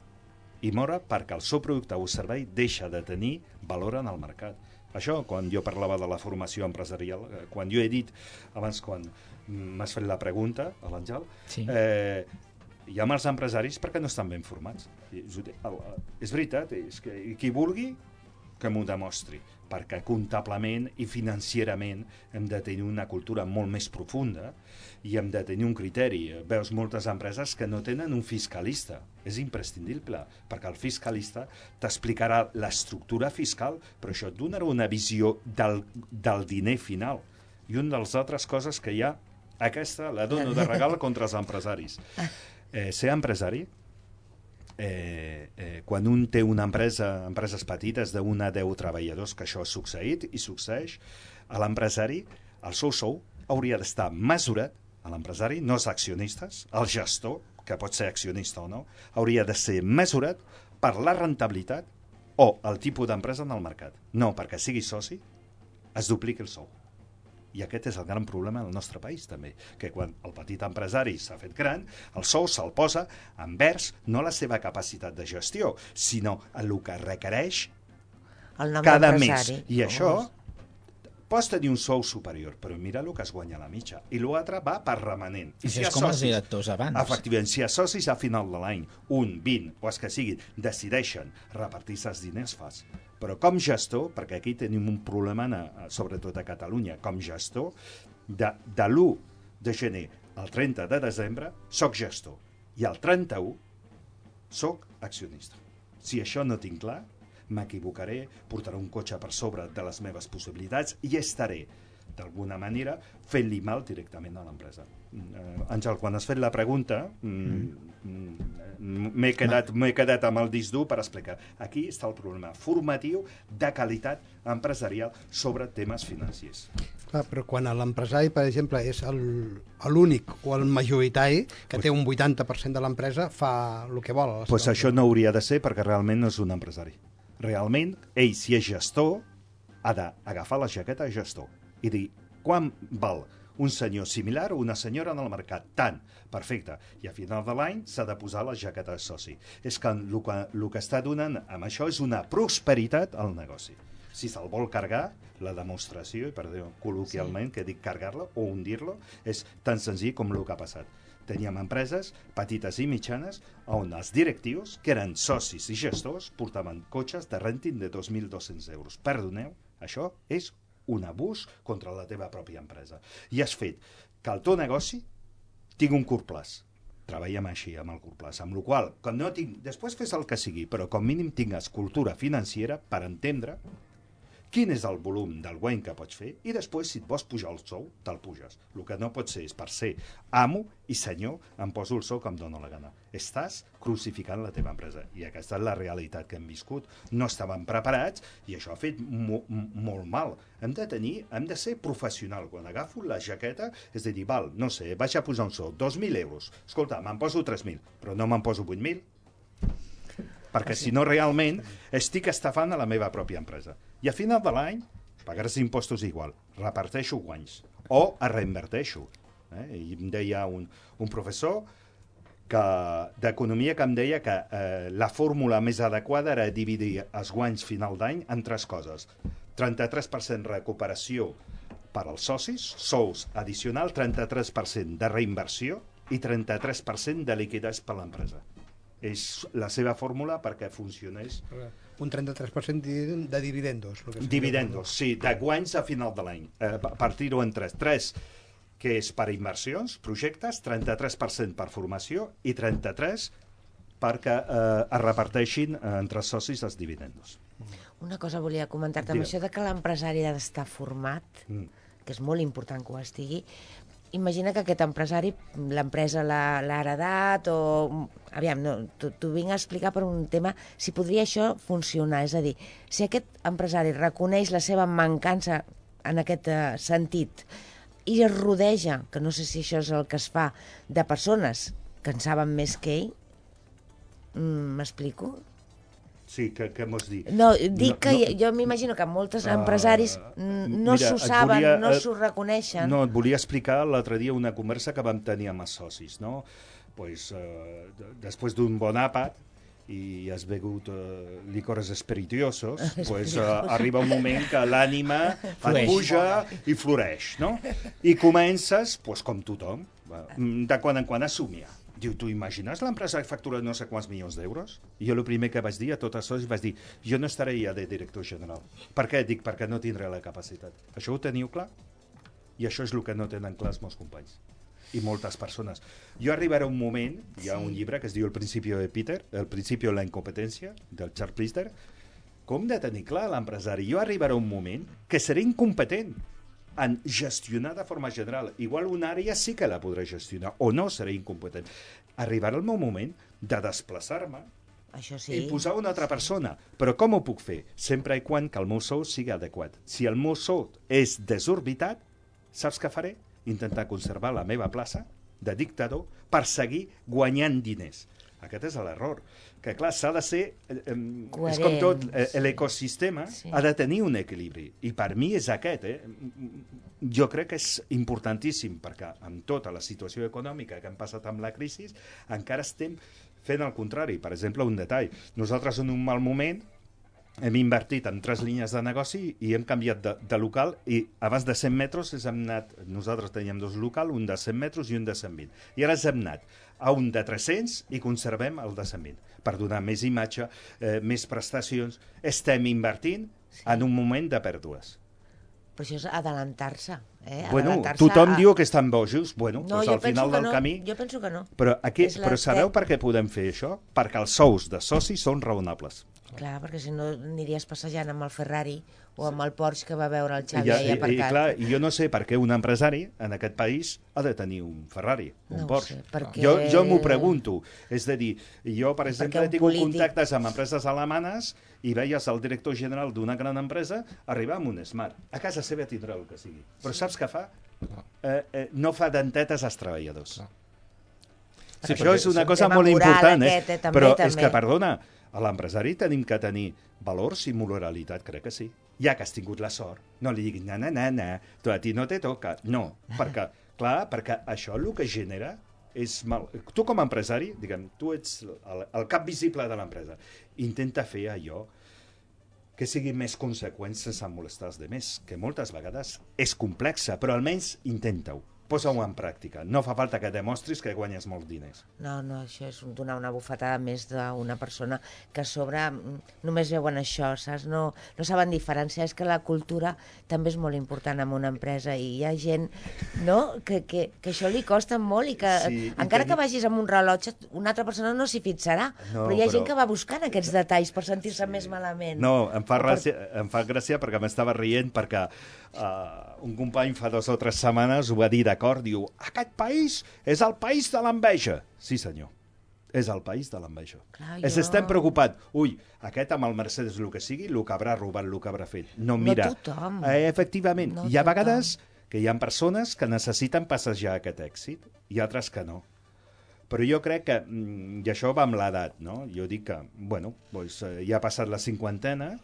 I mora perquè el seu producte o servei deixa de tenir valor en el mercat. Això, quan jo parlava de la formació empresarial, eh, quan jo he dit, abans quan m'has fet la pregunta, a l'Àngel, Sí. eh, hi ha molts empresaris perquè no estan ben formats. És veritat, és que qui vulgui que m'ho demostri, perquè comptablement i financierament hem de tenir una cultura molt més profunda i hem de tenir un criteri. Veus moltes empreses que no tenen un fiscalista. És imprescindible, perquè el fiscalista t'explicarà l'estructura fiscal, però això et donarà una visió del, del diner final. I una de les altres coses que hi ha, aquesta la dono de regal contra els empresaris. Eh, ser empresari eh, eh, quan un té una empresa, empreses petites d'una a 10 treballadors, que això ha succeït i succeeix, a l'empresari el seu sou hauria d'estar mesurat, a l'empresari, no els accionistes, el gestor, que pot ser accionista o no, hauria de ser mesurat per la rentabilitat o el tipus d'empresa en el mercat. No perquè sigui soci, es dupliqui el sou. I aquest és el gran problema del nostre país, també, que quan el petit empresari s'ha fet gran, el sou se'l posa envers no la seva capacitat de gestió, sinó el que requereix El nom cada mes. I això Oh. pots tenir un sou superior, però mira el que es guanya a la mitja. I l'altre va per remanent. I ha és com els socis- directors abans. Efectivament, si els socis a final de l'any, un, 20 o els que siguin, decideixen repartir-se els diners, fas. Però com gestor, perquè aquí tenim un problema, a, sobretot a Catalunya, com gestor, de, de l'1 de gener al 30 de desembre, soc gestor. I el 31 soc accionista. Si això no tinc clar, m'equivocaré, portaré un cotxe per sobre de les meves possibilitats i estaré, d'alguna manera, fent-li mal directament a l'empresa. Uh, Àngel, quan has fet la pregunta, mm, mm, m'he quedat, quedat amb el disc dur per explicar. Aquí està el problema formatiu de qualitat empresarial sobre temes financers. Clar, però quan l'empresari, per exemple, és l'únic o el majoritari, que té un 80% de l'empresa, fa el que vol. la pues això no hauria de ser perquè realment no és un empresari. Realment, ell, si és gestor, ha d'agafar la jaqueta de gestor i dir quan val un senyor similar o una senyora en el mercat. Tant. Perfecte. I a final de l'any s'ha de posar la jaqueta de soci. És que el que, el que està donant amb això és una prosperitat al negoci. Si se'l vol cargar, la demostració, i perdó, col·loquialment, sí. que dic cargar-la o hundir-lo, és tan senzill com el que ha passat. Teníem empreses petites i mitjanes on els directius, que eren socis i gestors, portaven cotxes de renting de 2.200 euros. Perdoneu, això és un abús contra la teva pròpia empresa. I has fet que el teu negoci tingui un curt plaç. Treballem així, amb el curt plaç. Amb la qual cosa, no tinc... després fes el que sigui, però com mínim tingues cultura financera per entendre quin és el volum del guany que pots fer i després, si et vols pujar el sou, te'l puges. El que no pot ser és per ser amo i senyor, em poso el sou que em dóna la gana. Estàs crucificant la teva empresa. I aquesta és la realitat que hem viscut. No estàvem preparats i això ha fet mo molt mal. Hem de tenir, hem de ser professional. Quan agafo la jaqueta, és a dir, val, no sé, vaig a posar un sou, 2.000 euros. Escolta, me'n poso 3.000, però no me'n poso 8.000 perquè si no realment estic estafant a la meva pròpia empresa. I a final de l'any pagaràs impostos igual, reparteixo guanys o reinverteixo. Eh? I em deia un, un professor que d'economia que em deia que eh, la fórmula més adequada era dividir els guanys final d'any en tres coses. 33% recuperació per als socis, sous addicional, 33% de reinversió i 33% de liquiditat per l'empresa. És la seva fórmula perquè funcionés. Un 33% di- de dividendos. que. Dividendos, sí, de guanys a final de l'any. Eh, pa- partir-ho en tres. Tres, que és per inversions, projectes, 33% per formació i 33% perquè eh, es reparteixin eh, entre socis els dividendos. Una cosa volia comentar-te, amb això de que l'empresari ha d'estar format, Mm. que és molt important que ho estigui, imagina que aquest empresari, l'empresa l'ha heredat o... Aviam, no, t'ho vinc a explicar per un tema, si podria això funcionar, és a dir, si aquest empresari reconeix la seva mancança en aquest eh, sentit i es rodeja, que no sé si això és el que es fa, de persones que en saben més que ell, mm, m'explico? Sí, que, que mos dir? No, dic No, que no. jo, m'imagino que molts Ah, empresaris mm, no s'ho saben, volia, no eh, s'ho reconeixen. No, et volia explicar l'altre dia una conversa que vam tenir amb els socis, no? Pues, eh, de- després d'un bon àpat i has begut eh, licores espiritiosos, pues, eh, arriba un moment que l'ànima et puja i floreix, no? I comences, pues, com tothom, mm, de quan en quan a somiar. Diu, tu imagines l'empresa que factura no sé quants milions d'euros? Jo el primer que vaig dir a tots els socis vaig dir jo no estaré ja de director general. Per què? Dic, perquè no tindré la capacitat. Això ho teniu clar? I això és el que no tenen clar els meus companys i moltes persones. Jo arribarà un moment, hi ha Sí. un llibre que es diu El principio de Peter, El principio de la incompetència, del Charles Plister, com de tenir clar l'empresari? Jo arribarà un moment que seré incompetent en gestionar de forma general. Igual una àrea sí que la podré gestionar, o no seré incompetent. Arribarà el meu moment de desplaçar-me Això sí. sí. i posar una altra persona. Però com ho puc fer? Sempre i quan que el meu sou sigui adequat. Si el meu sou és desorbitat, saps què faré? Intentar conservar la meva plaça de dictador per seguir guanyant diners. Aquest és l'error. Que, clar, s'ha de ser... Eh, eh, és com tot, eh, l'ecosistema Sí. ha de tenir un equilibri. I per mi és aquest, eh? Jo crec que és importantíssim, perquè amb tota la situació econòmica que hem passat amb la crisi, encara estem fent el contrari. Per exemple, un detall. Nosaltres en un mal moment hem invertit en tres línies de negoci i hem canviat de, de local i abans de 100 metres ens hem anat, nosaltres teníem dos locals, un de 100 metres i un de 120. I ara ens hem anat a un de 300 i conservem el de 120 per donar més imatge, eh, més prestacions. Estem invertint sí. en un moment de pèrdues. Però això és adelantar-se. Eh? Bueno, tothom a... diu que estan bojos, bueno, No, doncs al final del no. camí... Jo penso que no. Però, aquí, però sabeu per què podem fer això? Perquè els sous de socis són raonables. Clar, perquè si no aniries passejant amb el Ferrari o amb el Porsche que va veure el I, Xavi ja, ahir i, i, aparcat. clar, i jo no sé per què un empresari en aquest país ha de tenir un Ferrari, un No Porsche. sé, perquè- Jo, jo m'ho pregunto. És a dir, jo, per exemple, he tingut polític- contactes amb empreses alemanes i veies el director general d'una gran empresa arribar amb un Smart. A casa seva tindrà el que sigui. Però saps què fa? Eh, eh, no fa dentetes als treballadors. Sí, Això és una cosa molt moral important, eh? aquest, eh, també, Però és també. que, perdona, a l'empresari tenim que tenir valors i moralitat, crec que sí. Ja que has tingut la sort, no li diguis, na, na, na, na, tu a ti no te toca. No, perquè, clar, perquè això el que genera és mal. Tu com a empresari, diguem, tu ets el, el cap visible de l'empresa. Intenta fer allò que sigui més conseqüent sense molestar els demés, que moltes vegades és complexa, però almenys intenta-ho. Posa-ho en pràctica. No fa falta que demostris que guanyes molts diners. No, no, això és donar una bufetada més d'una persona que a sobre mm, només veuen això, saps? No, no saben diferenciar. És que la cultura també és molt important en una empresa i hi ha gent no? que, que, que això li costa molt i que Sí, i encara tenir- que vagis amb un rellotge una altra persona no s'hi fixarà. No, però hi ha però- gent que va buscant aquests detalls per sentir-se més malament. No, em fa, gràcia, em fa gràcia perquè m'estava rient perquè uh, un company fa dues o tres setmanes ho va dir d'acord, diu, aquest país és el país de l'enveja. Sí, senyor, és el país de l'enveja. Es jo- estem preocupats. Ui, aquest amb el Mercedes el que sigui, el que haurà robat, el que haurà fet. No, No mira. tothom. Eh, efectivament. No Hi ha tothom. vegades que hi ha persones que necessiten passejar aquest èxit i altres que no. Però jo crec que, mm, i això va amb l'edat, no? Jo dic que, bueno, doncs, eh, ja ha passat la cinquantena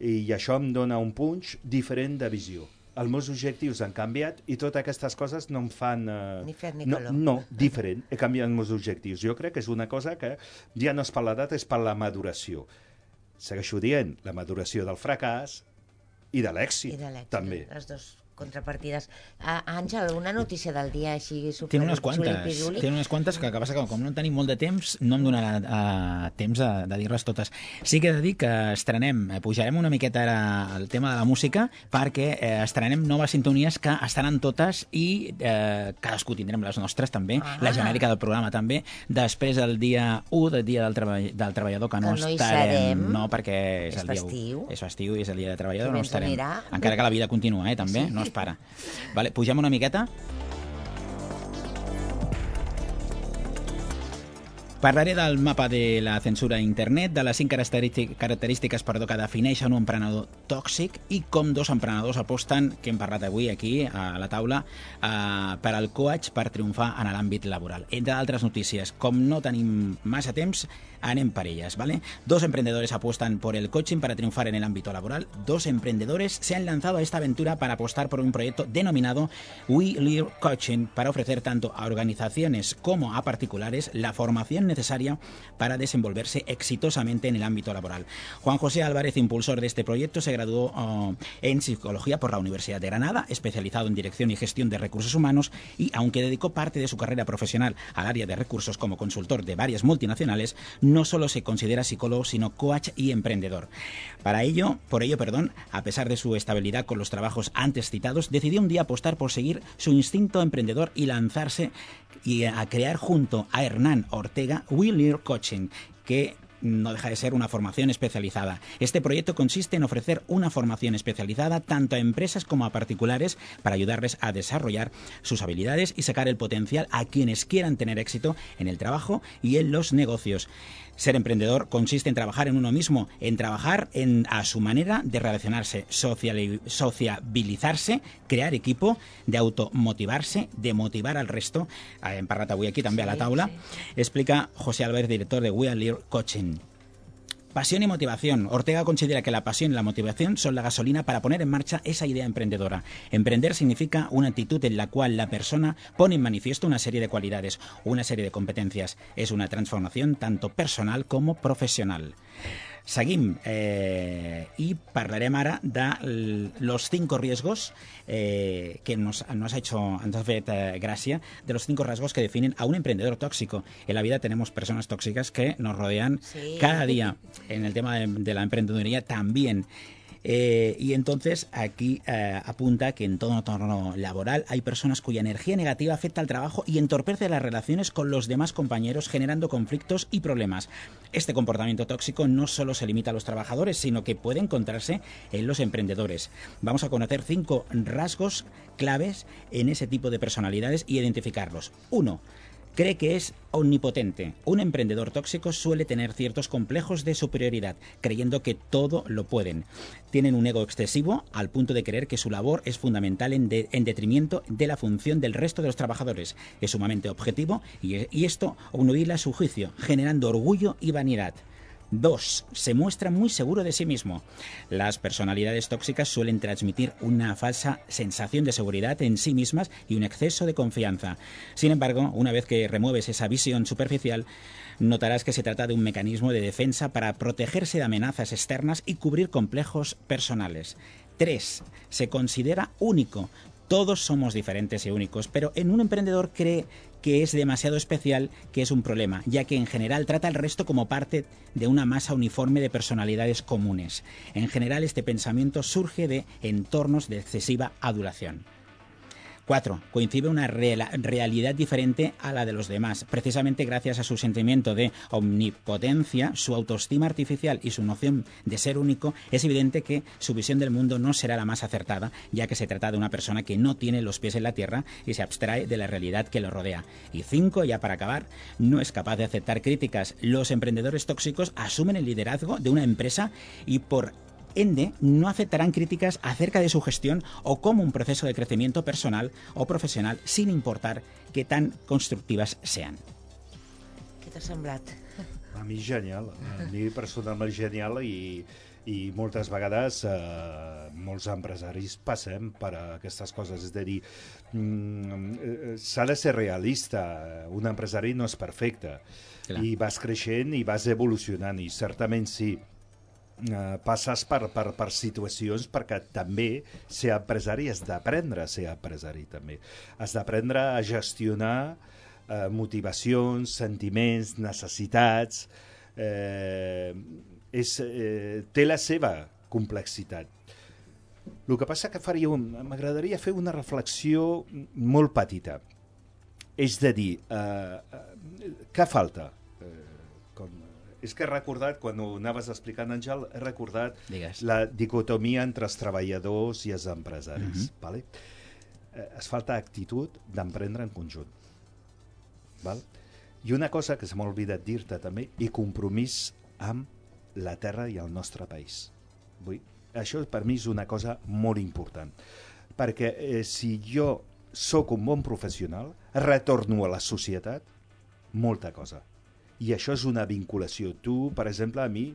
i això em dona un punx diferent de visió. Els meus objectius han canviat i totes aquestes coses no em fan... Eh, Ni fet ni no, color. no, diferent. He canviat els meus objectius. Jo crec que és una cosa que ja no és per l'edat, és per la maduració. Segueixo dient, la maduració del fracàs i de l'èxit, també. les dues contrapartides. Uh, Àngel, una notícia del dia així super Tinc unes quantes, tinc unes quantes que, que passa que com no tenim molt de temps, no em donarà uh, temps de, de dir-les totes. Sí que he de dir que estrenem, eh, pujarem una miqueta ara el tema de la música perquè eh, estrenem noves sintonies que estaran totes i eh, cadascú tindrem les nostres també, Ah. la genèrica del programa també. Després del dia 1 del dia del, treball, del treballador que no, Que no estarem, serem. no, perquè és, És el dia 1. festiu. És festiu i és el dia de treballador, no estarem. anirà? Encara que la vida continua, eh, també, Sí. no es para. Vale, pugem una miqueta. Parlaré del mapa de la censura a internet, de les cinc característiques perdó, que defineixen un emprenedor tòxic i com dos emprenedors aposten, que hem parlat avui aquí a la taula, eh, per al coach per triomfar en l'àmbit laboral. Entre altres notícies, com no tenim massa temps, anem per ellas, ¿vale? Dos emprendedores apuestan por el coaching para triunfar en el ámbito laboral. Dos emprendedores se han lanzado a esta aventura para apostar por un proyecto denominado We Lead Coaching para ofrecer tanto a organizaciones como a particulares la formación necesaria para desenvolverse exitosamente en el ámbito laboral. Juan José Álvarez, impulsor de este proyecto, se graduó oh, en psicología por la Universidad de Granada, especializado en dirección y gestión de recursos humanos y aunque dedicó parte de su carrera profesional al área de recursos como consultor de varias multinacionales, no solo se considera psicólogo, sino coach y emprendedor. Para ello, por ello, perdón, a pesar de su estabilidad con los trabajos antes citados, decidió un día apostar por seguir su instinto emprendedor y lanzarse y a crear junto a Hernán Ortega Will Lear Coaching, que no deja de ser una formación especializada. Este proyecto consiste en ofrecer una formación especializada tanto a empresas como a particulares para ayudarles a desarrollar sus habilidades y sacar el potencial a quienes quieran tener éxito en el trabajo y en los negocios. Ser emprendedor consiste en trabajar en uno mismo, en trabajar en, a su manera de relacionarse, sociabilizarse, crear equipo, de automotivarse, de motivar al resto. Eh, En parlat avui aquí també a la sí. Explica José Álvarez, director de We Are Lear Coaching. Pasión y motivación. Ortega considera que la pasión y la motivación son la gasolina para poner en marcha esa idea emprendedora. Emprender significa una actitud en la cual la persona pone en manifiesto una serie de cualidades, una serie de competencias. És una transformación tanto personal como profesional. Seguim eh, i parlarem ara de los cinco riesgos eh, que nos, nos ha hecho, ha fet eh, gràcia, de los cinco rasgos que definen a un emprendedor tóxico. En la vida tenemos personas tóxicas que nos rodean Sí. cada día. En el tema de, de la emprendeduría también. Eh, y entonces aquí eh, apunta que en todo entorno laboral hay personas cuya energía negativa afecta al trabajo y entorpece las relaciones con los demás compañeros generando conflictos y problemas. Este comportamiento tóxico no solo se limita a los trabajadores, sino que puede encontrarse en los emprendedores. Vamos a conocer cinco rasgos claves en ese tipo de personalidades y identificarlos. Uno, cree que es omnipotente. Un emprendedor tóxico suele tener ciertos complejos de superioridad, creyendo que todo lo pueden. Tienen un ego excesivo al punto de creer que su labor es fundamental en, de- en detrimento de la función del resto de los trabajadores. Es sumamente objetivo y, y esto obnubila su juicio, generando orgullo y vanidad. Dos, se muestra muy seguro de sí mismo. Las personalidades tóxicas suelen transmitir una falsa sensación de seguridad en sí mismas y un exceso de confianza. Sin embargo, una vez que remueves esa visión superficial, notarás que se trata de un mecanismo de defensa para protegerse de amenazas externas y cubrir complejos personales. Tres, se considera único. Todos somos diferentes y únicos, pero en un emprendedor cree que es demasiado especial, que es un problema, ya que en general trata al resto como parte de una masa uniforme de personalidades comunes. En general, este pensamiento surge de entornos de excesiva adulación. 4. Coincide una realidad diferente a la de los demás. Precisamente gracias a su sentimiento de omnipotencia, su autoestima artificial y su noción de ser único, es evidente que su visión del mundo no será la más acertada, ya que se trata de una persona que no tiene los pies en la tierra y se abstrae de la realidad que lo rodea. Y 5. Ya para acabar, no es capaz de aceptar críticas. Los emprendedores tóxicos asumen el liderazgo de una empresa y por ende no aceptarán críticas acerca de su gestión o como un proceso de crecimiento personal o profesional sin importar que tan constructivas sean. Què t'ha semblat? A mi genial, a mi personalment genial i, i moltes vegades eh, molts empresaris passem per aquestes coses, és a dir, mm, eh, s'ha de ser realista, un empresari no és perfecte, Clar. i vas creixent i vas evolucionant, i certament sí, eh, passes per, per, per situacions perquè també ser empresari has d'aprendre a ser empresari també. Has d'aprendre a gestionar eh, motivacions, sentiments, necessitats... Eh, és, eh, té la seva complexitat. El que passa que faria un... M'agradaria fer una reflexió molt petita. És de dir, eh, eh, què falta? És que he recordat, quan ho anaves explicant, Àngel, he recordat Digues. la dicotomia entre els treballadors i els empresaris. Mhm. vale? eh, es falta actitud d'emprendre en conjunt. Val? I una cosa que se m'ha oblidat dir-te també, i compromís amb la terra i el nostre país. Vull, això per mi és una cosa molt important, perquè eh, si jo sóc un bon professional, retorno a la societat molta cosa. I això és una vinculació. Tu, per exemple, a mi,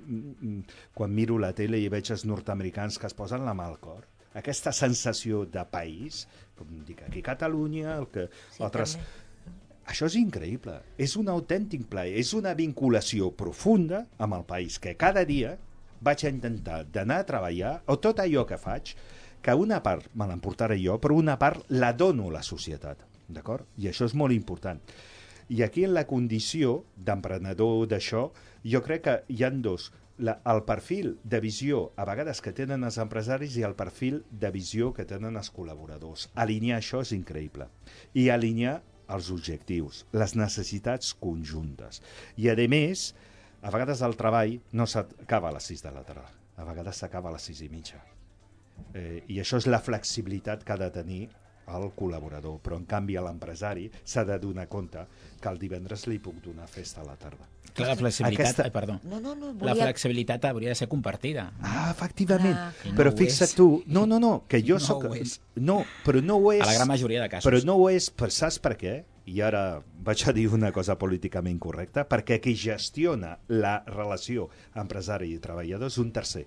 quan miro la tele i veig els nord-americans que es posen la mà al cor, aquesta sensació de país, com dic aquí a Catalunya, el que Sí, altres... també. Això és increïble. És un autèntic plaer. És una vinculació profunda amb el país, que cada dia vaig a intentar d'anar a treballar, o tot allò que faig, que una part me l'emportaré jo, però una part la dono a la societat. D'acord? I això és molt important. I aquí en la condició d'emprenedor d'això, jo crec que hi han dos. La, el perfil de visió, a vegades que tenen els empresaris, i el perfil de visió que tenen els col·laboradors. Alinear això és increïble. I alinear els objectius, les necessitats conjuntes. I, a més, a vegades el treball no s'acaba a les 6 de la tarda, a vegades s'acaba a les 6 i mitja. Eh, I això és la flexibilitat que ha de tenir el col·laborador, però en canvi a l'empresari s'ha de donar compte que el divendres li puc donar festa a la tarda. Clar, la flexibilitat... Aquesta- Ai, perdó. No, no, no, La volia... flexibilitat hauria de ser compartida. Ah, efectivament. Clar. No però ho fixa't tu, no, no, no, que jo No és. No, però no ho és... A la gran majoria de casos. Però no ho és, per, saps per què? I ara vaig a dir una cosa políticament correcta, perquè qui gestiona la relació empresari i treballador és un tercer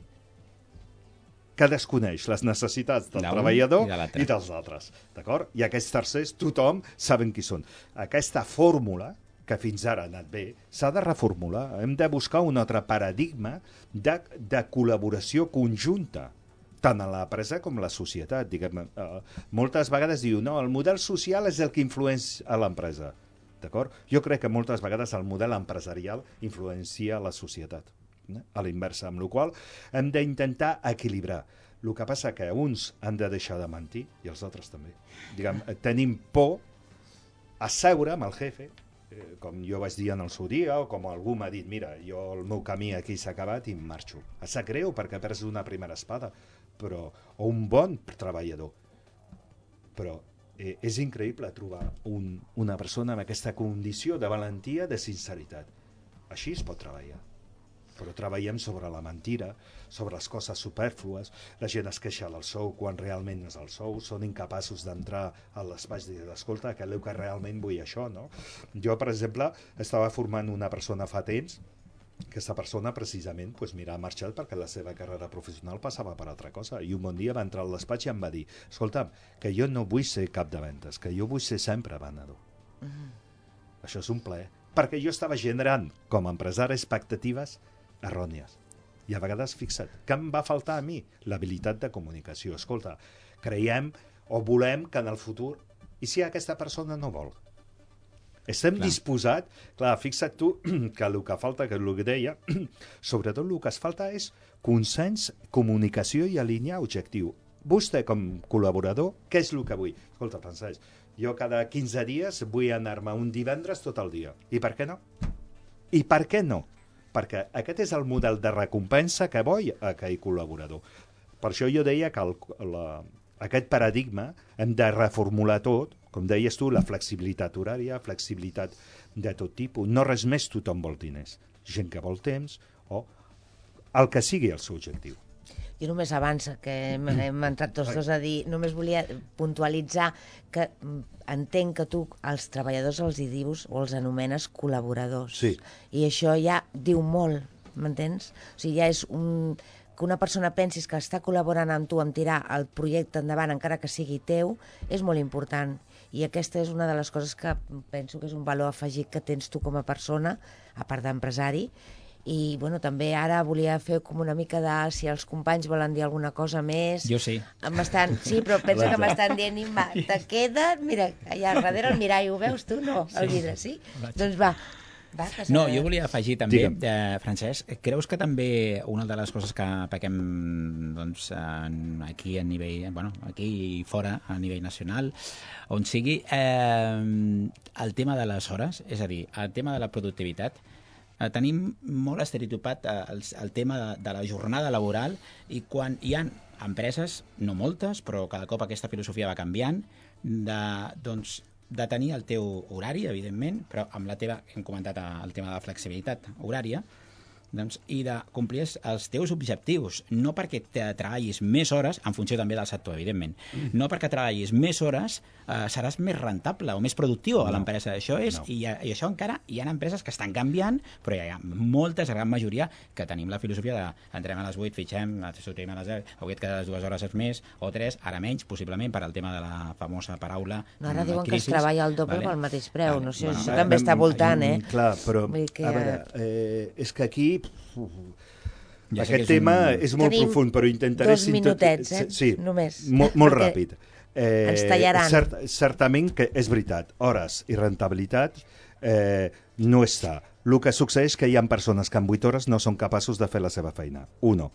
que desconeix les necessitats del treballador i i dels altres. D'acord? I aquests tercers, tothom saben qui són. Aquesta fórmula, que fins ara ha anat bé, s'ha de reformular. Hem de buscar un altre paradigma de, de col·laboració conjunta tant a l'empresa com a la societat. Diguem, eh, moltes vegades diu no, el model social és el que influencia a l'empresa. D'acord? Jo crec que moltes vegades el model empresarial influencia la societat. Eh? A l'inversa, amb la qual hem d'intentar equilibrar. El que passa que uns han de deixar de mentir i els altres també. Diguem, eh, tenim por a seure amb el jefe, eh, com jo vaig dir en el seu dia, o com algú m'ha dit, mira, jo el meu camí aquí s'ha acabat i marxo. Em sap greu perquè perds una primera espada, però, o un bon treballador. Però eh, és increïble trobar un, una persona amb aquesta condició de valentia, de sinceritat. Així es pot treballar. Però treballem sobre la mentira, sobre les coses superflues, la gent es queixa del sou quan realment no és el sou, són incapaços d'entrar a l'espai i dir, escolta, que que realment vull això, no? Jo, per exemple, estava formant una persona fa temps aquesta persona precisament pues, mira, ha marxat perquè la seva carrera professional passava per altra cosa. I un bon dia va entrar al despatx i em va dir escolta'm, que jo no vull ser cap de ventes que jo vull ser sempre venedor això és un plaer. Perquè jo estava generant com a empresari expectatives errònies i a vegades, fixa't, què em va faltar a mi? L'habilitat de comunicació. Escolta, creiem o volem que en el futur... I si aquesta persona no vol? Estem Clar. disposats... Clar, fixa't tu que el que falta, que el que deia, sobretot el que es falta és consens, comunicació i alinear objectiu. Vostè, com col·laborador, què és el que vull? Escolta, Francesc, jo cada 15 dies vull anar-me un divendres tot el dia. I per què no? I per què no? Perquè aquest és el model de recompensa que a aquell col·laborador. Per això jo deia que el, la, aquest paradigma hem de reformular tot, com deies tu, la flexibilitat horària, flexibilitat de tot tipus. No res més tothom vol diners. Gent que vol temps o el que sigui el seu objectiu. Jo només abans que hem, hem entrat tots dos a dir, només volia puntualitzar que mm, entenc que tu als treballadors els hi dius o els anomenes col·laboradors. Sí. I això ja diu molt, m'entens? O sigui, ja és un que una persona pensis que està col·laborant amb tu amb tirar el projecte endavant, encara que sigui teu, és molt important. I aquesta és una de les coses que penso que és un valor afegit que tens tu com a persona, a part d'empresari, i bueno, també ara volia fer com una mica de si els companys volen dir alguna cosa més. Jo sí. M'estan, sí, però penso que m'estan dient, Imma, te queda't, mira, allà darrere el mirall, ho veus tu? No, el vidre, sí? Doncs va, va No, jo volia afegir també, Digue'm. eh, Francesc, creus que també una de les coses que pequem doncs, en, aquí a nivell, bueno, aquí i fora, a nivell nacional, on sigui, eh, el tema de les hores, és a dir, el tema de la productivitat, eh, tenim molt estereotipat eh, el, el tema de, de la jornada laboral i quan hi han empreses, no moltes, però cada cop aquesta filosofia va canviant, de, doncs, de tenir el teu horari, evidentment, però amb la teva, hem comentat eh, el tema de la flexibilitat horària, doncs, i de complir els, els teus objectius, no perquè te treballis més hores, en funció també del sector, evidentment, no perquè treballis més hores eh, seràs més rentable o més productiu a l'empresa. Això és, No. i, i això encara hi ha empreses que estan canviant, però hi ha moltes, la gran majoria, que tenim la filosofia de entrem a les 8, fitxem, sortim a les 10, avui et quedes dues hores més, o tres, ara menys, possiblement, per al tema de la famosa paraula No, ara mm, diuen que es crisis. treballa el doble Vale. pel mateix preu, no sé, Bueno, això també està mm, voltant, eh? mm, Clar, però, que- a veure, eh, és que aquí... Ja aquest és tema un- és molt Tenim profund, però intentaré... dos sintet- minutets, eh? Sí, Només. Molt, molt Perquè ràpid. Eh, ens tallaran. Cert, certament que és veritat, hores i rentabilitat eh, no està. El que succeeix és que hi ha persones que en 8 hores no són capaços de fer la seva feina. Uno.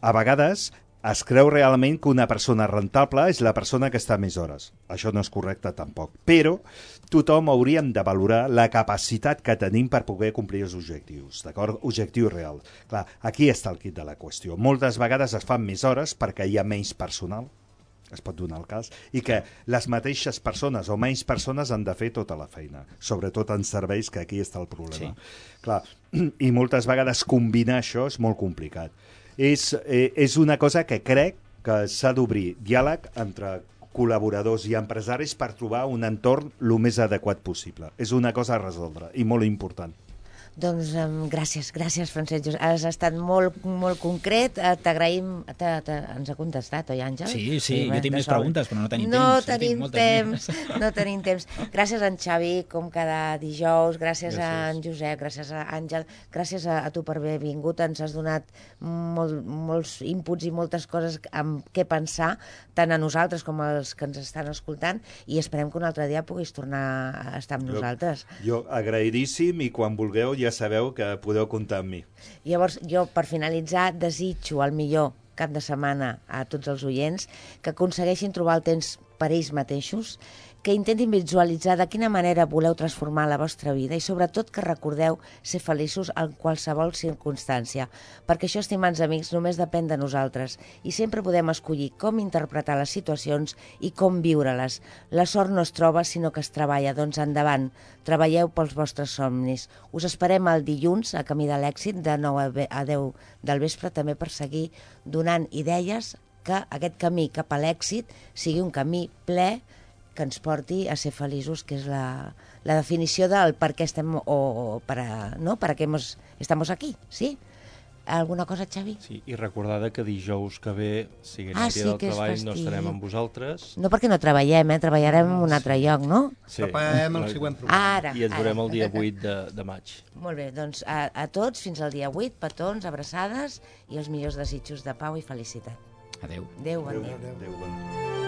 A vegades es creu realment que una persona rentable és la persona que està més hores. Això no és correcte tampoc. Però tothom hauríem de valorar la capacitat que tenim per poder complir els objectius, d'acord? Objectiu real. Clar, aquí està el kit de la qüestió. Moltes vegades es fan més hores perquè hi ha menys personal, es pot donar el cas, i que les mateixes persones o menys persones han de fer tota la feina, sobretot en serveis, que aquí està el problema. Sí. Clar, i moltes vegades combinar això és molt complicat. És, eh, és una cosa que crec que s'ha d'obrir diàleg entre col·laboradors i empresaris per trobar un entorn el més adequat possible. És una cosa a resoldre i molt important. Doncs um, gràcies, gràcies, Francesc. Josep. Has estat molt, molt concret. Eh, T'agraïm... Ens ha contestat, oi, Àngel? Sí, sí, jo res, tinc més sobra. preguntes, però no tenim no temps. Jo tinc Tenim moltes temps més. no tenim temps. Gràcies a en Xavi, com cada dijous. Gràcies, a Gràcies. en Josep, gràcies a Àngel. Gràcies a, a tu per haver vingut. Ens has donat molt, molts inputs i moltes coses amb què pensar, tant a nosaltres com als que ens estan escoltant, i esperem que un altre dia puguis tornar a estar amb nosaltres. Jo agraïdíssim i quan vulgueu ja sabeu que podeu comptar amb mi. Llavors, jo, per finalitzar, desitjo el millor cap de setmana a tots els oients, que aconsegueixin trobar el temps per ells mateixos, que intentin visualitzar de quina manera voleu transformar la vostra vida i sobretot que recordeu ser feliços en qualsevol circumstància, perquè això, estimats amics, només depèn de nosaltres i sempre podem escollir com interpretar les situacions i com viure-les. La sort no es troba, sinó que es treballa, doncs endavant, treballeu pels vostres somnis. Us esperem el dilluns a Camí de l'Èxit de 9 a ve- a 10 del vespre també per seguir donant idees que aquest camí cap a l'èxit sigui un camí ple que ens porti a ser feliços, que és la, la definició del per què estem o, o per a, no? per a què hemos, estamos aquí, sí? Alguna cosa, Xavi? Sí, i recordar que dijous que ve, sigui Ah, el sí, del treball, no estarem amb vosaltres. No perquè no treballem, eh? treballarem en un altre lloc, no? Sí. Preparem el següent programa. Ara, I ens ara. veurem el dia 8 de, de maig. Molt bé, doncs a, a tots, fins al dia 8, petons, abraçades i els millors desitjos de pau i felicitat. Adéu. Adéu, bon Adéu, dia. adéu, bon dia.